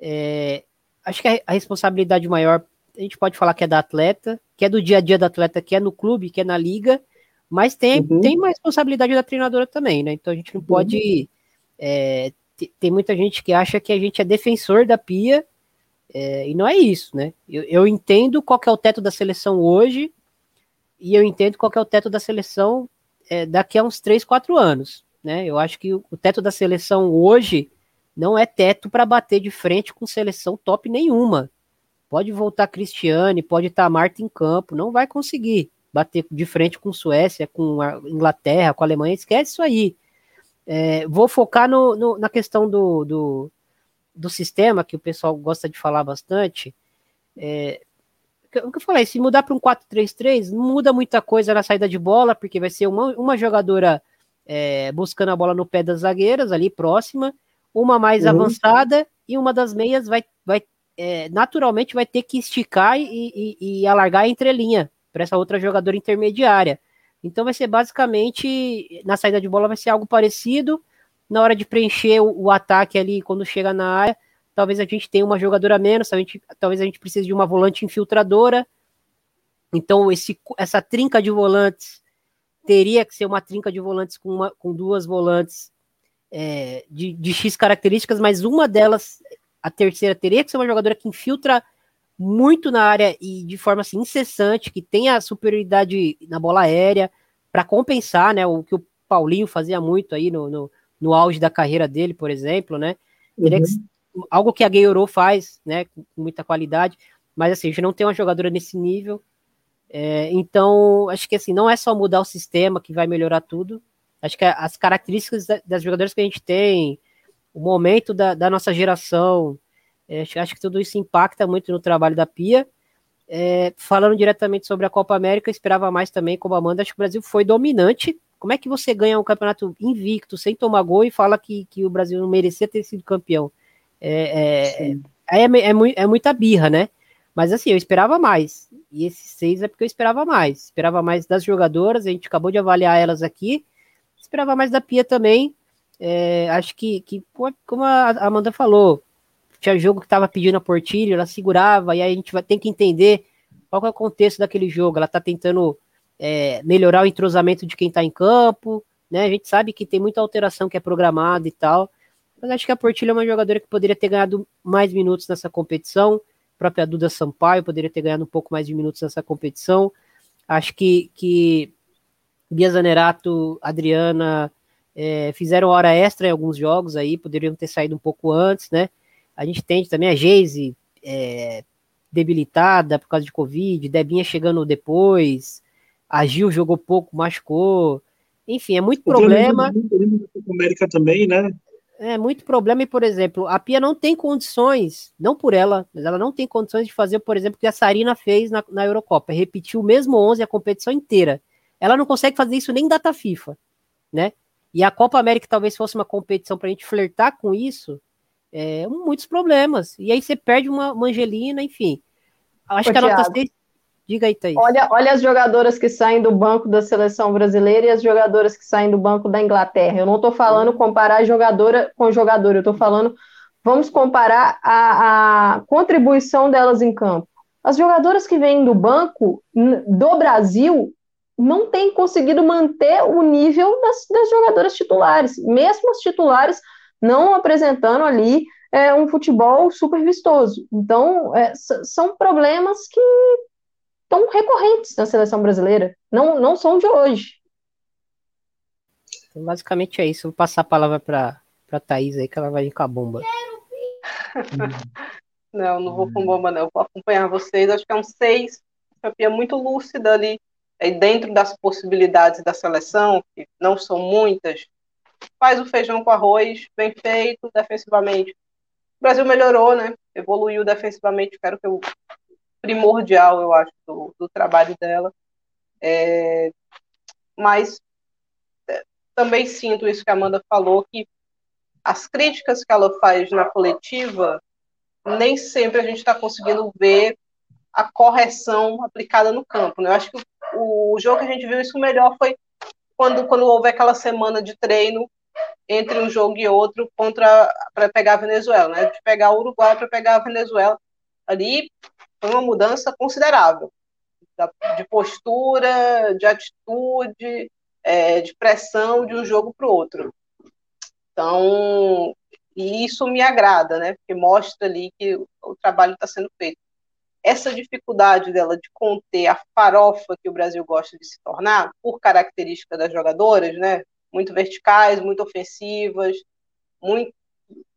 é, acho que a, a responsabilidade maior, a gente pode falar que é da atleta, que é do dia a dia do atleta, que é no clube, que é na liga, mas tem, uhum. tem uma responsabilidade da treinadora também, né? Então a gente não pode. Uhum. É, tem muita gente que acha que a gente é defensor da Pia, é, e não é isso, né? Eu, eu, entendo qual é o teto da seleção hoje, e eu entendo qual é o teto da seleção é, daqui a uns 3, 4 anos, né? Eu acho que o, teto da seleção hoje não é teto para bater de frente com seleção top nenhuma. Pode voltar Cristiane, pode estar Marta em campo, não vai conseguir bater de frente com Suécia, com a Inglaterra, com a Alemanha, esquece isso aí. É, vou focar no, no, na questão do, do, do, sistema, que o pessoal gosta de falar bastante. É, o que eu falei, se mudar para um 4-3-3, não muda muita coisa na saída de bola, porque vai ser uma, uma jogadora é, buscando a bola no pé das zagueiras, ali próxima, uma mais uhum. avançada, e uma das meias vai, vai é, naturalmente vai ter que esticar e, e, e alargar a entrelinha para essa outra jogadora intermediária. Então vai ser basicamente, na saída de bola vai ser algo parecido, na hora de preencher o, o ataque ali, quando chega na área, talvez a gente tenha uma jogadora menos, a gente, talvez a gente precise de uma volante infiltradora, então esse, essa trinca de volantes teria que ser uma trinca de volantes com, uma, com duas volantes é, de, de X características, mas uma delas, a terceira, teria que ser uma jogadora que infiltra muito na área e de forma assim, incessante, que tenha superioridade na bola aérea para compensar, né, o que o Paulinho fazia muito aí no, no, no auge da carreira dele, por exemplo, né, uhum. que, algo que a Gayorô faz, né, com muita qualidade, mas assim, a gente não tem uma jogadora nesse nível, é, então acho que assim, não é só mudar o sistema que vai melhorar tudo, acho que as características das jogadoras que a gente tem, o momento da, da nossa geração, é, acho que tudo isso impacta muito no trabalho da Pia. É, falando diretamente sobre a Copa América, esperava mais também, como a Amanda, acho que o Brasil foi dominante. Como é que você ganha um campeonato invicto, sem tomar gol, e fala que, que o Brasil não merecia ter sido campeão? É, é, é, é, é, muita birra, né? Mas assim, eu esperava mais. E esses seis é porque eu esperava mais. Esperava mais das jogadoras, a gente acabou de avaliar elas aqui. Esperava mais da Pia também. É, acho que, que, como a Amanda falou, tinha jogo que estava pedindo a Portilho, ela segurava, e aí a gente vai ter que entender qual é o contexto daquele jogo. Ela está tentando é, melhorar o entrosamento de quem está em campo, né? A gente sabe que tem muita alteração que é programada e tal. Mas acho que a Portilho é uma jogadora que poderia ter ganhado mais minutos nessa competição. A própria Duda Sampaio poderia ter ganhado um pouco mais de minutos nessa competição. Acho que, que Bia Zanerato, Adriana é, fizeram hora extra em alguns jogos aí, poderiam ter saído um pouco antes, né? A gente tem também a Geise é, debilitada por causa de Covid, Debinha chegando depois, a Gil jogou pouco, machucou. Enfim, é muito o problema. América também, né? É muito problema, e, por exemplo, a Pia não tem condições, não por ela, mas ela não tem condições de fazer, por exemplo, o que a Sarina fez na, na Eurocopa, repetir o mesmo 11 a competição inteira. Ela não consegue fazer isso nem data FIFA, né? E a Copa América talvez fosse uma competição para a gente flertar com isso, é, muitos problemas. E aí você perde uma, uma Angelina, enfim. Acho Ô, que a nota 6. Diga aí, Thaís. Olha, olha as jogadoras que saem do banco da seleção brasileira e as jogadoras que saem do banco da Inglaterra. Eu não estou falando comparar jogadora com jogadora, eu estou falando, vamos comparar a, a contribuição delas em campo. As jogadoras que vêm do banco do Brasil não têm conseguido manter o nível das, das jogadoras titulares, mesmo as titulares não apresentando ali é, um futebol super vistoso. Então, é, são problemas que estão recorrentes na seleção brasileira, não, não são de hoje. Então, basicamente é isso. Vou passar a palavra para a Thaís aí, que ela vai vir com a bomba. não, não vou com bomba, não. Eu vou acompanhar vocês. Acho que é um seis. Campeã muito lúcida ali, aí dentro das possibilidades da seleção, que não são muitas. Faz o feijão com arroz, bem feito, defensivamente. O Brasil melhorou, né? Evoluiu defensivamente. Quero que eu primordial, eu acho, do, do trabalho dela. É, mas é, também sinto isso que a Amanda falou, que as críticas que ela faz na coletiva, nem sempre a gente está conseguindo ver a correção aplicada no campo. Né? Eu acho que o, o jogo que a gente viu isso melhor foi quando, quando houve aquela semana de treino entre um jogo e outro contra para pegar a Venezuela, né? De pegar o Uruguai para pegar a Venezuela. Ali foi uma mudança considerável de postura, de atitude, é, de pressão de um jogo para o outro. Então, isso me agrada, né? Porque mostra ali que o, o trabalho está sendo feito. Essa dificuldade dela de conter a farofa que o Brasil gosta de se tornar, por característica das jogadoras, né? Muito verticais, muito ofensivas, muito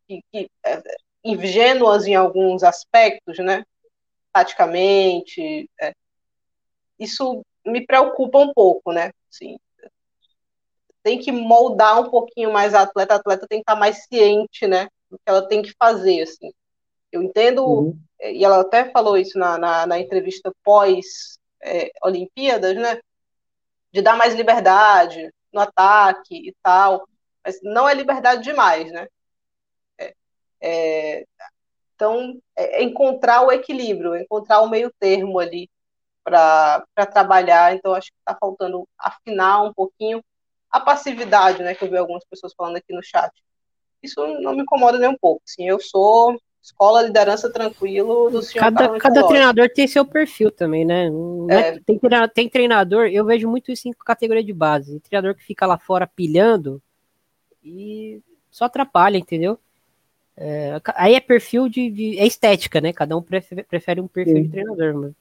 que, que, é, ingênuas em alguns aspectos, né? Taticamente. É. Isso me preocupa um pouco, né? Assim, tem que moldar um pouquinho mais a atleta, a atleta tem que estar mais ciente, né? Do que ela tem que fazer, assim. Eu entendo, uhum. e ela até falou isso na, na, na entrevista pós-Olimpíadas, é, né? De dar mais liberdade no ataque e tal, mas não é liberdade demais, né? É, é, então, é, é encontrar o equilíbrio, encontrar o meio termo ali para trabalhar. Então, acho que está faltando afinar um pouquinho a passividade, né, que eu vi algumas pessoas falando aqui no chat. Isso não me incomoda nem um pouco. Sim, eu sou escola liderança tranquilo do senhor Cada, cada treinador tem seu perfil também, né? É. Tem, tem treinador, eu vejo muito isso em categoria de base. Treinador que fica lá fora pilhando e só atrapalha, entendeu? É, aí é perfil de, de, É estética, né? Cada um prefere, prefere um perfil sim. de treinador, mano.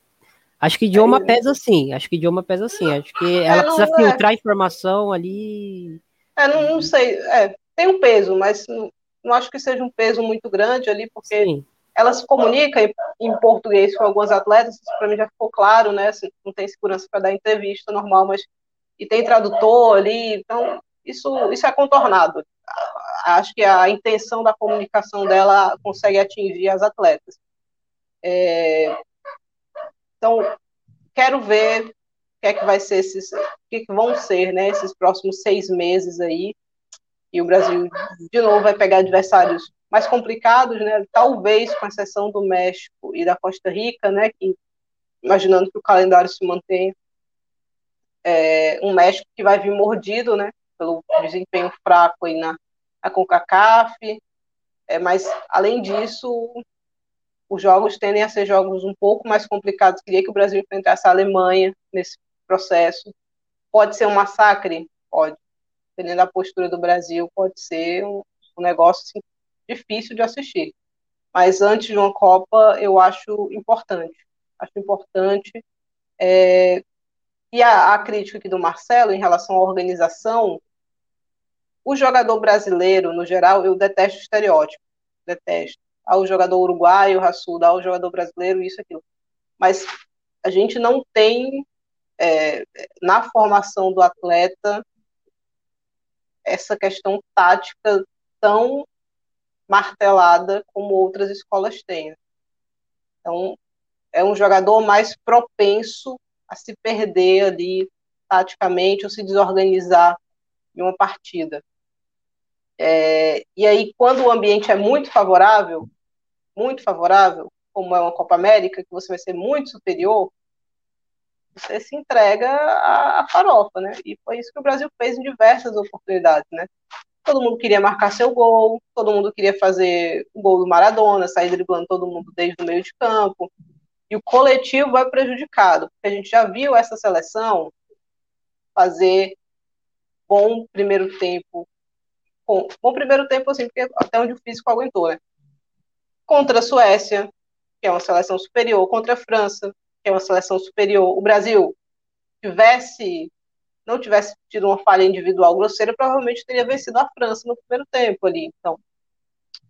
Acho que idioma é, pesa sim. Acho que idioma pesa sim. Acho que é, ela precisa é. filtrar informação ali. É, não, não sei. É, tem um peso, mas não, não, acho que seja um peso muito grande ali, porque sim. ela se comunica em, em, português com alguns atletas, isso para mim já ficou claro, né? Assim, não tem segurança para dar entrevista normal, mas. E tem tradutor ali, então isso, isso é contornado acho que a intenção da comunicação dela consegue atingir as atletas. É, então, quero ver o que é que vai ser esses, o que, que vão ser, né, esses próximos seis meses aí. E o Brasil, de novo, vai pegar adversários mais complicados, né, talvez com exceção do México e da Costa Rica, né, que, imaginando que o calendário se mantenha, é, um México que vai vir mordido, né, pelo desempenho fraco aí na, a CONCACAF, é, mas, além disso, os jogos tendem a ser jogos um pouco mais complicados. Queria que o Brasil enfrentasse a Alemanha nesse processo. Pode ser um massacre? Pode. Dependendo da postura do Brasil, pode ser um, um negócio assim, difícil de assistir. Mas antes de uma Copa, eu acho importante. Acho importante. É... E a, a crítica aqui do Marcelo em relação à organização, o jogador brasileiro, no geral, eu detesto estereótipo, detesto. Ao jogador uruguaio, raçudo, ao jogador brasileiro, isso, aquilo. Mas a gente não tem, é, na formação do atleta, essa questão tática tão martelada como outras escolas têm. Então, é um jogador mais propenso a se perder ali taticamente ou se desorganizar em uma partida. É, e aí, quando o ambiente é muito favorável, muito favorável, como é uma Copa América, que você vai ser muito superior, você se entrega à, à farofa, né? E foi isso que o Brasil fez em diversas oportunidades, né? Todo mundo queria marcar seu gol, todo mundo queria fazer o gol do Maradona, sair driblando todo mundo desde o meio de campo. E o coletivo vai prejudicado, porque a gente já viu essa seleção fazer bom primeiro tempo. Bom, bom primeiro tempo, assim, porque até onde o físico aguentou, né? Contra a Suécia, que é uma seleção superior, contra a França, que é uma seleção superior. O Brasil tivesse não tivesse tido uma falha individual grosseira, provavelmente teria vencido a França no primeiro tempo ali. Então,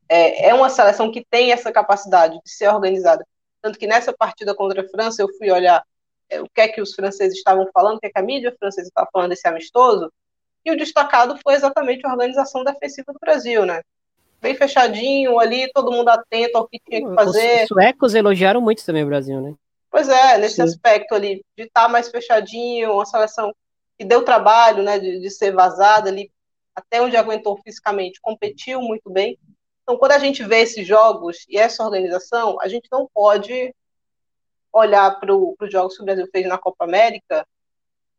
é, é uma seleção que tem essa capacidade de ser organizada. Tanto que nessa partida contra a França, eu fui olhar é, o que é que os franceses estavam falando, o que, é que a mídia francesa estava falando desse amistoso, e o destacado foi exatamente a organização defensiva do Brasil, né? Bem fechadinho ali, todo mundo atento ao que tinha que fazer. Os suecos elogiaram muito também o Brasil, né? Pois é, nesse Sim. aspecto ali, de estar tá mais fechadinho, uma seleção que deu trabalho, né, de, de ser vazada ali, até onde aguentou fisicamente, competiu muito bem. Então, quando a gente vê esses jogos e essa organização, a gente não pode olhar para os jogos que o Brasil fez na Copa América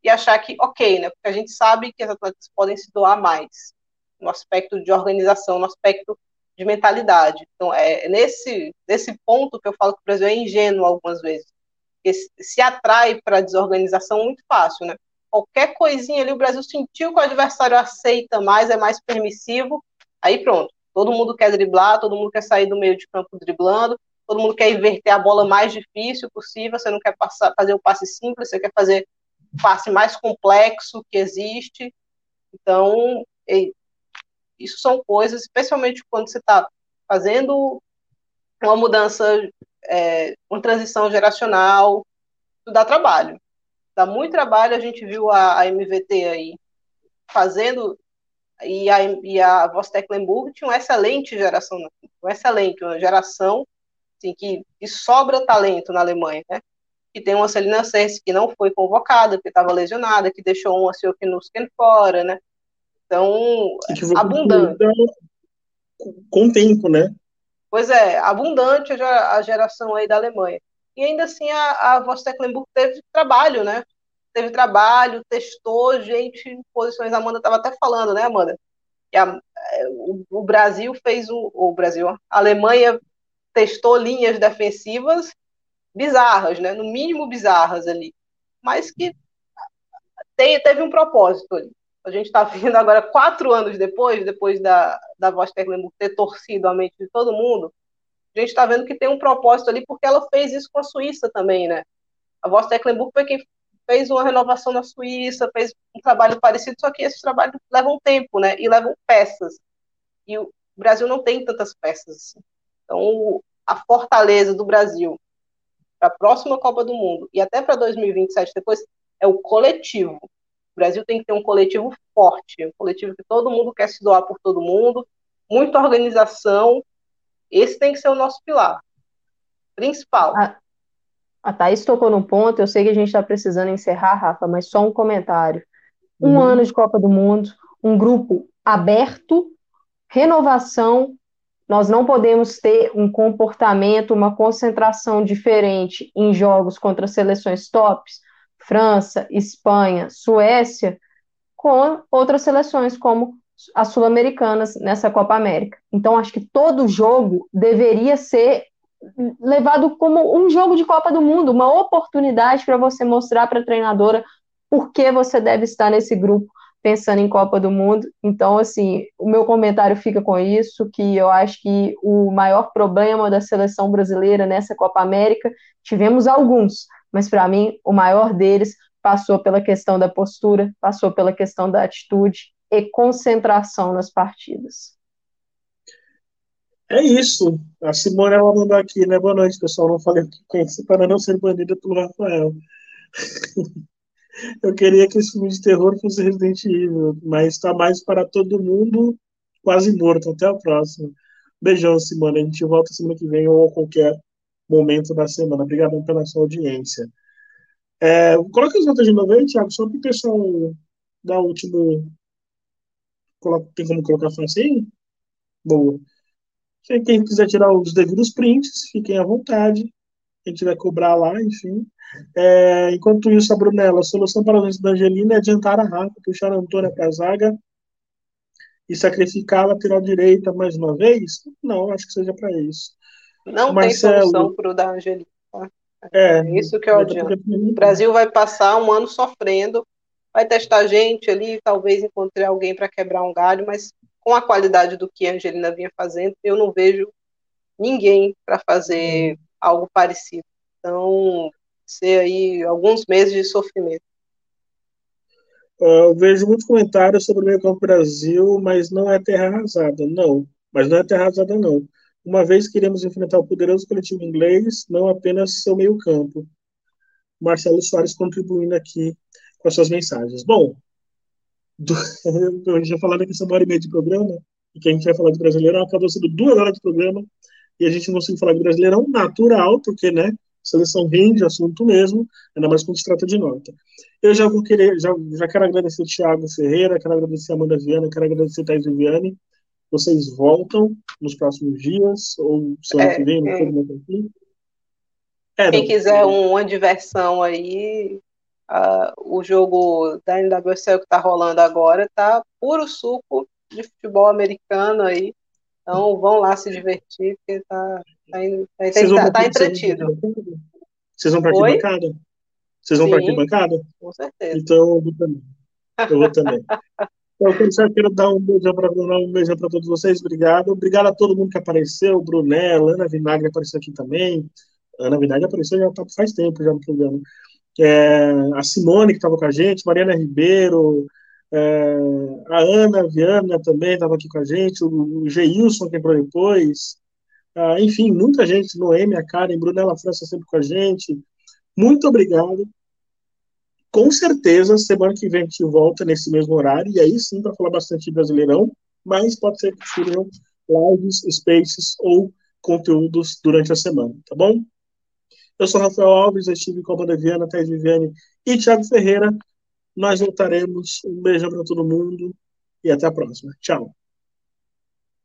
e achar que, ok, né? Porque a gente sabe que as atletas podem se doar mais no aspecto de organização, no aspecto de mentalidade. Então, é nesse, nesse ponto que eu falo que o Brasil é ingênuo algumas vezes. Porque se atrai para a desorganização muito fácil, né? qualquer coisinha ali, o Brasil sentiu que o adversário aceita mais, é mais permissivo, aí pronto. Todo mundo quer driblar, todo mundo quer sair do meio de campo driblando, todo mundo quer inverter a bola mais difícil possível, você não quer passar, fazer o passe simples, você quer fazer passe mais complexo que existe. Então, isso são coisas, especialmente quando você está fazendo uma mudança, é, uma transição geracional, dá trabalho dá muito trabalho, a gente viu a, a MVT aí fazendo, e a, e a Vosteklenburg tinha uma excelente geração, uma excelente, uma geração assim, que, que sobra talento na Alemanha, né? Que tem uma Celina Sense que não foi convocada, porque estava lesionada, que deixou uma Siokinusken fora, né? Então, abundante. Com tempo, né? Pois é, abundante a geração aí da Alemanha. E ainda assim a, a Voss Tecklenburg teve trabalho, né? Teve trabalho, testou gente em posições. A Amanda estava até falando, né, Amanda? Que a, é, o, o, Brasil fez o, o Brasil, a Alemanha testou linhas defensivas bizarras, né? No mínimo bizarras ali, mas que tem, teve um propósito ali. A gente está vendo agora, quatro anos depois, depois da, da Voz Tecklenburg ter torcido a mente de todo mundo, a gente está vendo que tem um propósito ali, porque ela fez isso com a Suíça também, né? A Voz Tecklenburg foi quem fez uma renovação na Suíça, fez um trabalho parecido, só que esses trabalhos levam tempo, né? E levam peças. E o Brasil não tem tantas peças. Assim. Então, a fortaleza do Brasil para a próxima Copa do Mundo e até para 2027 depois é o coletivo. O Brasil tem que ter um coletivo forte, um coletivo que todo mundo quer se doar por todo mundo, muita organização esse tem que ser o nosso pilar principal. A, a Thaís tocou num ponto, eu sei que a gente está precisando encerrar, Rafa, mas só um comentário. Um uhum. ano de Copa do Mundo, um grupo aberto, renovação. Nós não podemos ter um comportamento, uma concentração diferente em jogos contra seleções tops, França, Espanha, Suécia, com outras seleções como as sul-americanas nessa Copa América. Então, acho que todo jogo deveria ser levado como um jogo de Copa do Mundo, uma oportunidade para você mostrar para a treinadora por que você deve estar nesse grupo pensando em Copa do Mundo. Então, assim, o meu comentário fica com isso, que eu acho que o maior problema da seleção brasileira nessa Copa América, tivemos alguns, mas para mim o maior deles passou pela questão da postura, passou pela questão da atitude e concentração nas partidas. É isso. A Simone ela mandou aqui, né? Boa noite, pessoal. Não falei que conheci para não ser banida pelo Rafael. Eu queria que esse filme de terror fosse Resident Evil, mas está mais para todo mundo quase morto. Até a próxima. Beijão, Simone. A gente volta semana que vem ou a qualquer momento da semana. Obrigado pela sua audiência. É, coloca as notas de novo aí, Thiago, só para o pessoal dar o último tem como colocar assim? Boa. Quem quiser tirar os devidos prints, fiquem à vontade. A gente vai cobrar lá, enfim. É, enquanto isso, a Brunella, a solução para a doença da Angelina é adiantar a Rafa, puxar a Antônia para a zaga e sacrificar a lateral direita mais uma vez? Não, acho que seja para isso. Não Marcelo, tem solução para o da Angelina. É, é isso que eu adianto. O Brasil vai passar um ano sofrendo, vai testar gente ali, talvez encontre alguém para quebrar um galho, mas com a qualidade do que a Angelina vinha fazendo, eu não vejo ninguém para fazer hum. algo parecido. Então, ser aí alguns meses de sofrimento. Uh, eu vejo muitos comentários sobre o meio campo Brasil, mas não é terra arrasada. Não, mas não é terra arrasada, não. Uma vez queremos enfrentar o poderoso coletivo inglês, não apenas seu meio campo. Marcelo Soares contribuindo aqui com as suas mensagens. Bom, do, a gente já falou da questão da hora e meia de programa, e que a gente vai falar de Brasileirão, acabou sendo duas horas de programa, e a gente não conseguiu falar de Brasileirão natural, porque, né, seleção rende assunto mesmo, ainda mais quando se trata de nota. Eu já vou querer, já, já quero agradecer o Thiago Ferreira, quero agradecer a Amanda Viana, quero agradecer Thais Viviane. Vocês voltam nos próximos dias, ou semana é, que vem, é. no é, Quem quiser uma diversão aí, uh, o jogo da NWSL que está rolando agora tá puro suco de futebol americano aí. Então vão lá se divertir, porque tá, tá, tá, tá, tá entretido. Vocês vão para bancada? Vocês vão para bancada? Com certeza. Então eu vou também. Eu vou também. Então, eu quero dar um beijão para um beijão para todos vocês. Obrigado. Obrigado a todo mundo que apareceu. Brunella, Ana Vinagre apareceu aqui também. Ana Vinagre apareceu já tá, faz tempo já no programa. É, a Simone, que estava com a gente, Mariana Ribeiro, é, a Ana Viana também estava aqui com a gente, o, o Geilson que entrou depois, ah, enfim, muita gente, Noemi, a Karen, Brunella França sempre com a gente. Muito obrigado. Com certeza, semana que vem a gente volta nesse mesmo horário, e aí sim para falar bastante Brasileirão, mas pode ser que surjam lives, spaces ou conteúdos durante a semana, tá bom? Eu sou Rafael Alves, eu estive com a Banda Viana, Thais Viviane e Thiago Ferreira. Nós voltaremos. Um beijo para todo mundo e até a próxima. Tchau.